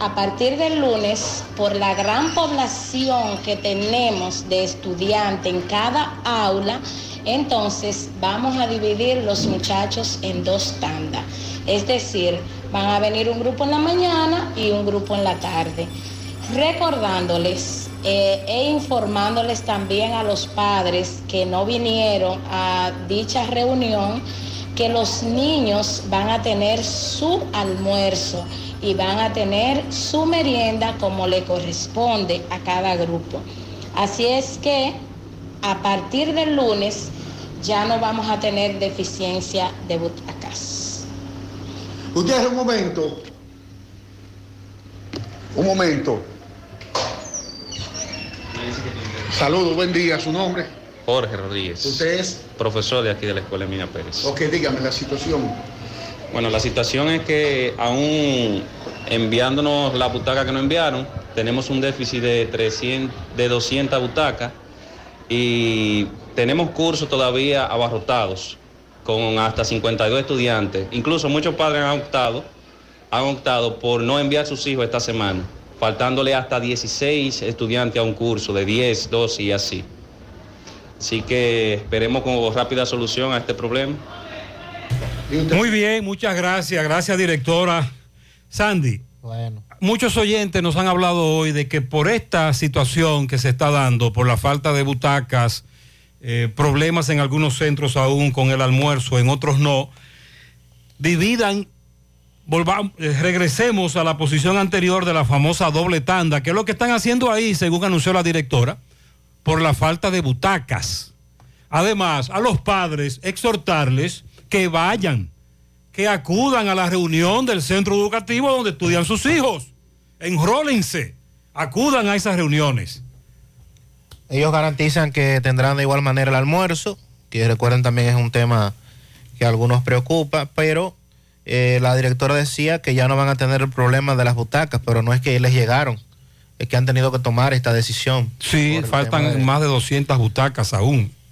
Speaker 61: a partir del lunes, por la gran población que tenemos de estudiantes en cada aula, entonces vamos a dividir los muchachos en dos tandas. Es decir, van a venir un grupo en la mañana y un grupo en la tarde. Recordándoles eh, e informándoles también a los padres que no vinieron a dicha reunión que los niños van a tener su almuerzo y van a tener su merienda como le corresponde a cada grupo. Así es que a partir del lunes ya no vamos a tener deficiencia de butacas.
Speaker 53: Usted un momento. Un momento. Saludos, buen día, su nombre.
Speaker 62: Jorge Rodríguez.
Speaker 53: ¿Usted es?
Speaker 62: Profesor de aquí de la Escuela Mina Pérez.
Speaker 53: Ok, dígame la situación.
Speaker 62: Bueno, la situación es que aún enviándonos la butaca que nos enviaron, tenemos un déficit de, 300, de 200 butacas y tenemos cursos todavía abarrotados. con hasta 52 estudiantes. Incluso muchos padres han optado, han optado por no enviar sus hijos esta semana, faltándole hasta 16 estudiantes a un curso de 10, 12 y así. Así que esperemos con rápida solución a este problema.
Speaker 6: Muy bien, muchas gracias. Gracias, directora. Sandy.
Speaker 26: Bueno.
Speaker 6: Muchos oyentes nos han hablado hoy de que por esta situación que se está dando, por la falta de butacas, eh, problemas en algunos centros aún con el almuerzo, en otros no, dividan, volvamos, eh, regresemos a la posición anterior de la famosa doble tanda, que es lo que están haciendo ahí, según anunció la directora, por la falta de butacas. Además, a los padres exhortarles que vayan, que acudan a la reunión del centro educativo donde estudian sus hijos. Enrólense, acudan a esas reuniones.
Speaker 26: Ellos garantizan que tendrán de igual manera el almuerzo, que recuerden también es un tema que a algunos preocupa, pero eh, la directora decía que ya no van a tener el problema de las butacas, pero no es que les llegaron, es que han tenido que tomar esta decisión.
Speaker 6: Sí, faltan más de 200 butacas aún.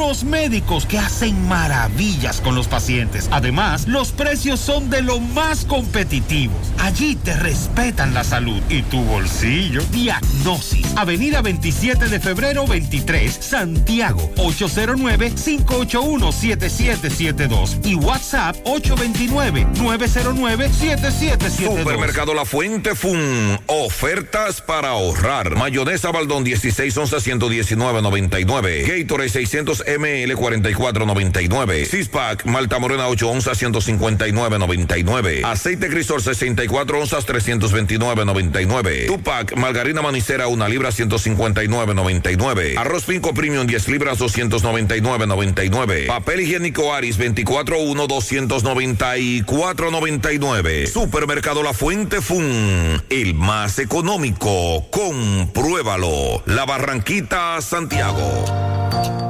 Speaker 63: unos médicos que hacen maravillas con los pacientes. Además, los precios son de lo más competitivos. Allí te respetan la salud y tu bolsillo. Diagnosis. Avenida 27 de febrero 23, Santiago. 809-581-7772. Y WhatsApp 829-909-7772.
Speaker 9: Supermercado La Fuente Fun. Ofertas para ahorrar. Mayonesa Baldón 16 onzas 119.99. Gatorade 600 ml 44.99. Sixpack Malta Morena 8 onzas 159.99. Aceite Crisol 64 onzas 329.99. Tupac Margarina Manicera 1 libra 159.99. Arroz Pinco Premium 10 libras 299.99. Papel higiénico Aris 24 1 294.99. Supermercado La Fuente Fun. El más económico. Compruébalo. La Barranquita Santiago.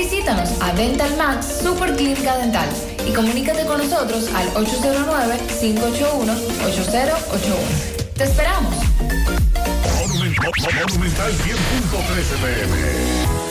Speaker 64: Visítanos a Dental Max Super Clínica Dental y comunícate con nosotros al 809-581-8081. ¡Te esperamos!
Speaker 48: Monumental 10.13 pm.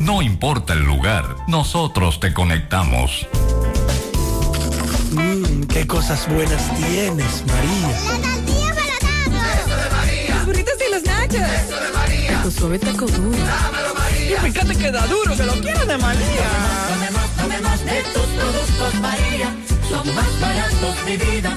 Speaker 65: No importa el lugar, nosotros te conectamos.
Speaker 66: Mmm, qué cosas buenas tienes, María.
Speaker 67: La tortilla para
Speaker 66: Eso de María.
Speaker 67: Los burritos y los nachos.
Speaker 66: Eso de María.
Speaker 67: Tu suave taco duro.
Speaker 66: Dámelo, María.
Speaker 67: Y fíjate que da duro, que lo quiero de María.
Speaker 66: Tomemos, tomemos de tus productos, María. Son más baratos, de vida.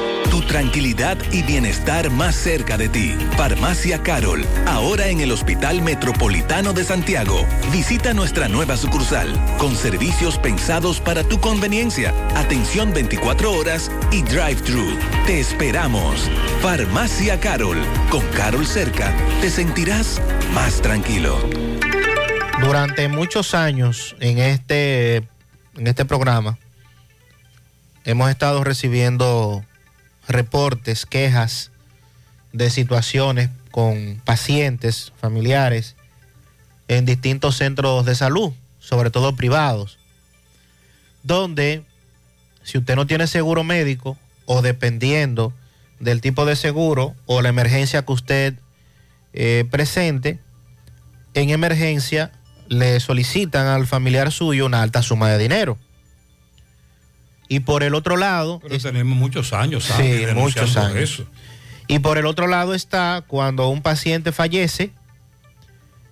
Speaker 68: Tu tranquilidad y bienestar más cerca de ti. Farmacia Carol, ahora en el Hospital Metropolitano de Santiago. Visita nuestra nueva sucursal, con servicios pensados para tu conveniencia, atención 24 horas y drive-thru. Te esperamos. Farmacia Carol, con Carol cerca, te sentirás más tranquilo.
Speaker 26: Durante muchos años en este, en este programa hemos estado recibiendo reportes, quejas de situaciones con pacientes, familiares en distintos centros de salud, sobre todo privados, donde si usted no tiene seguro médico o dependiendo del tipo de seguro o la emergencia que usted eh, presente, en emergencia le solicitan al familiar suyo una alta suma de dinero. Y por el otro lado...
Speaker 6: Pero tenemos muchos años,
Speaker 26: Sí,
Speaker 6: ¿sabes?
Speaker 26: muchos
Speaker 6: denunciando
Speaker 26: años.
Speaker 6: Eso.
Speaker 26: Y por el otro lado está cuando un paciente fallece,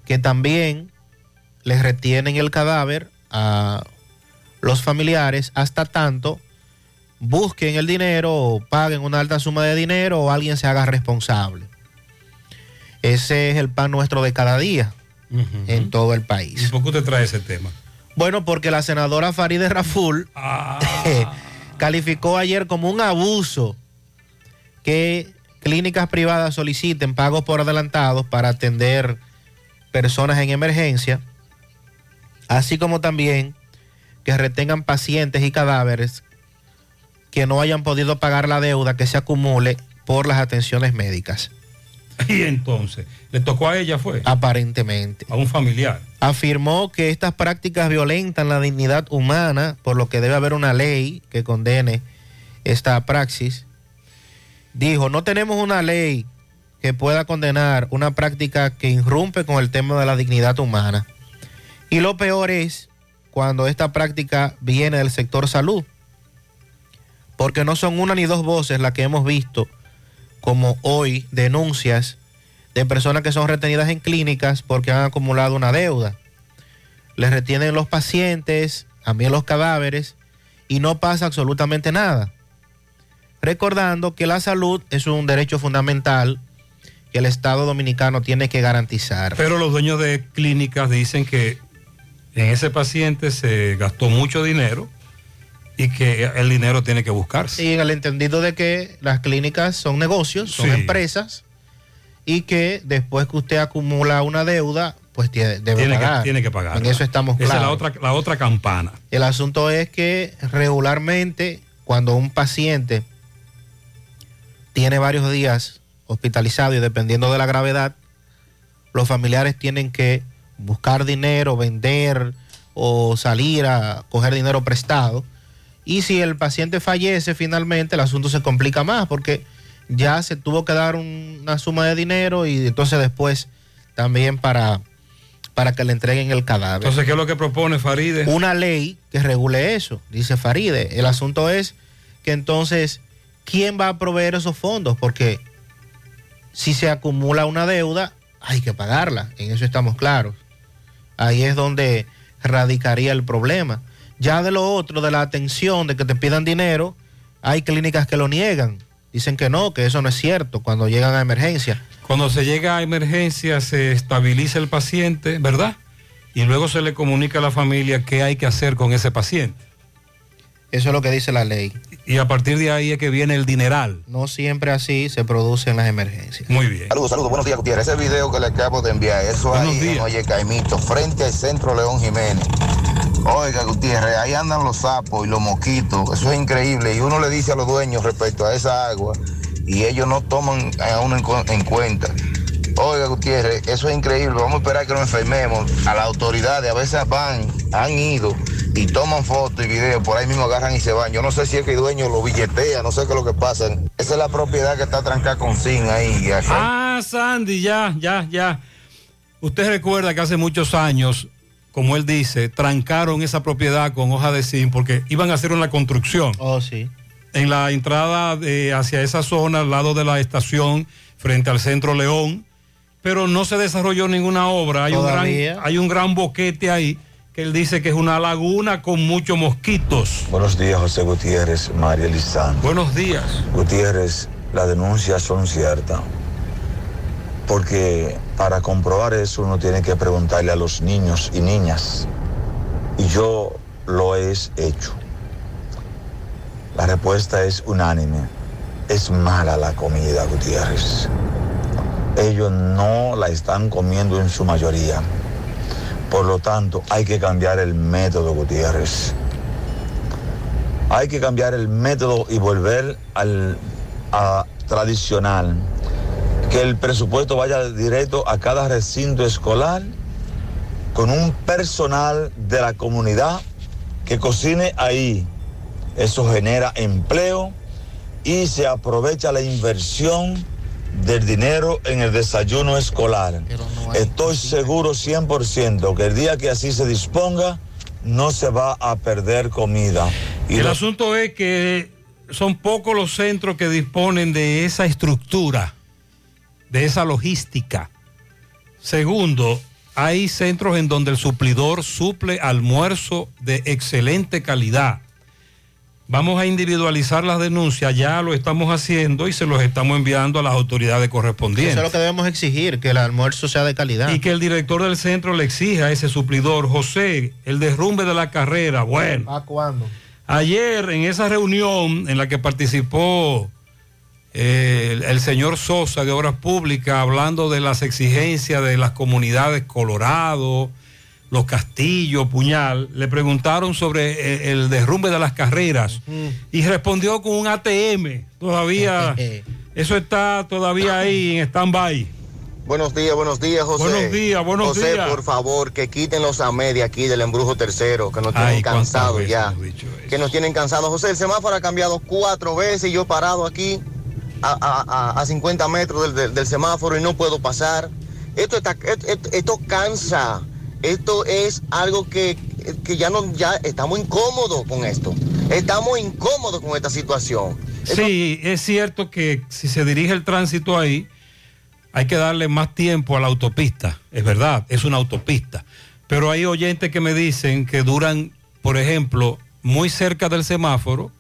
Speaker 26: que también les retienen el cadáver a los familiares hasta tanto busquen el dinero o paguen una alta suma de dinero o alguien se haga responsable. Ese es el pan nuestro de cada día en todo el país.
Speaker 6: ¿Y por qué usted trae ese tema?
Speaker 26: Bueno, porque la senadora Farideh Raful calificó ayer como un abuso que clínicas privadas soliciten pagos por adelantados para atender personas en emergencia, así como también que retengan pacientes y cadáveres que no hayan podido pagar la deuda que se acumule por las atenciones médicas.
Speaker 6: Y entonces, ¿le tocó a ella fue?
Speaker 26: Aparentemente.
Speaker 6: A un familiar.
Speaker 26: Afirmó que estas prácticas violentan la dignidad humana, por lo que debe haber una ley que condene esta praxis. Dijo, no tenemos una ley que pueda condenar una práctica que irrumpe con el tema de la dignidad humana. Y lo peor es cuando esta práctica viene del sector salud, porque no son una ni dos voces las que hemos visto como hoy denuncias de personas que son retenidas en clínicas porque han acumulado una deuda. Les retienen los pacientes, también los cadáveres y no pasa absolutamente nada. Recordando que la salud es un derecho fundamental que el Estado dominicano tiene que garantizar.
Speaker 6: Pero los dueños de clínicas dicen que en ese paciente se gastó mucho dinero y que el dinero tiene que buscarse.
Speaker 26: Y en el entendido de que las clínicas son negocios, son
Speaker 6: Sí.
Speaker 26: empresas y que después que usted acumula una deuda, pues tiene, debe
Speaker 6: Tiene que, tiene que pagar.
Speaker 26: En eso estamos
Speaker 6: Esa es
Speaker 26: claros.
Speaker 6: la otra, la otra campana.
Speaker 26: El asunto es que regularmente cuando un paciente tiene varios días hospitalizado y dependiendo de la gravedad, los familiares tienen que buscar dinero, vender o salir a coger dinero prestado. Y si el paciente fallece finalmente, el asunto se complica más porque ya se tuvo que dar un- una suma de dinero y entonces después también para, para que le entreguen el cadáver
Speaker 6: Entonces, ¿qué es lo que propone Faride?
Speaker 26: una ley que regule eso, dice Faride. El asunto es que entonces, ¿quién va a proveer esos fondos? Porque si se acumula una deuda, hay que pagarla, en eso estamos claros. Ahí es donde radicaría el problema. Ya de lo otro, de la atención, de que te pidan dinero, hay clínicas que lo niegan. Dicen que no, que eso no es cierto cuando llegan a emergencia.
Speaker 6: Cuando se llega a emergencia se estabiliza el paciente, ¿verdad? Y luego se le comunica a la familia qué hay que hacer con ese paciente.
Speaker 26: Eso es lo que dice la ley.
Speaker 6: y a partir de ahí es que viene el dineral.
Speaker 26: No siempre así se producen las emergencias.
Speaker 6: Muy bien.
Speaker 69: Saludos, saludos, buenos días, Gutiérrez. Ese video que le acabo de enviar, eso
Speaker 26: Buenos
Speaker 69: ahí,
Speaker 26: días.
Speaker 69: en Oye Caimito, frente al centro León Jiménez. Oiga, Gutiérrez, ahí andan los sapos y los mosquitos, eso es increíble. Y uno le dice a los dueños respecto a esa agua y ellos no toman a uno en, cu- en cuenta. Oiga, Gutiérrez, eso es increíble. Vamos a esperar que nos enfermemos. A las autoridades a veces van, han ido y toman fotos y videos, por ahí mismo agarran y se van. Yo no sé si es que el dueño lo billetea, no sé qué es lo que pasa. Esa es la propiedad que está trancada con zinc ahí.
Speaker 6: Ah, Sandy, ya, ya, ya. Usted recuerda que hace muchos años, como él dice, trancaron esa propiedad con hoja de zinc porque iban a hacer una construcción.
Speaker 26: Oh, sí.
Speaker 6: En la entrada de- hacia esa zona, al lado de la estación, frente al centro León, pero no se desarrolló ninguna obra. Hay, un gran,
Speaker 26: Todavía.
Speaker 6: hay un gran boquete ahí que él dice que es una laguna con muchos mosquitos.
Speaker 70: Buenos días, José Gutiérrez, María Lizán.
Speaker 6: Buenos días.
Speaker 70: Gutiérrez, las denuncias son ciertas. Porque para comprobar eso uno tiene que preguntarle a los niños y niñas. Y yo lo he hecho. La respuesta es unánime. Es mala la comida, Gutiérrez. Ellos no la están comiendo en su mayoría. Por lo tanto, hay que cambiar el método, Gutiérrez. Hay que cambiar el método y volver al tradicional. Que el presupuesto vaya directo a cada recinto escolar con un personal de la comunidad que cocine ahí. Eso genera empleo y se aprovecha la inversión del dinero en el desayuno escolar. Estoy seguro 100% que el día que así se disponga, no se va a perder comida. Y
Speaker 6: el asunto es que son pocos los centros que disponen de esa estructura, de esa logística. Segundo, hay centros en donde el suplidor suple almuerzo de excelente calidad. Vamos a individualizar las denuncias, ya lo estamos haciendo y se los estamos enviando a las autoridades correspondientes.
Speaker 26: Eso es lo que debemos exigir, que el almuerzo sea de calidad.
Speaker 6: Y que el director del centro le exija a ese suplidor, José, el derrumbe de la carrera. Bueno,
Speaker 26: ¿A cuándo?
Speaker 6: ayer en esa reunión en la que participó el, el señor Sosa de Obras Públicas, hablando de las exigencias de las comunidades Colorado, Los Castillos, Puñal, le preguntaron sobre eh, el derrumbe de las carreras y respondió con un ATM. Todavía, eso está todavía ahí en stand-by.
Speaker 69: Buenos días, buenos días, José.
Speaker 6: Buenos días, buenos
Speaker 69: José,
Speaker 6: días.
Speaker 69: por favor, que quiten los AME de aquí del embrujo tercero, que nos tienen
Speaker 6: Ay,
Speaker 69: cansados ya. Que nos tienen cansados. José, el semáforo ha cambiado cuatro veces y yo parado aquí a, a- a- a 50 metros del, semáforo y no puedo pasar. Esto, está, esto cansa. Esto es algo que, que ya no, ya estamos incómodos con esto. Estamos incómodos con esta situación.
Speaker 6: Sí, es cierto que si se dirige el tránsito ahí, hay que darle más tiempo a la autopista. Es verdad, es una autopista. Pero hay oyentes que me dicen que duran, por ejemplo, muy cerca del semáforo,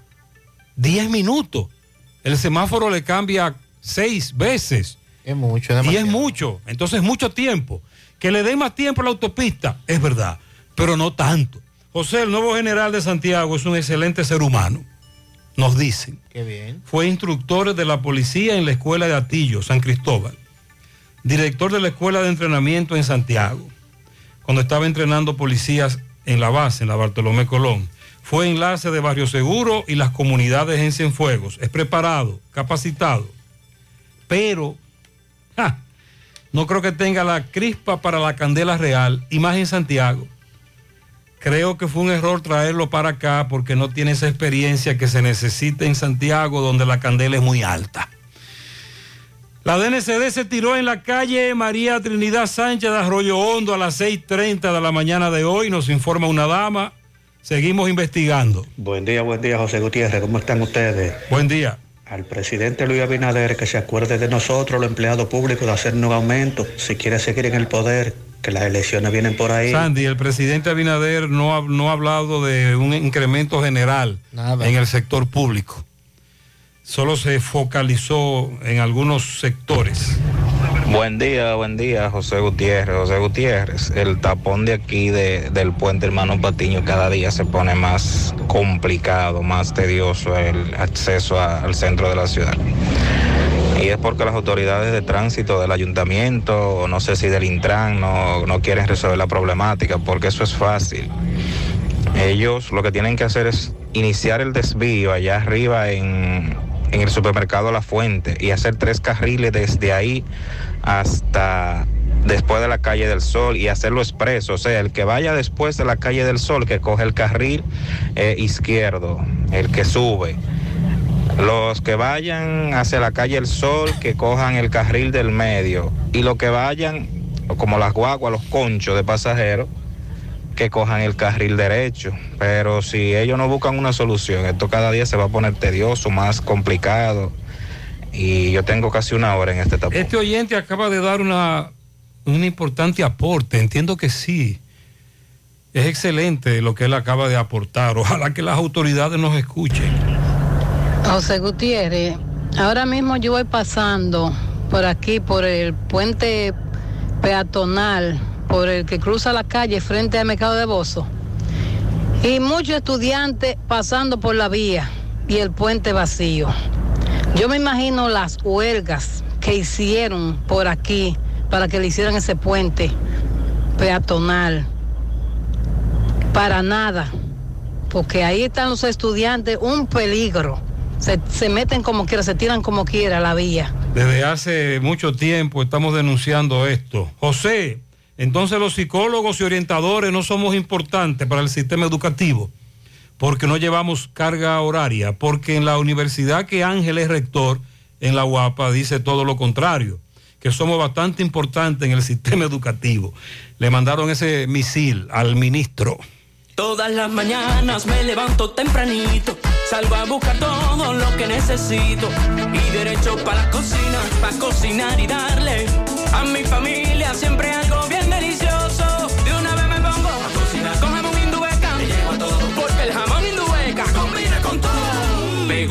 Speaker 6: 10 minutos. El semáforo le cambia seis veces.
Speaker 26: Es mucho,
Speaker 6: Y es mucho. Entonces, mucho tiempo. Que le den más tiempo a la autopista, es verdad, pero no tanto. José, el nuevo general de Santiago, es un excelente ser humano, nos dicen.
Speaker 26: Qué bien.
Speaker 6: Fue instructor de la policía en la escuela de Atillo, San Cristóbal. Director de la escuela de entrenamiento en Santiago. Cuando estaba entrenando policías en la base, en la Bartolomé Colón. Fue enlace de Barrio Seguro y las comunidades en Cienfuegos. Es preparado, capacitado. Pero no creo que tenga la crispa para la candela real y más en Santiago. Creo que fue un error traerlo para acá porque no tiene esa experiencia que se necesita en Santiago donde la candela es muy alta. La DNCD se tiró en la calle María Trinidad Sánchez de Arroyo Hondo a las 6.30 de la mañana de hoy, nos informa una dama. Seguimos investigando.
Speaker 71: Buen día, buen día, José Gutiérrez. ¿Cómo están ustedes?
Speaker 6: Buen día.
Speaker 71: Al presidente Luis Abinader que se acuerde de nosotros, los empleados públicos, de hacer un aumento. Si quiere seguir en el poder, que las elecciones vienen por ahí.
Speaker 6: Sandy, el presidente Abinader no ha, no ha hablado de un incremento general
Speaker 71: Nada.
Speaker 6: en el sector público. Solo se focalizó en algunos sectores.
Speaker 72: Buen día, buen día, José Gutiérrez. José Gutiérrez, el tapón de aquí de- del puente Hermano Patiño cada día se pone más complicado, más tedioso el acceso al centro de la ciudad. Y es porque las autoridades de tránsito del ayuntamiento, no sé si del Intran, no, no quieren resolver la problemática, porque eso es fácil. Ellos lo que tienen que hacer es iniciar el desvío allá arriba en, en el supermercado La Fuente y hacer tres carriles desde ahí hasta después de la calle del Sol y hacerlo expreso. O sea, el que vaya después de la calle del Sol, que coge el carril eh, izquierdo, el que sube. Los que vayan hacia la calle del Sol, que cojan el carril del medio. Y los que vayan, como las guaguas, los conchos de pasajeros, que cojan el carril derecho. Pero si ellos no buscan una solución, esto cada día se va a poner tedioso, más complicado. Y yo tengo casi una hora en este tapón.
Speaker 6: Este oyente acaba de dar una, un importante aporte, entiendo que sí. Es excelente lo que él acaba de aportar. Ojalá que las autoridades nos escuchen.
Speaker 73: José Gutiérrez, ahora mismo yo voy pasando por aquí, por el puente peatonal, por el que cruza la calle frente al mercado de Bozo. Y muchos estudiantes pasando por la vía y el puente vacío. Yo me imagino las huelgas que hicieron por aquí para que le hicieran ese puente peatonal. Para nada, porque ahí están los estudiantes, un peligro. Se, se meten como quiera, se tiran como quiera a la vía.
Speaker 6: Desde hace mucho tiempo estamos denunciando esto. José, entonces los psicólogos y orientadores no somos importantes para el sistema educativo porque no llevamos carga horaria, porque en la universidad que Ángel es rector, en la UAPA, dice todo lo contrario, que somos bastante importantes en el sistema educativo. Le mandaron ese misil al ministro.
Speaker 7: Todas las mañanas me levanto tempranito, salgo a buscar todo lo que necesito y derecho para la cocina, para cocinar y darle a mi familia siempre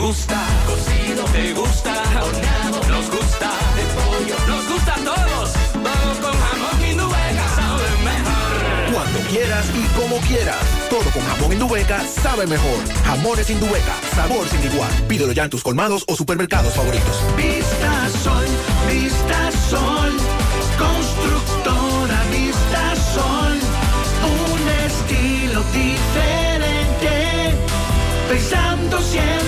Speaker 7: gusta cocido, te gusta horneado, nos gusta de pollo, nos gusta a todos, todo con jamón indubeca sabe mejor.
Speaker 53: Cuando quieras y como quieras. Todo con jamón Indubeca sabe mejor. Jamones Indubeca, sabor sin igual. Pídelo ya en tus colmados o supermercados favoritos.
Speaker 66: Vista Sol, Vista Sol, constructora Vista Sol, un estilo diferente, pensando siempre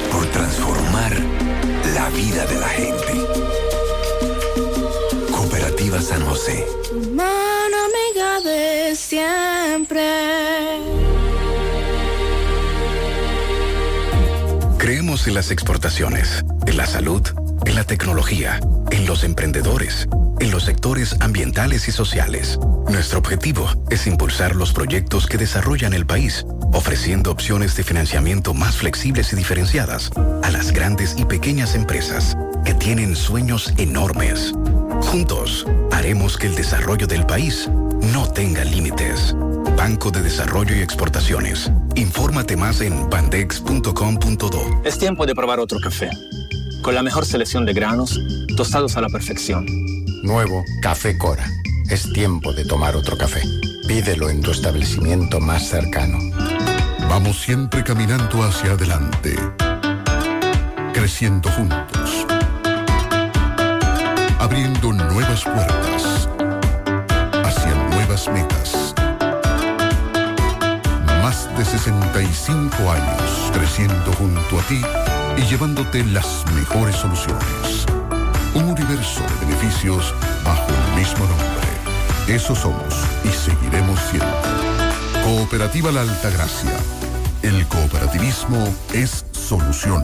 Speaker 74: por transformar la vida de la gente. Cooperativa San José.
Speaker 75: Mano amiga de siempre.
Speaker 46: Creemos en las exportaciones, en la salud, en la tecnología, en los emprendedores, en los sectores ambientales y sociales. Nuestro objetivo es impulsar los proyectos que desarrollan el país, ofreciendo opciones de financiamiento más flexibles y diferenciadas a las grandes y pequeñas empresas que tienen sueños enormes. Juntos, haremos que el desarrollo del país no tenga límites. Banco de Desarrollo y Exportaciones. Infórmate más en bandex.com.do.
Speaker 76: Es tiempo de probar otro café. Con la mejor selección de granos, tostados a la perfección.
Speaker 77: Nuevo Café Cora. Es tiempo de tomar otro café. Pídelo en tu establecimiento más cercano.
Speaker 78: Vamos siempre caminando hacia adelante, creciendo juntos, abriendo nuevas puertas
Speaker 53: nuestras metas. Más de 65 años creciendo junto a ti y llevándote las mejores soluciones. Un universo beneficios bajo el mismo nombre. Eso somos y seguiremos siendo. Cooperativa La Altagracia. El cooperativismo es solución.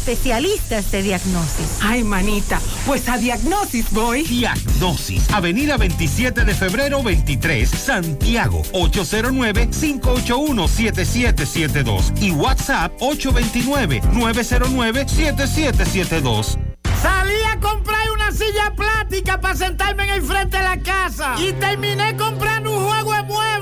Speaker 66: especialistas de diagnosis.
Speaker 79: Ay, manita, pues a diagnosis voy.
Speaker 80: Diagnosis, Avenida 27 de febrero 23, Santiago, 809-581-7772 y WhatsApp 829-909-7772.
Speaker 81: Salí a comprar una silla plástica para sentarme en el frente de la casa. Y terminé comprando un juego de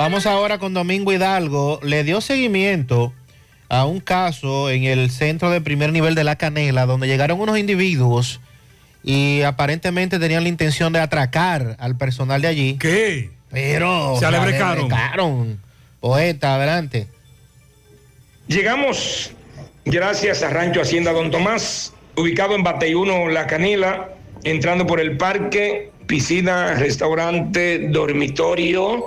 Speaker 26: Vamos ahora con Domingo Hidalgo. Le dio seguimiento a un caso en el centro de primer nivel de La Canela, donde llegaron unos individuos y aparentemente tenían la intención de atracar al personal de allí.
Speaker 6: ¿Qué?
Speaker 26: Pero
Speaker 6: Se alebrecaron.
Speaker 26: Poeta, adelante.
Speaker 82: Llegamos gracias a Rancho Hacienda Don Tomás, ubicado en Batey 1, La Canela, entrando por el parque, piscina, restaurante, dormitorio.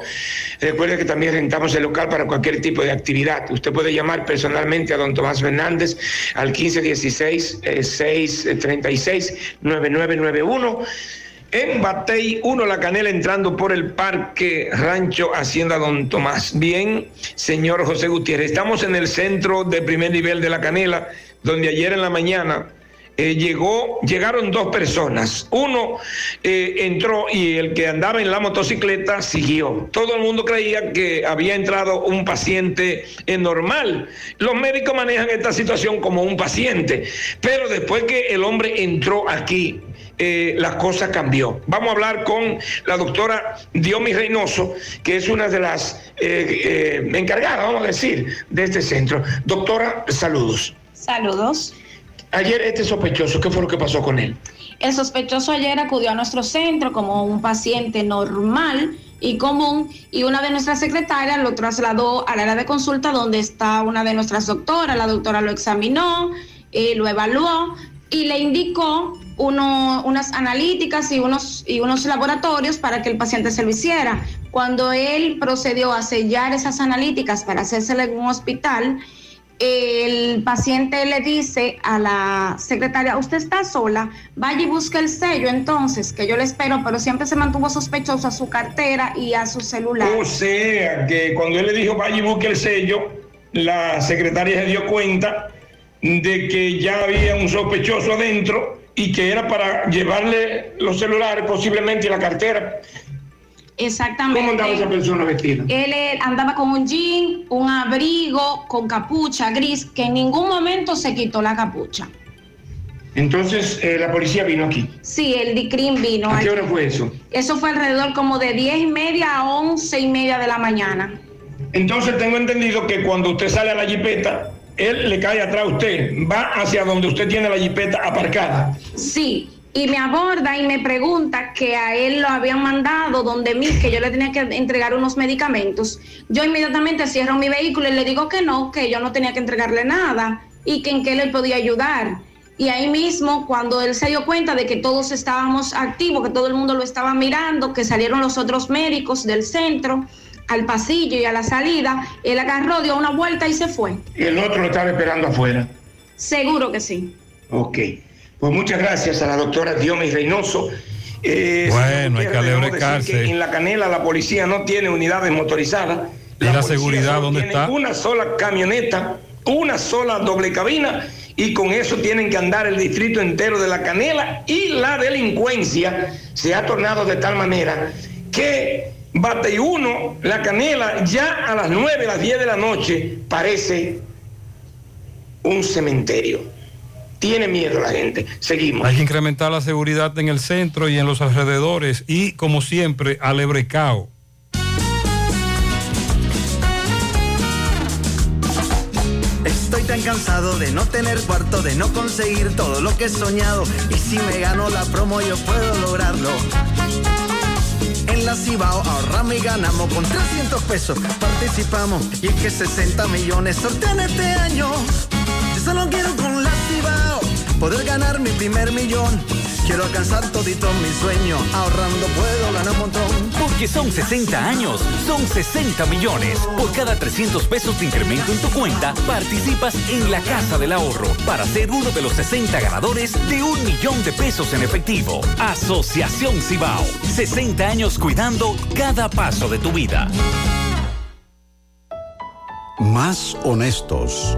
Speaker 82: Recuerde que también rentamos el local para cualquier tipo de actividad. Usted puede llamar personalmente a don Tomás Fernández al 1516-636-9991. En Batey 1 La Canela, entrando por el Parque Rancho Hacienda Don Tomás. Bien, señor José Gutiérrez, estamos en el centro de primer nivel de La Canela, donde ayer en la mañana eh, llegó, llegaron dos personas. Uno eh, entró y el que andaba en la motocicleta siguió. Todo el mundo creía que había entrado un paciente normal. Los médicos manejan esta situación como un paciente, pero después que el hombre entró aquí, eh, la cosa cambió. Vamos a hablar con la doctora Diomi Reynoso, que es una de las eh, eh, encargadas, vamos a decir, de este centro. Doctora, saludos.
Speaker 61: Saludos.
Speaker 82: Ayer este sospechoso, ¿qué fue lo que pasó con él?
Speaker 61: El sospechoso ayer acudió a nuestro centro como un paciente normal y común y una de nuestras secretarias lo trasladó al área de consulta donde está una de nuestras doctoras. La doctora lo examinó, eh, lo evaluó y le indicó uno- unas analíticas y unos, y unos laboratorios para que el paciente se lo hiciera. Cuando él procedió a sellar esas analíticas para hacérsela en un hospital, el paciente le dice a la secretaria, usted está sola, vaya y busque el sello entonces, que yo le espero, pero siempre se mantuvo sospechoso a su cartera y a su celular.
Speaker 82: O sea, que cuando él le dijo vaya y busque el sello, la secretaria se dio cuenta de que ya había un sospechoso adentro y que era para llevarle los celulares posiblemente y la cartera.
Speaker 61: Exactamente.
Speaker 82: ¿Cómo andaba esa persona vestida?
Speaker 61: Él andaba con un jean, un abrigo, con capucha gris, que en ningún momento se quitó la capucha.
Speaker 82: Entonces eh, la policía vino aquí.
Speaker 61: Sí, el DICRIM vino.
Speaker 82: ¿A qué hora fue eso?
Speaker 61: Eso fue alrededor como de 10 y media a 11 y media de la mañana.
Speaker 82: Entonces tengo entendido que cuando usted sale a la jipeta, él le cae atrás a usted, va hacia donde usted tiene la jipeta aparcada.
Speaker 61: Sí, y me aborda y me pregunta que a él lo habían mandado donde mí, que yo le tenía que entregar unos medicamentos. Yo inmediatamente cierro mi vehículo y le digo que no, que yo no tenía que entregarle nada y que en qué le podía ayudar. Y ahí mismo, cuando él se dio cuenta de que todos estábamos activos, que todo el mundo lo estaba mirando, que salieron los otros médicos del centro al pasillo y a la salida, él agarró, dio una vuelta y se fue.
Speaker 82: Y el otro lo estaba esperando afuera.
Speaker 61: Seguro que sí.
Speaker 82: Ok. Pues muchas gracias a la doctora Diomis Reynoso. Eh,
Speaker 6: Bueno, hay que
Speaker 82: que En la canela la policía no tiene unidades motorizadas.
Speaker 6: ¿Y la seguridad dónde
Speaker 82: tiene
Speaker 6: está?
Speaker 82: Una sola camioneta, una sola doble cabina y con eso tienen que andar el distrito entero de la canela y la delincuencia se ha tornado de tal manera que Bate 1, la canela, ya a las 9, las 10 de la noche parece un cementerio. Tiene miedo la gente. Seguimos.
Speaker 6: Hay que incrementar la seguridad en el centro y en los alrededores y, como siempre, alebrecao.
Speaker 83: Estoy tan cansado de no tener cuarto, de no conseguir todo lo que he soñado. Y si me gano la promo, yo puedo lograrlo. En la Cibao ahorramos y ganamos con 300 pesos. Participamos y es que 60 millones sortean este año. Yo solo quiero con la poder ganar mi primer millón. Quiero alcanzar todito mi sueño. Ahorrando puedo ganar un montón.
Speaker 84: Porque son 60 años, son 60 millones. Por cada 300 pesos de incremento en tu cuenta, participas en la Casa del Ahorro para ser uno de los 60 ganadores de un millón de pesos en efectivo. Asociación Cibao. 60 años cuidando cada paso de tu vida.
Speaker 85: Más honestos.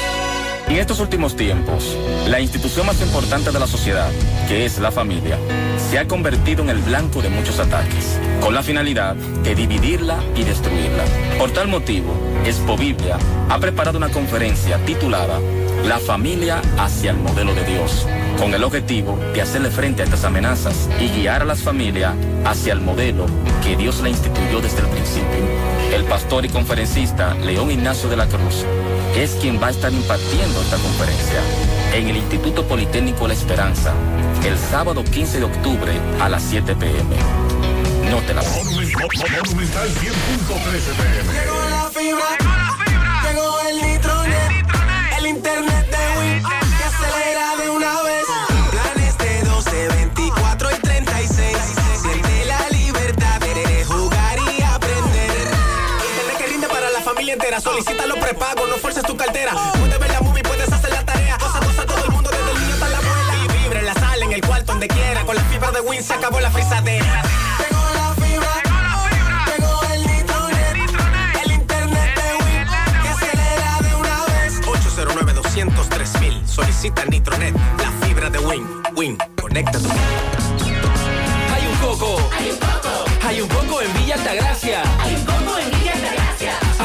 Speaker 86: En estos últimos tiempos, la institución más importante de la sociedad, que es la familia, se ha convertido en el blanco de muchos ataques, con la finalidad de dividirla y destruirla. Por tal motivo, Expo Biblia ha preparado una conferencia titulada La familia hacia el modelo de Dios, con el objetivo de hacerle frente a estas amenazas y guiar a las familias hacia el modelo que Dios le instituyó desde el principio. El pastor y conferencista León Ignacio de la Cruz es quien va a estar impartiendo esta conferencia en el Instituto Politécnico La Esperanza el sábado 15 de octubre a las 7 pm. No te la pierdas.
Speaker 48: Monumental 100.13 pm.
Speaker 83: Llegó la fibra. Llegó el nitronet. El internet de Win. Que acelera de una vez. Planes de 12, 24 y 36. Siente la libertad de jugar y aprender. Internet que rinde para la familia entera. Solicita los prepagos, no fuerces tu cartera. Puedes ver la movie, puedes hacer la tarea. Cosa, cosa, todo el mundo, desde el niño hasta la abuela. Y vibra en la sala, en el cuarto, donde quiera. Con la fibra de Win se acabó la frisadera. Llegó la fibra. Llegó el nitronet. El internet de Win. Que acelera de una vez. 809 203 mil. Solicita Nitronet. La fibra de Win. Win. Conéctate.
Speaker 7: Hay un coco. Hay un coco. Hay un coco en Villa Altagracia. Hay un coco en Villa Altagracia.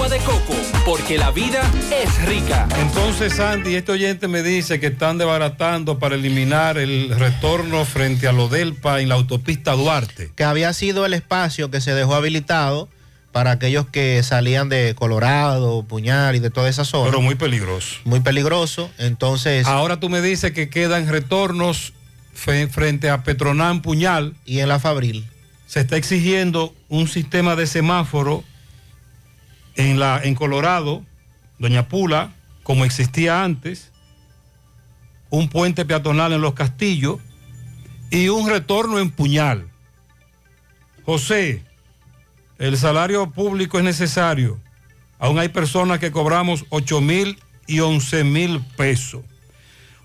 Speaker 7: agua de coco, porque la vida es rica.
Speaker 6: Entonces, Sandy, este oyente me dice que están desbaratando para eliminar el retorno frente a Lodelpa en la autopista Duarte.
Speaker 26: que había sido el espacio que se dejó habilitado para aquellos que salían de Colorado, Puñal y de toda esa zona.
Speaker 6: Pero muy peligroso.
Speaker 26: Muy peligroso. Entonces.
Speaker 6: Ahora tú me dices que quedan retornos frente a Petronán Puñal.
Speaker 26: Y en la Fabril.
Speaker 6: Se está exigiendo un sistema de semáforo en, la, en Colorado, Doña Pula, como existía antes, un puente peatonal en Los Castillos y un retorno en Puñal. José, el salario público es necesario. Aún hay personas que cobramos 8 mil y 11 mil pesos.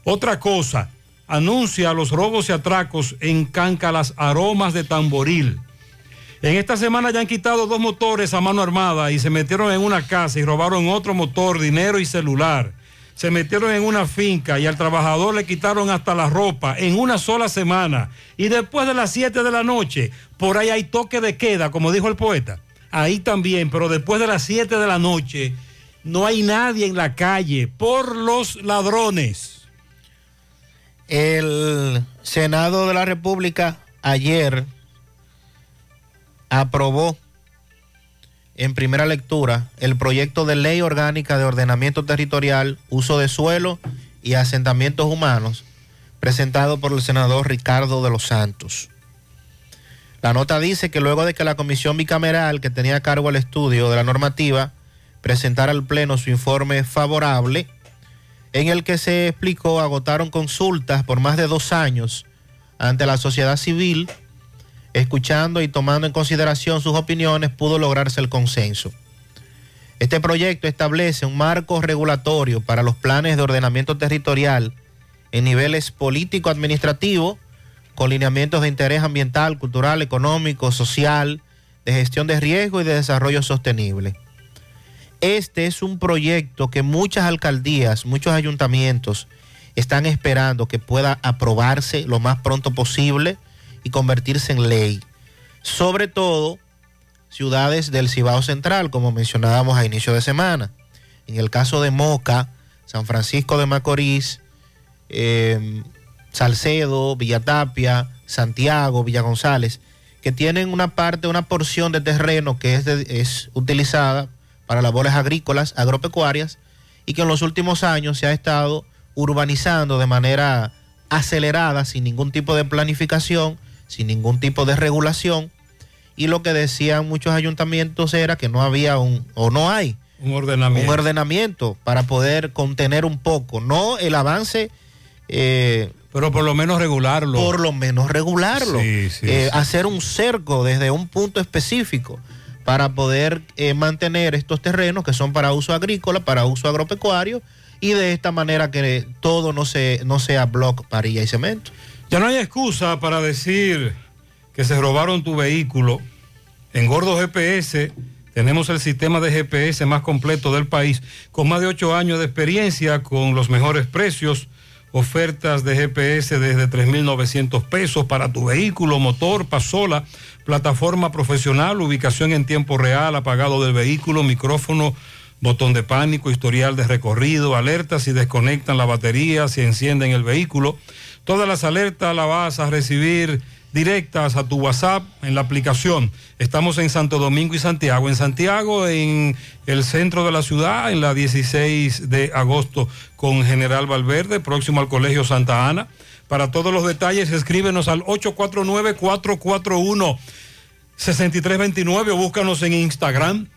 Speaker 6: Otra cosa, anuncia los robos y atracos en Canca las aromas de tamboril. En esta semana ya han quitado dos motores a mano armada y se metieron en una casa y robaron otro motor, dinero y celular. Se metieron en una finca y al trabajador le quitaron hasta la ropa en una sola semana. Y después de las 7 de la noche, por ahí hay toque de queda, como dijo el poeta. Ahí también, pero después de las 7 de la noche no hay nadie en la calle por los ladrones.
Speaker 26: El Senado de la República ayer aprobó en primera lectura el proyecto de ley orgánica de ordenamiento territorial, uso de suelo y asentamientos humanos, presentado por el senador Ricardo de los Santos. La nota dice que luego de que la comisión bicameral que tenía a cargo el estudio de la normativa presentara al Pleno su informe favorable, en el que se explicó agotaron consultas por más de dos años ante la sociedad civil, escuchando y tomando en consideración sus opiniones, pudo lograrse el consenso. Este proyecto establece un marco regulatorio para los planes de ordenamiento territorial en niveles político-administrativo, con lineamientos de interés ambiental, cultural, económico, social, de gestión de riesgo y de desarrollo sostenible. Este es un proyecto que muchas alcaldías, muchos ayuntamientos están esperando que pueda aprobarse lo más pronto posible y convertirse en ley. Sobre todo ciudades del Cibao Central, como mencionábamos a inicio de semana. En el caso de Moca, San Francisco de Macorís, eh, Salcedo, Villatapia, Santiago, Villa González, que tienen una parte, una porción de terreno que es, utilizada para labores agrícolas, agropecuarias, y que en los últimos años se ha estado urbanizando de manera acelerada, sin ningún tipo de planificación, sin ningún tipo de regulación, y lo que decían muchos ayuntamientos era que no había un, o no hay,
Speaker 6: Un ordenamiento.
Speaker 26: un ordenamiento para poder contener un poco, no el avance. eh,
Speaker 6: Pero por lo menos regularlo.
Speaker 26: Por lo menos regularlo.
Speaker 6: Sí, sí,
Speaker 26: Eh,
Speaker 6: sí.
Speaker 26: Hacer un cerco desde un punto específico para poder eh, mantener estos terrenos que son para uso agrícola, para uso agropecuario y de esta manera que todo no, se, no sea block, parilla y cemento.
Speaker 6: Ya no hay excusa para decir que se robaron tu vehículo. En Gordo GPS tenemos el sistema de GPS más completo del país, con más de ocho años de experiencia, con los mejores precios, ofertas de GPS desde 3.900 pesos para tu vehículo, motor, pasola, plataforma profesional, ubicación en tiempo real, apagado del vehículo, micrófono, botón de pánico, historial de recorrido, alertas si desconectan la batería, si encienden el vehículo. Todas las alertas las vas a recibir directas a tu WhatsApp en la aplicación. Estamos en Santo Domingo y Santiago. En Santiago, en el centro de la ciudad, en la 16 de agosto con General Valverde, próximo al Colegio Santa Ana. Para todos los detalles, escríbenos al 849-441-6329 o búscanos en Instagram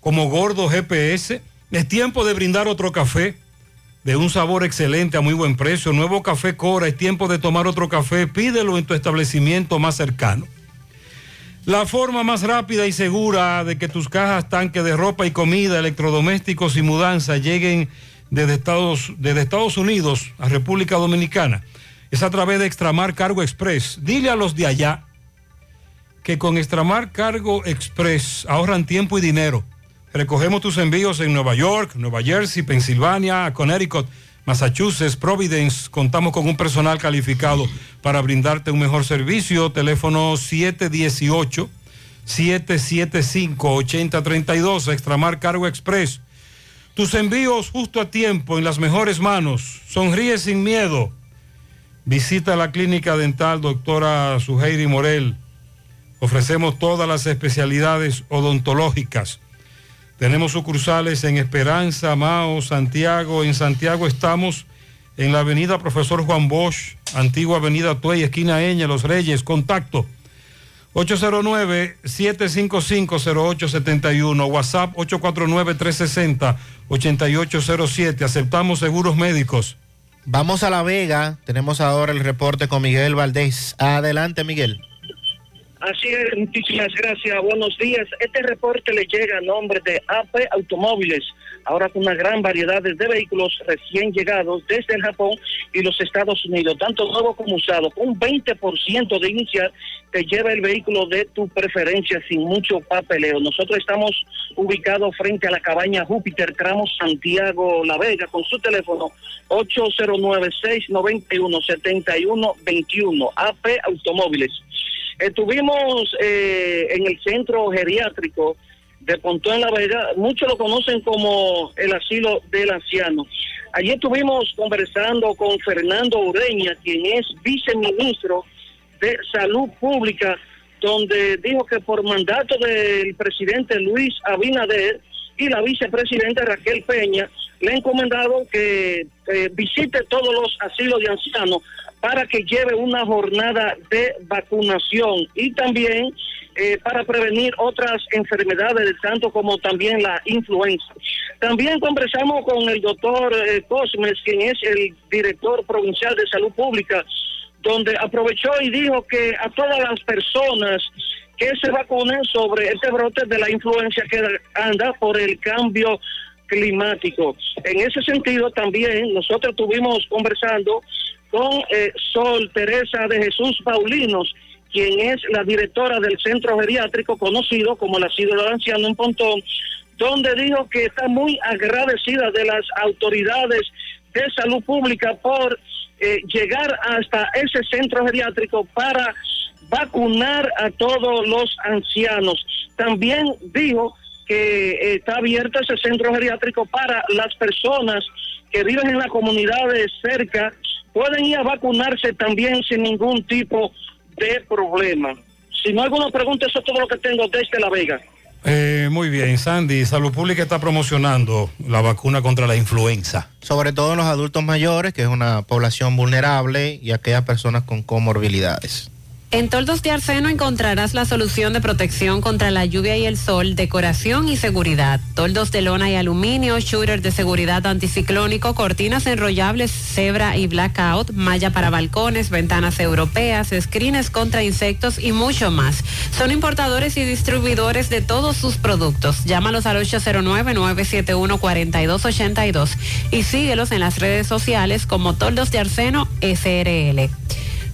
Speaker 6: como Gordo GPS. Es tiempo de brindar otro café de un sabor excelente a muy buen precio. Nuevo Café Cora, es tiempo de tomar otro café. Pídelo en tu establecimiento más cercano. La forma más rápida y segura de que tus cajas, tanques de ropa y comida, electrodomésticos y mudanza lleguen desde Estados, desde Estados Unidos a República Dominicana es a través de Extramar Cargo Express. Dile a los de allá que con Extramar Cargo Express ahorran tiempo y dinero. Recogemos tus envíos en Nueva York, Nueva Jersey, Pensilvania, Connecticut, Massachusetts, Providence. Contamos con un personal calificado para brindarte un mejor servicio. Teléfono 718-775-8032, Extramar Cargo Express. Tus envíos justo a tiempo, en las mejores manos. Sonríe sin miedo. Visita la clínica dental doctora Suheiri Morel. Ofrecemos todas las especialidades odontológicas. Tenemos sucursales en Esperanza, Mao, Santiago. En Santiago estamos en la avenida Profesor Juan Bosch, antigua avenida Tuey, esquina Eña, Los Reyes. Contacto 809-755-0871, WhatsApp 849-360-8807. Aceptamos seguros médicos.
Speaker 26: Vamos a La Vega. Tenemos ahora el reporte con Miguel Valdés. Adelante, Miguel.
Speaker 87: Así es, muchísimas gracias. Buenos días. Este reporte le llega a nombre de AP Automóviles, ahora con una gran variedad de vehículos recién llegados desde el Japón y los Estados Unidos, tanto nuevo como usado, un 20% de inicial te lleva el vehículo de tu preferencia sin mucho papeleo. Nosotros estamos ubicados frente a la cabaña Júpiter, tramo Santiago La Vega, con su teléfono 809-691-7121, AP Automóviles. Estuvimos eh, en el centro geriátrico de Pontón La Vega, muchos lo conocen como el asilo del anciano. Ayer estuvimos conversando con Fernando Ureña, quien es viceministro de Salud Pública, donde dijo que por mandato del presidente Luis Abinader y la vicepresidenta Raquel Peña, le ha encomendado que eh, visite todos los asilos de ancianos para que lleve una jornada de vacunación y también eh, para prevenir otras enfermedades, tanto como también la influenza. También conversamos con el doctor eh, Cosmes, quien es el director provincial de salud pública, donde aprovechó y dijo que a todas las personas que se vacunen sobre este brote de la influencia que anda por el cambio climático. En ese sentido, también nosotros estuvimos conversando con eh, Sol Teresa de Jesús Paulinos, quien es la directora del centro geriátrico conocido como la Asilo del Anciano en Pontón, donde dijo que está muy agradecida de las autoridades de salud pública por eh, llegar hasta ese centro geriátrico para vacunar a todos los ancianos. También dijo que eh, está abierto ese centro geriátrico para las personas que viven en las comunidades cerca, pueden ir a vacunarse también sin ningún tipo de problema. Si no hay alguna pregunta, eso es todo lo que tengo desde La Vega.
Speaker 6: Eh, muy bien, Sandy, Salud Pública está promocionando la vacuna contra la influenza.
Speaker 26: Sobre todo en los adultos mayores, que es una población vulnerable, y aquellas personas con comorbilidades.
Speaker 55: En Toldos de Arseno encontrarás la solución de protección contra la lluvia y el sol, decoración y seguridad. Toldos de lona y aluminio, shooter de seguridad anticiclónico, cortinas enrollables, cebra y blackout, malla para balcones, ventanas europeas, screens contra insectos y mucho más. Son importadores y distribuidores de todos sus productos. Llámalos al 809-971-4282 y síguelos en las redes sociales como Toldos de Arseno SRL.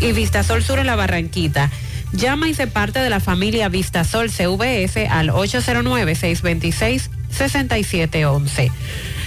Speaker 55: y Vistasol Sur en la Barranquita. Llama y se parte de la familia Vistasol CVS al 809-626-6711.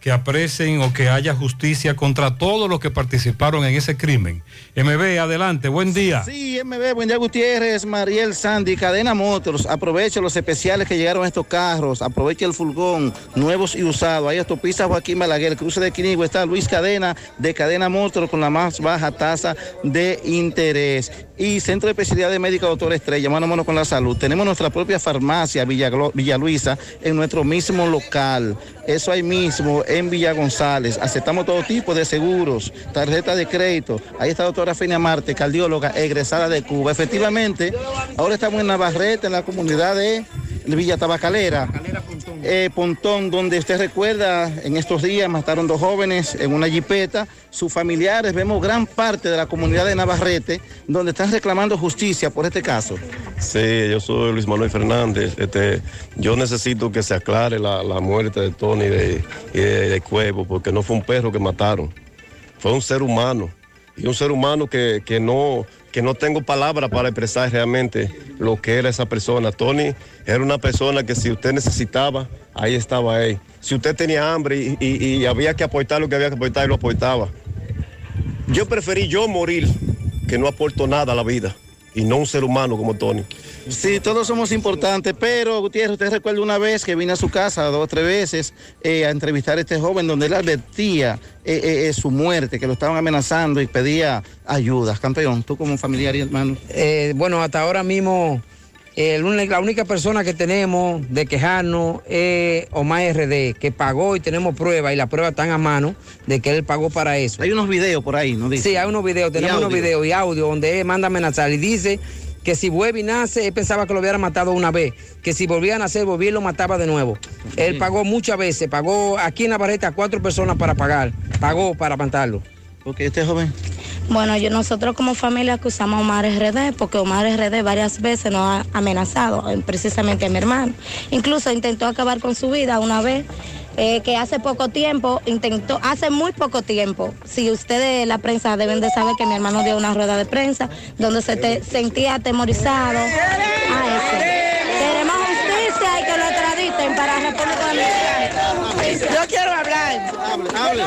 Speaker 6: que aprecien o que haya justicia contra todos los que participaron en ese crimen. MB, adelante, buen día.
Speaker 57: Sí, MB, buen día Gutiérrez, Mariel Sandy, Cadena Motors, aproveche los especiales que llegaron a estos carros, aproveche el furgón, nuevos y usados, ahí autopista Joaquín Balaguer, cruce de Quinigua, está Luis Cadena de Cadena Motors con la más baja tasa de interés. Y Centro de Especialidad de Médica Doctor Estrella, mano a mano con la salud. Tenemos nuestra propia farmacia Villa, Villa Luisa en nuestro mismo local. Eso ahí mismo en Villa González. Aceptamos todo tipo de seguros, tarjeta de crédito. Ahí está la doctora Fenia Marte, cardióloga egresada de Cuba. Efectivamente, ahora estamos en Navarrete, en la comunidad de Villa Tabacalera. Eh, Pontón, donde usted recuerda, en estos días mataron dos jóvenes en una jipeta. Sus familiares, vemos gran parte de la comunidad de Navarrete, donde están reclamando justicia por este caso.
Speaker 88: Sí, yo soy Luis Manuel Fernández. Este, yo necesito que se aclare la, la muerte de Tony de, de, Cuevo, porque no fue un perro que mataron, fue un ser humano. Y un ser humano que, que no, que no tengo palabras para expresar realmente lo que era esa persona. Tony era una persona que si usted necesitaba, ahí estaba él. Si usted tenía hambre y, y- y había que aportar lo que había que aportar, lo aportaba. Yo preferí yo morir que no aporto nada a la vida y no un ser humano como Tony.
Speaker 57: Sí, todos somos importantes, pero Gutiérrez, usted recuerda una vez que vine a su casa dos o tres veces eh, a entrevistar a este joven donde él advertía eh, eh, su muerte, que lo estaban amenazando y pedía ayuda. Campeón, tú como familiar y hermano.
Speaker 89: Eh, bueno, hasta ahora mismo el la única persona que tenemos de quejarnos es Omar RD, que pagó y tenemos pruebas y las pruebas están a mano de que él pagó para eso.
Speaker 57: Hay unos videos por ahí, ¿no dice?
Speaker 89: Sí, hay unos videos, tenemos unos videos y audio donde él manda amenazar y dice que si vuelve y nace, él pensaba que lo hubiera matado una vez, que si volvía a nacer, volvía y lo mataba de nuevo. Él pagó muchas veces, pagó aquí en Navarrete a cuatro personas para pagar, pagó para matarlo.
Speaker 57: Ok, este joven.
Speaker 24: Bueno, yo, nosotros como familia acusamos a Omar RD porque Omar RD varias veces nos ha amenazado, precisamente a mi hermano. Incluso intentó acabar con su vida una vez, eh, que hace poco tiempo, intentó, hace muy poco tiempo, si ustedes, la prensa, deben de saber que mi hermano dio una rueda de prensa donde se te- sentía atemorizado. a eso. Queremos justicia y que lo extraditen para República Dominicana.
Speaker 90: Yo quiero hablar.
Speaker 57: Hable,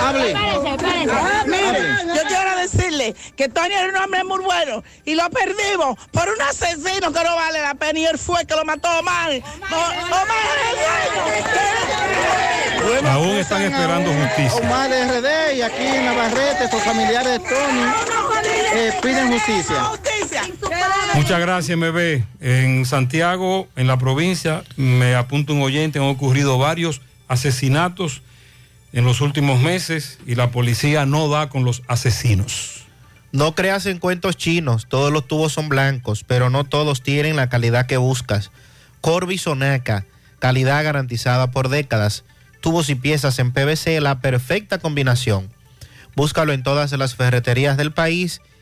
Speaker 57: hable.
Speaker 90: Espérense, espérense. Mire, yo quiero decirle que Tony era un hombre muy bueno y lo perdimos por un asesino que no vale la pena y él fue que lo mató a Omar. No, Omar es.
Speaker 6: Aún están esperando justicia.
Speaker 57: Omar RD y aquí en Navarrete, estos familiares de Tony eh, piden justicia.
Speaker 6: Muchas gracias, MB. En Santiago, en la provincia, me apunta un oyente, han ocurrido varios asesinatos en los últimos meses y la policía no da con los asesinos.
Speaker 26: No creas en cuentos chinos, todos los tubos son blancos, pero no todos tienen la calidad que buscas. Corby Sonaca, calidad garantizada por décadas. Tubos y piezas en PVC, la perfecta combinación. Búscalo en todas las ferreterías del país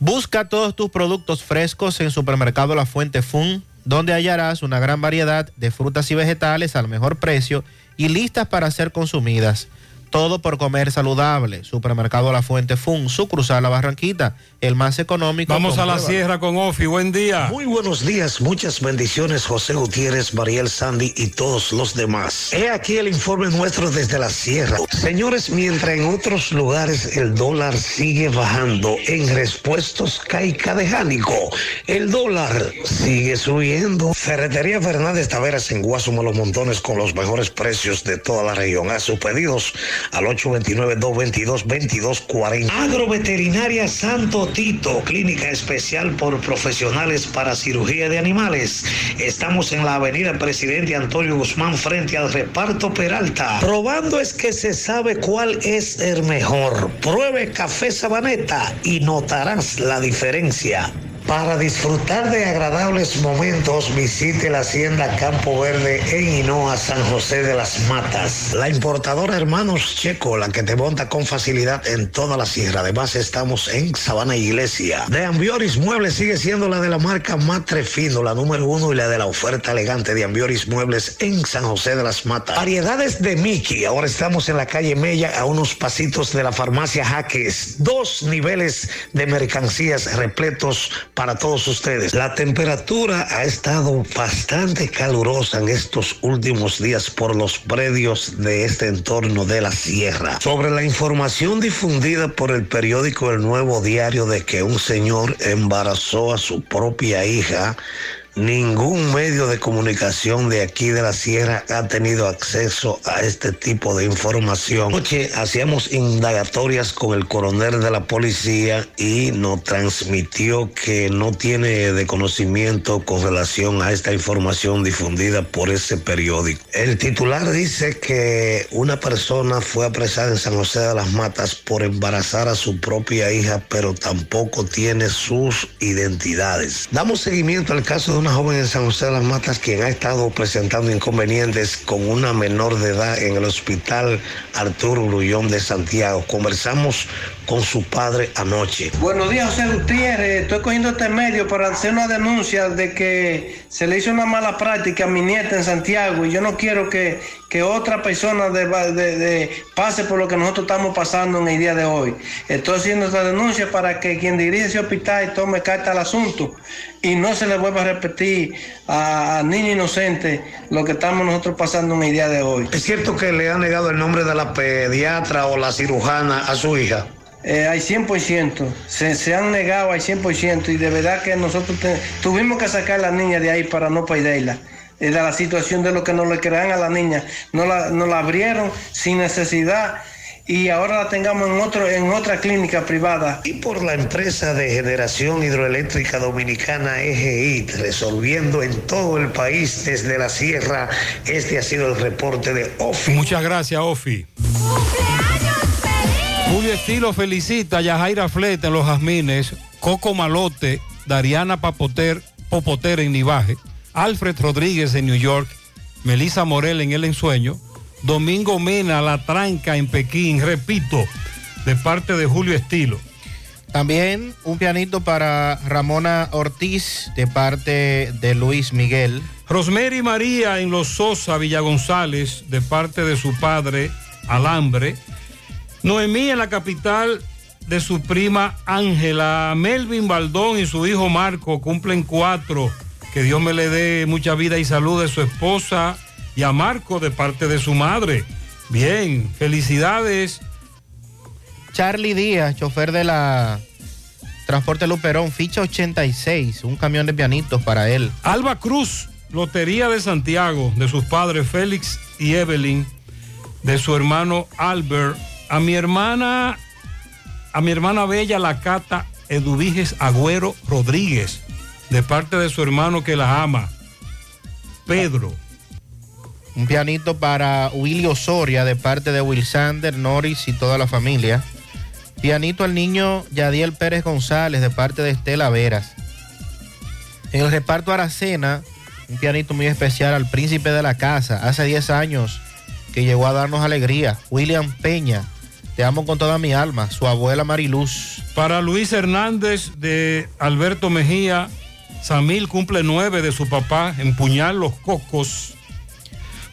Speaker 26: Busca todos tus productos frescos en Supermercado La Fuente Fun, donde hallarás una gran variedad de frutas y vegetales al mejor precio y listas para ser consumidas. Todo por comer saludable. Supermercado La Fuente Fun, sucursal La Barranquita, el más económico.
Speaker 6: Vamos a la sierra con Ofi. Buen día.
Speaker 91: Muy buenos días, muchas bendiciones José Gutiérrez, Mariel Sandy y todos los demás. He aquí el informe nuestro desde la sierra. Señores, mientras en otros lugares el dólar sigue bajando, en respuestos caica de Jánico, el dólar sigue subiendo. Ferretería Fernández Taveras en Guasuma Los Montones con los mejores precios de toda la región. A sus pedidos al 829-222-2240. Agroveterinaria Santo Tito, clínica especial por profesionales para cirugía de animales. Estamos en la avenida Presidente Antonio Guzmán frente al reparto Peralta. Probando es que se sabe cuál es el mejor. Pruebe café sabaneta y notarás la diferencia. Para disfrutar de agradables momentos, visite la hacienda Campo Verde en Hinoa, San José de las Matas. La importadora Hermanos Checo, la que te monta con facilidad en toda la sierra. Además, estamos en Sabana Iglesia. De Ambioris Muebles sigue siendo la de la marca Matre Fino, la número uno y la de la oferta elegante de Ambioris Muebles en San José de las Matas. Variedades de Mickey. Ahora estamos en la calle Mella, a unos pasitos de la farmacia Jaques. Dos niveles de mercancías repletos para todos ustedes. La temperatura ha estado bastante calurosa en estos últimos días por los predios de este entorno de la sierra. Sobre la información difundida por el periódico El Nuevo Diario de que un señor embarazó a su propia hija, Ningún medio de comunicación de aquí de la sierra ha tenido acceso a este tipo de información. Anoche hacíamos indagatorias con el coronel de la policía y nos transmitió que no tiene de conocimiento con relación a esta información difundida por ese periódico. El titular dice que una persona fue apresada en San José de las Matas por embarazar a su propia hija, pero tampoco tiene sus identidades. Damos seguimiento al caso de una joven en San José de las Matas quien ha estado presentando inconvenientes con una menor de edad en el hospital Arturo Grullón de Santiago. Conversamos con su padre anoche.
Speaker 92: Buenos días, José Gutiérrez. Estoy cogiendo este medio para hacer una denuncia de que se le hizo una mala práctica a mi nieta en Santiago y yo no quiero que, que
Speaker 52: otra persona de- de- pase por lo que nosotros estamos pasando en el día de hoy. Estoy haciendo esta denuncia para que quien dirige ese hospital tome carta al asunto y no se le vuelva a repetir a, niños inocentes lo que estamos nosotros pasando en el día de hoy.
Speaker 93: ¿Es cierto que le ha negado el nombre de la pediatra o la cirujana a su hija?
Speaker 52: Eh, al 100%, se, se han negado al 100% y de verdad que nosotros te- tuvimos que sacar a la niña de ahí para no perderla. Era la situación de lo que nos le crean a la niña. No la, nos la abrieron sin necesidad y ahora la tengamos en, otro, en otra clínica privada.
Speaker 93: Y por la empresa de generación hidroeléctrica dominicana EGIT, resolviendo en todo el país desde la sierra, este ha sido el reporte de OFI.
Speaker 6: Muchas gracias, Ofi. Julio Estilo felicita a Yajaira Fleta en Los Jazmines, Coco Malote, Dariana Papoter, Popoter en Nivaje, Alfred Rodríguez en New York, Melissa Morel en El Ensueño, Domingo Mena, La Tranca en Pekín, repito, de parte de Julio Estilo.
Speaker 26: También un pianito para Ramona Ortiz de parte de Luis Miguel.
Speaker 6: Rosemary María en Los Sosa, Villa González, de parte de su padre, Alambre. Noemí en la capital de su prima Ángela. Melvin Baldón y su hijo Marco cumplen cuatro. Que Dios me le dé mucha vida y salud de su esposa y a Marco de parte de su madre. Bien, felicidades.
Speaker 26: Charlie Díaz, chofer de la Transporte Luperón, ficha 86, un camión de pianitos para él.
Speaker 6: Alba Cruz, Lotería de Santiago, de sus padres Félix y Evelyn, de su hermano Albert, a mi hermana, a mi hermana Bella La Cata Eduviges Agüero Rodríguez, de parte de su hermano que la ama, Pedro.
Speaker 26: Un pianito para Willy Osoria de parte de Wilsander, Norris y toda la familia. Pianito al niño Yadiel Pérez González de parte de Estela Veras. En el reparto Aracena, un pianito muy especial al príncipe de la casa, hace 10 años que llegó a darnos alegría. William Peña, te amo con toda mi alma. Su abuela Mariluz.
Speaker 6: Para Luis Hernández de Alberto Mejía, Samil cumple nueve de su papá, empuñar los cocos.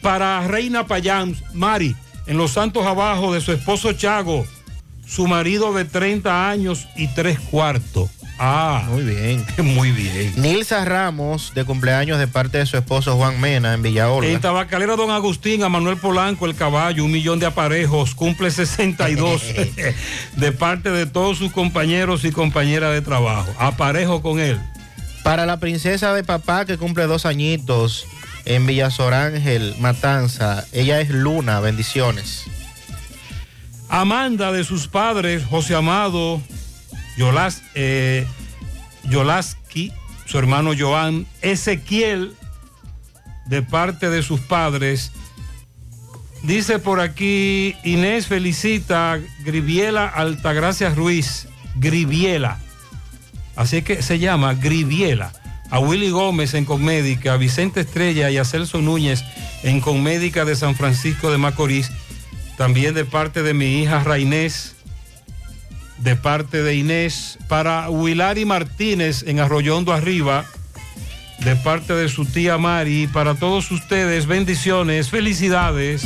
Speaker 6: Para Reina Payán, Mari, en Los Santos Abajo de su esposo Chago, su marido de 30 años y tres cuartos. Ah,
Speaker 26: muy bien.
Speaker 6: Muy bien.
Speaker 26: Nilsa Ramos, de cumpleaños de parte de su esposo Juan Mena en Villaorla.
Speaker 6: En Tabacalera Don Agustín, a Manuel Polanco, el caballo, un millón de aparejos, cumple 62 de parte de todos sus compañeros y compañeras de trabajo. Aparejo con él.
Speaker 26: Para la princesa de papá que cumple dos añitos en Villasorángel, Matanza, ella es Luna, bendiciones.
Speaker 6: Amanda de sus padres, José Amado, Yolas, eh, Yolaski, su hermano Joan, Ezequiel, de parte de sus padres. Dice por aquí, Inés felicita a Griviela Altagracia Ruiz, Griviela. Así que se llama Griviela. A Willy Gómez en Conmédica, a Vicente Estrella y a Celso Núñez en Conmédica de San Francisco de Macorís. También de parte de mi hija Rainés, de parte de Inés, para Wilari Martínez en Arroyondo Arriba, de parte de su tía Mari, para todos ustedes, bendiciones, felicidades.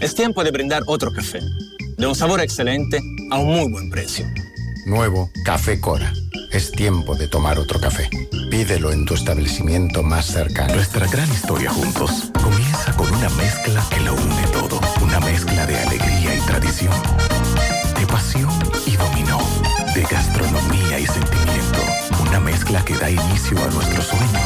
Speaker 94: Es tiempo de brindar otro café, de un sabor excelente a un muy buen precio.
Speaker 95: Nuevo Café Cora. Es tiempo de tomar otro café. Pídelo en tu establecimiento más cercano.
Speaker 46: Nuestra gran historia juntos comienza con una mezcla que lo une todo. Una mezcla de alegría y tradición, de pasión y dominó, de gastronomía y sentimiento. Una mezcla que da inicio a nuestros sueños,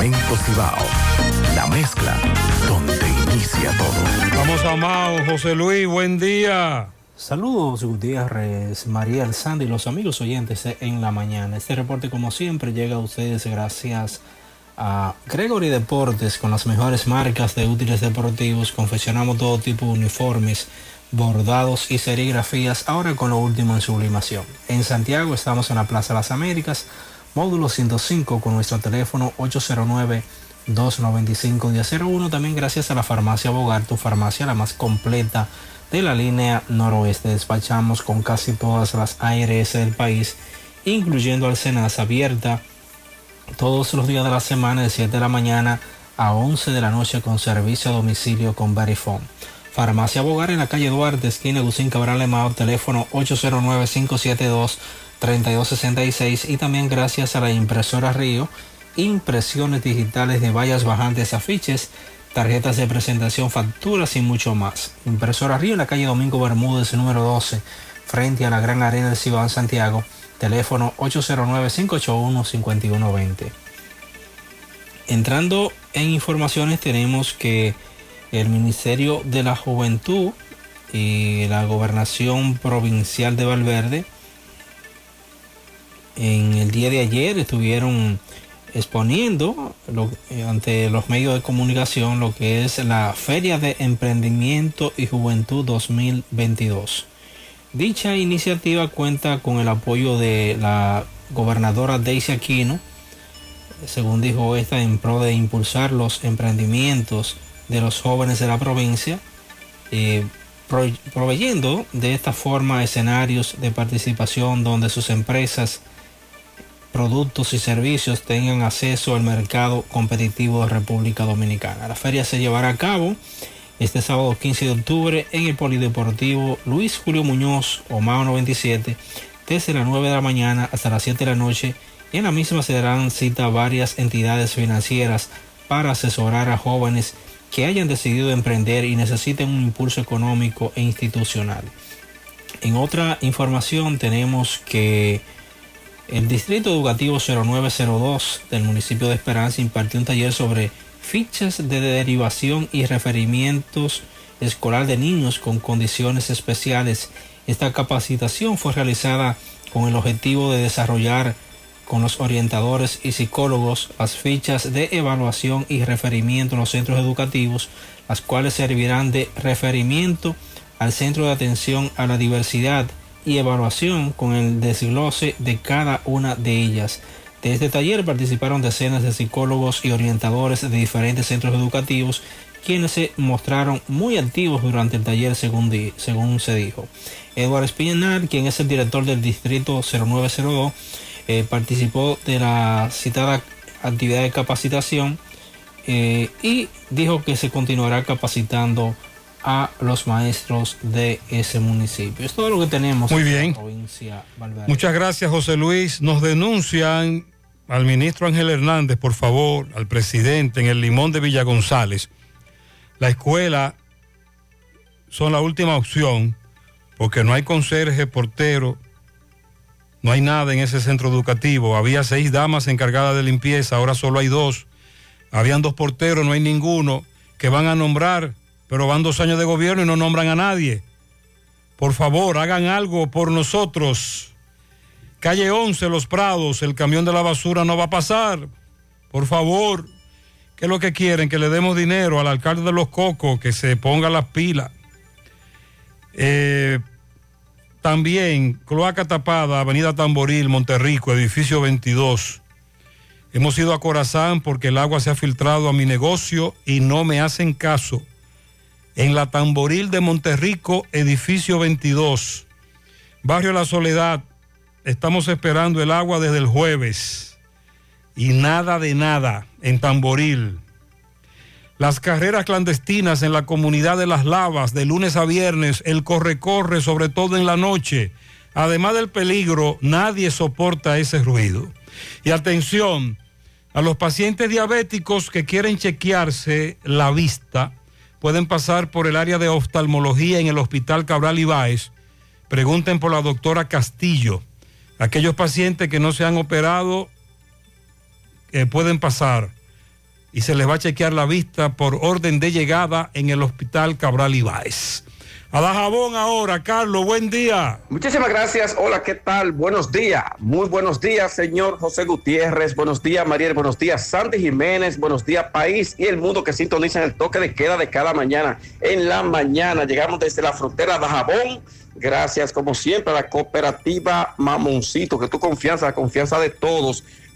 Speaker 96: Cemento Cibao. La mezcla donde inicia todo.
Speaker 6: Vamos a Mao, José Luis, buen día.
Speaker 97: Saludos Gutiérrez, María El Sandy y los amigos oyentes en la mañana. Este reporte como siempre llega a ustedes gracias a Gregory Deportes con las mejores marcas de útiles deportivos. Confeccionamos todo tipo de uniformes, bordados y serigrafías, ahora con lo último en sublimación. En Santiago estamos en la Plaza de las Américas, módulo 105 con nuestro teléfono 809 295 1001 También gracias a la farmacia Bogar, tu farmacia la más completa de la línea noroeste. Despachamos con casi todas las ARS del país, incluyendo al Senasa abierta todos los días de la semana de 7 de la mañana a 11 de la noche con servicio a domicilio con Verifone. Farmacia Bogar en la calle Duarte, esquina Gusín Cabral Emao, teléfono 809-572-3266 y también gracias a la impresora Río, impresiones digitales de vallas bajantes, afiches, tarjetas de presentación, facturas y mucho más. Impresora Río en la calle Domingo Bermúdez, número 12, frente a la Gran Arena del Cibao Santiago, teléfono 809-581-5120. Entrando en informaciones tenemos que el Ministerio de la Juventud y la Gobernación Provincial de Valverde en el día de ayer estuvieron exponiendo eh, ante los medios de comunicación lo que es la Feria de Emprendimiento y Juventud 2022. Dicha iniciativa cuenta con el apoyo de la gobernadora Daisy Aquino, según dijo esta, en pro de impulsar los emprendimientos de los jóvenes de la provincia, eh, pro- proveyendo de esta forma escenarios de participación donde sus empresas productos y servicios tengan acceso al mercado competitivo de República Dominicana. La feria se llevará a cabo este sábado 15 de octubre en el Polideportivo Luis Julio Muñoz, Omao 97, desde las 9 de la mañana hasta las 7 de la noche. Y en la misma se darán cita varias entidades financieras para asesorar a jóvenes que hayan decidido emprender y necesiten un impulso económico e institucional. En otra información tenemos que el Distrito Educativo 0902 del municipio de Esperanza impartió un taller sobre fichas de derivación y referimientos escolar de niños con condiciones especiales. Esta capacitación fue realizada con el objetivo de desarrollar con los orientadores y psicólogos las fichas de evaluación y referimiento en los centros educativos, las cuales servirán de referimiento al centro de atención a la diversidad y evaluación con el desglose de cada una de ellas. De este taller participaron decenas de psicólogos y orientadores de diferentes centros educativos, quienes se mostraron muy activos durante el taller según, según se dijo. Eduardo Espinar, quien es el director del distrito 0902, eh, participó de la citada actividad de capacitación eh, y dijo que se continuará capacitando a los maestros de ese municipio. Es todo lo que tenemos
Speaker 6: Muy
Speaker 97: en la provincia Valverde.
Speaker 6: Muchas gracias, José Luis. Nos denuncian al ministro Ángel Hernández, por favor, al presidente en el Limón de Villa González. La escuela son la última opción porque no hay conserje, portero, no hay nada en ese centro educativo. Había seis damas encargadas de limpieza, ahora solo hay dos. Habían dos porteros, no hay ninguno que van a nombrar, pero van dos años de gobierno y no nombran a nadie. Por favor, hagan algo por nosotros. Calle 11, Los Prados, el camión de la basura no va a pasar. Por favor, ¿qué es lo que quieren? Que le demos dinero al alcalde de Los Cocos, que se ponga las pilas. Eh, también, Cloaca Tapada, Avenida Tamboril, Monterrico, edificio 22. Hemos ido a Corazán porque el agua se ha filtrado a mi negocio y no me hacen caso. En la Tamboril de Monterrico, edificio 22. Barrio La Soledad, estamos esperando el agua desde el jueves. Y nada de nada en Tamboril. Las carreras clandestinas en la comunidad de Las Lavas, de lunes a viernes, el corre-corre, sobre todo en la noche. Además del peligro, nadie soporta ese ruido. Y atención, a los pacientes diabéticos que quieren chequearse la vista, pueden pasar por el área de oftalmología en el Hospital Cabral Ibáez. Pregunten por la doctora Castillo. Aquellos pacientes que no se han operado eh, pueden pasar y se les va a chequear la vista por orden de llegada en el Hospital Cabral Ibáez. A la jabón ahora, Carlos, buen día.
Speaker 98: Muchísimas gracias. Hola, ¿qué tal? Buenos días. Muy buenos días, señor José Gutiérrez. Buenos días, Mariel. Buenos días, Sandy Jiménez. Buenos días, país y el mundo que sintonizan el toque de queda de cada mañana. En la mañana llegamos desde la frontera de Jabón. Gracias, como siempre, a la cooperativa Mamoncito, que tu confianza, la confianza de todos.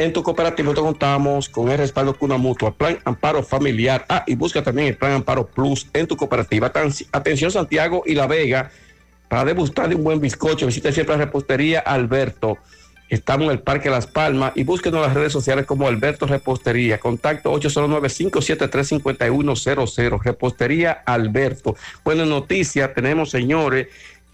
Speaker 98: En tu cooperativa te contamos con el respaldo Cuna Mutua, Plan Amparo Familiar. Ah, y busca también el Plan Amparo Plus en tu cooperativa. Atención Santiago y La Vega. Para degustar de un buen bizcocho, visita siempre la repostería Alberto. Estamos en el Parque Las Palmas y búsquenos en las redes sociales como Alberto Repostería. Contacto 809-573-5100. Repostería Alberto. Buena noticia, tenemos señores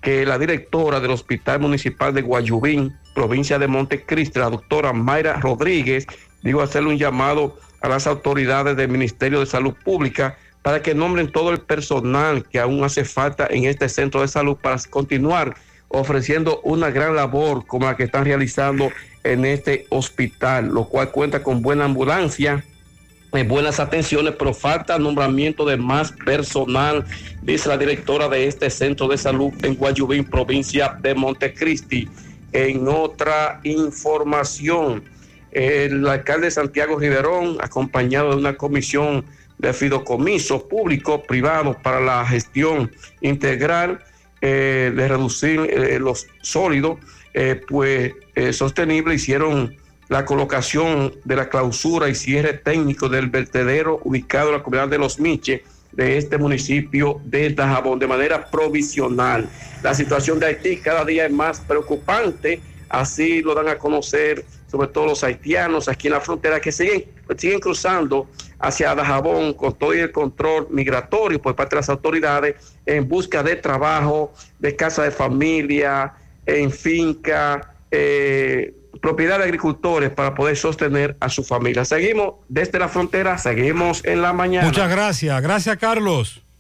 Speaker 98: que la directora del Hospital Municipal de Guayubín, provincia de Montecristi, la doctora Mayra Rodríguez, digo hacerle un llamado a las autoridades del Ministerio de Salud Pública para que nombren todo el personal que aún hace falta en este centro de salud para continuar ofreciendo una gran labor como la que están realizando en este hospital, lo cual cuenta con buena ambulancia, buenas atenciones, pero falta nombramiento de más personal, dice la directora de este centro de salud en Guayubín, provincia de Montecristi. En otra información, el alcalde Santiago Riverón, acompañado de una comisión de fideicomisos públicos, privados para la gestión integral eh, de reducir eh, los sólidos, eh, pues eh, sostenible, hicieron la colocación de la clausura y cierre técnico del vertedero ubicado en la comunidad de Los Miches de este municipio de Dajabón de manera provisional. La situación de Haití cada día es más preocupante, así lo dan a conocer sobre todo los haitianos aquí en la frontera que siguen, siguen cruzando hacia Dajabón con todo el control migratorio por parte de las autoridades en busca de trabajo, de casa de familia, en finca, eh, propiedad de agricultores para poder sostener a su familia. Seguimos desde la frontera, seguimos en la mañana.
Speaker 6: Muchas gracias. Gracias, Carlos.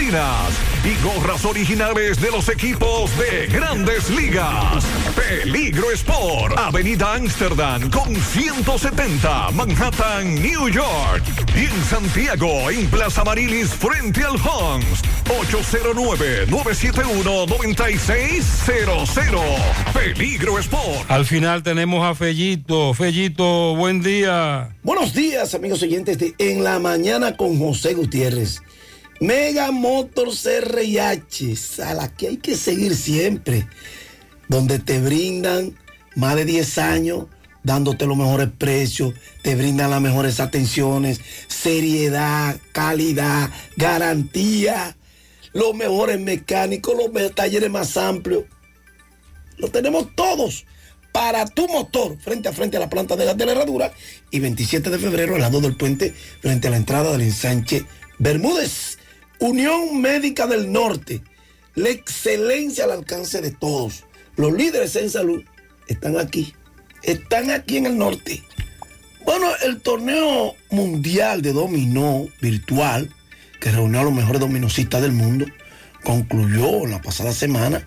Speaker 4: y gorras originales de los equipos de grandes ligas. Peligro Sport, Avenida Amsterdam con 170, Manhattan, New York. Y en Santiago, en Plaza Marilis, frente al Hans, 809-971-9600. Peligro Sport.
Speaker 6: Al final tenemos a Fellito. Fellito, buen día.
Speaker 2: Buenos días, amigos oyentes de En la Mañana con José Gutiérrez. Mega Motors RIH, a la que hay que seguir siempre, donde te brindan más de 10 años dándote los mejores precios, te brindan las mejores atenciones, seriedad, calidad, garantía, los mejores mecánicos, los talleres más amplios. Lo tenemos todos para tu motor, frente a frente a la planta de de la herradura y 27 de febrero al lado del puente, frente a la entrada del ensanche Bermúdez. Unión Médica del Norte, la excelencia al alcance de todos. Los líderes en salud están aquí, están aquí en el norte. Bueno, el torneo mundial de dominó virtual, que reunió a los mejores dominocistas del mundo, concluyó la pasada semana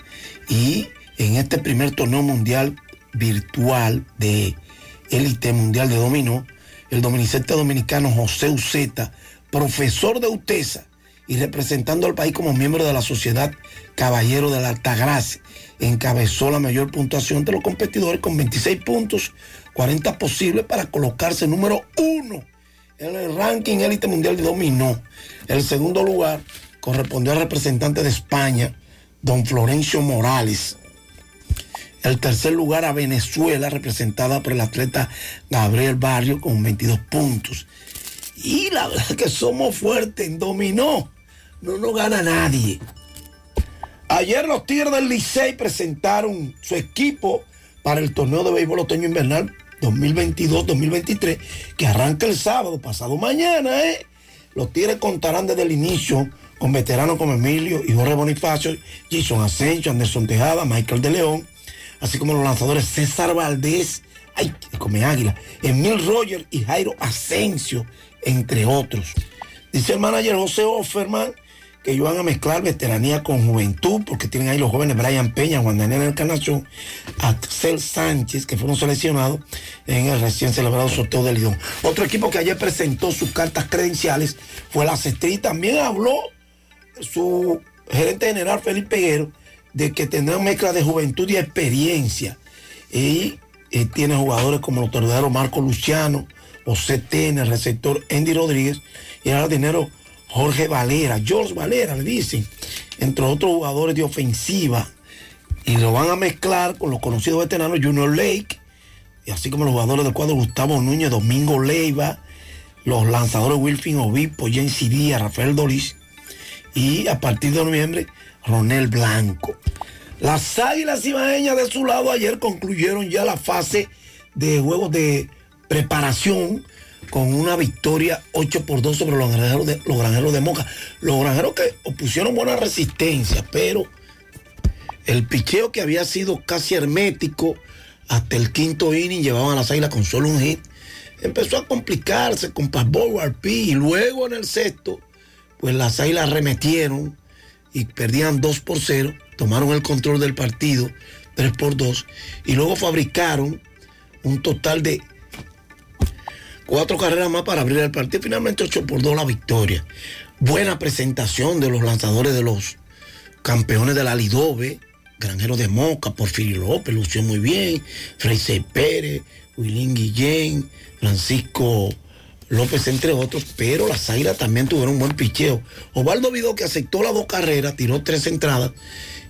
Speaker 2: y en este primer torneo mundial virtual de élite mundial de dominó, el dominicista dominicano José Uceta, profesor de UTESA y representando al país como miembro de la Sociedad Caballero de la Altagracia, encabezó la mayor puntuación de los competidores con 26 puntos, 40 posibles para colocarse número uno en el ranking élite mundial de dominó. El segundo lugar correspondió al representante de España, don Florencio Morales. El tercer lugar a Venezuela, representada por el atleta Gabriel Barrio con 22 puntos. Y la verdad que somos fuertes en dominó. No nos gana nadie. Ayer los Tigres del Licey presentaron su equipo para el torneo de béisbol otoño invernal 2022-2023 que arranca el sábado, pasado mañana, ¿eh? Los Tigres contarán desde el inicio con veteranos como Emilio y Jorge Bonifacio, Jason Asensio, Anderson Tejada, Michael de León, así como los lanzadores César Valdés, ay, come águila, Emil Roger y Jairo Asensio, entre otros. Dice el manager José Offerman que ellos van a mezclar veteranía con juventud, porque tienen ahí los jóvenes Brian Peña, Juan Daniel Encarnación, Axel Sánchez, que fueron seleccionados en el recién celebrado sorteo del Lidón. Otro equipo que ayer presentó sus cartas credenciales fue la Cestri, también habló su gerente general Felipe Peguero de que tendrán mezcla de juventud y experiencia. Y eh, tiene jugadores como el tornero Marco Luciano, José Tena, el receptor Andy Rodríguez y el jardinero Jorge Valera, George Valera, le dicen, entre otros jugadores de ofensiva. Y lo van a mezclar con los conocidos veteranos Junior Lake, y así como los jugadores del cuadro Gustavo Núñez, Domingo Leiva, los lanzadores Wilfin Obispo, Jensi Díaz, Rafael Doris, y a partir de noviembre, Ronel Blanco. Las águilas ibaeñas de su lado ayer concluyeron ya la fase de juegos de preparación con una victoria 8 por 2 sobre los granjeros de, los de Moca. Los granjeros que opusieron buena resistencia, pero el picheo que había sido casi hermético hasta el quinto inning llevaban a las águilas con solo un hit. Empezó a complicarse con Pasbol RP y luego en el sexto, pues las águilas remetieron y perdían 2 por 0, tomaron el control del partido 3 por 2 y luego fabricaron un total de cuatro carreras más para abrir el partido. Finalmente 8 por 2 la victoria. Buena presentación de los lanzadores de los campeones de la Lidove, Granjero de Moca, Porfirio López, lució muy bien, Freisey Pérez, Wilín Guillén, Francisco López, entre otros, pero las águilas también tuvieron un buen picheo. Osvaldo Vidó, que aceptó las dos carreras, tiró tres entradas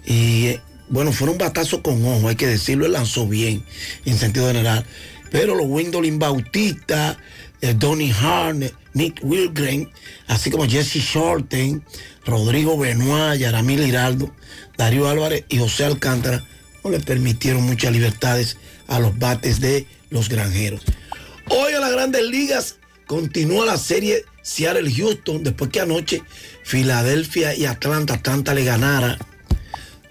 Speaker 2: y eh, bueno, fueron batazos con ojo, hay que decirlo, él lanzó bien en sentido general. Pero los Wendolin Bautista, eh, Donny Harn, Nick Wilgren, así como Jesse Shorten, Rodrigo Benoit, Yaramil Hiraldo, Darío Álvarez y José Alcántara, no le permitieron muchas libertades a los bates de los granjeros. Hoy a las grandes ligas continúa la serie Seattle-Houston, después que anoche Filadelfia y Atlanta, Atlanta le ganara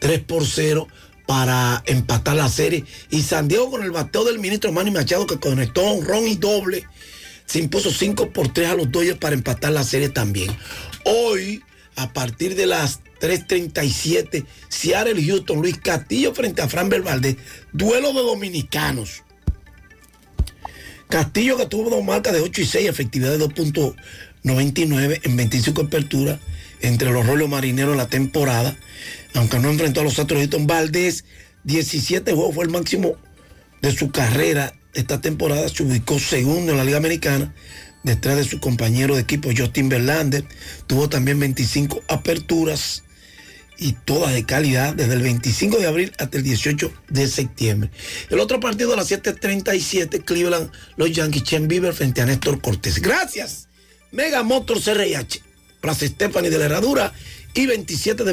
Speaker 2: 3 por 0 para empatar la serie. Y San Diego con el bateo del ministro Manny Machado que conectó un ron y doble. Se impuso 5 por 3 a los Dodgers para empatar la serie también. Hoy, a partir de las 3.37, Seattle Houston, Luis Castillo frente a Fran Valdez. Duelo de dominicanos. Castillo que tuvo dos marcas de 8 y 6, efectividad de 2.99 en 25 aperturas entre los rolos marineros la temporada, aunque no enfrentó a los Astros Houston. Valdés, 17 juegos fue el máximo de su carrera esta temporada, se ubicó segundo en la Liga Americana, detrás de su compañero de equipo Justin Verlander, tuvo también 25 aperturas y todas de calidad desde el 25 de abril hasta el 18 de septiembre. El otro partido a las 7:37, Cleveland, los Yankees, Chen Bieber frente a Néstor Cortés. Gracias. Mega Motors CRH, Plaza Stephanie de la Herradura y 27 de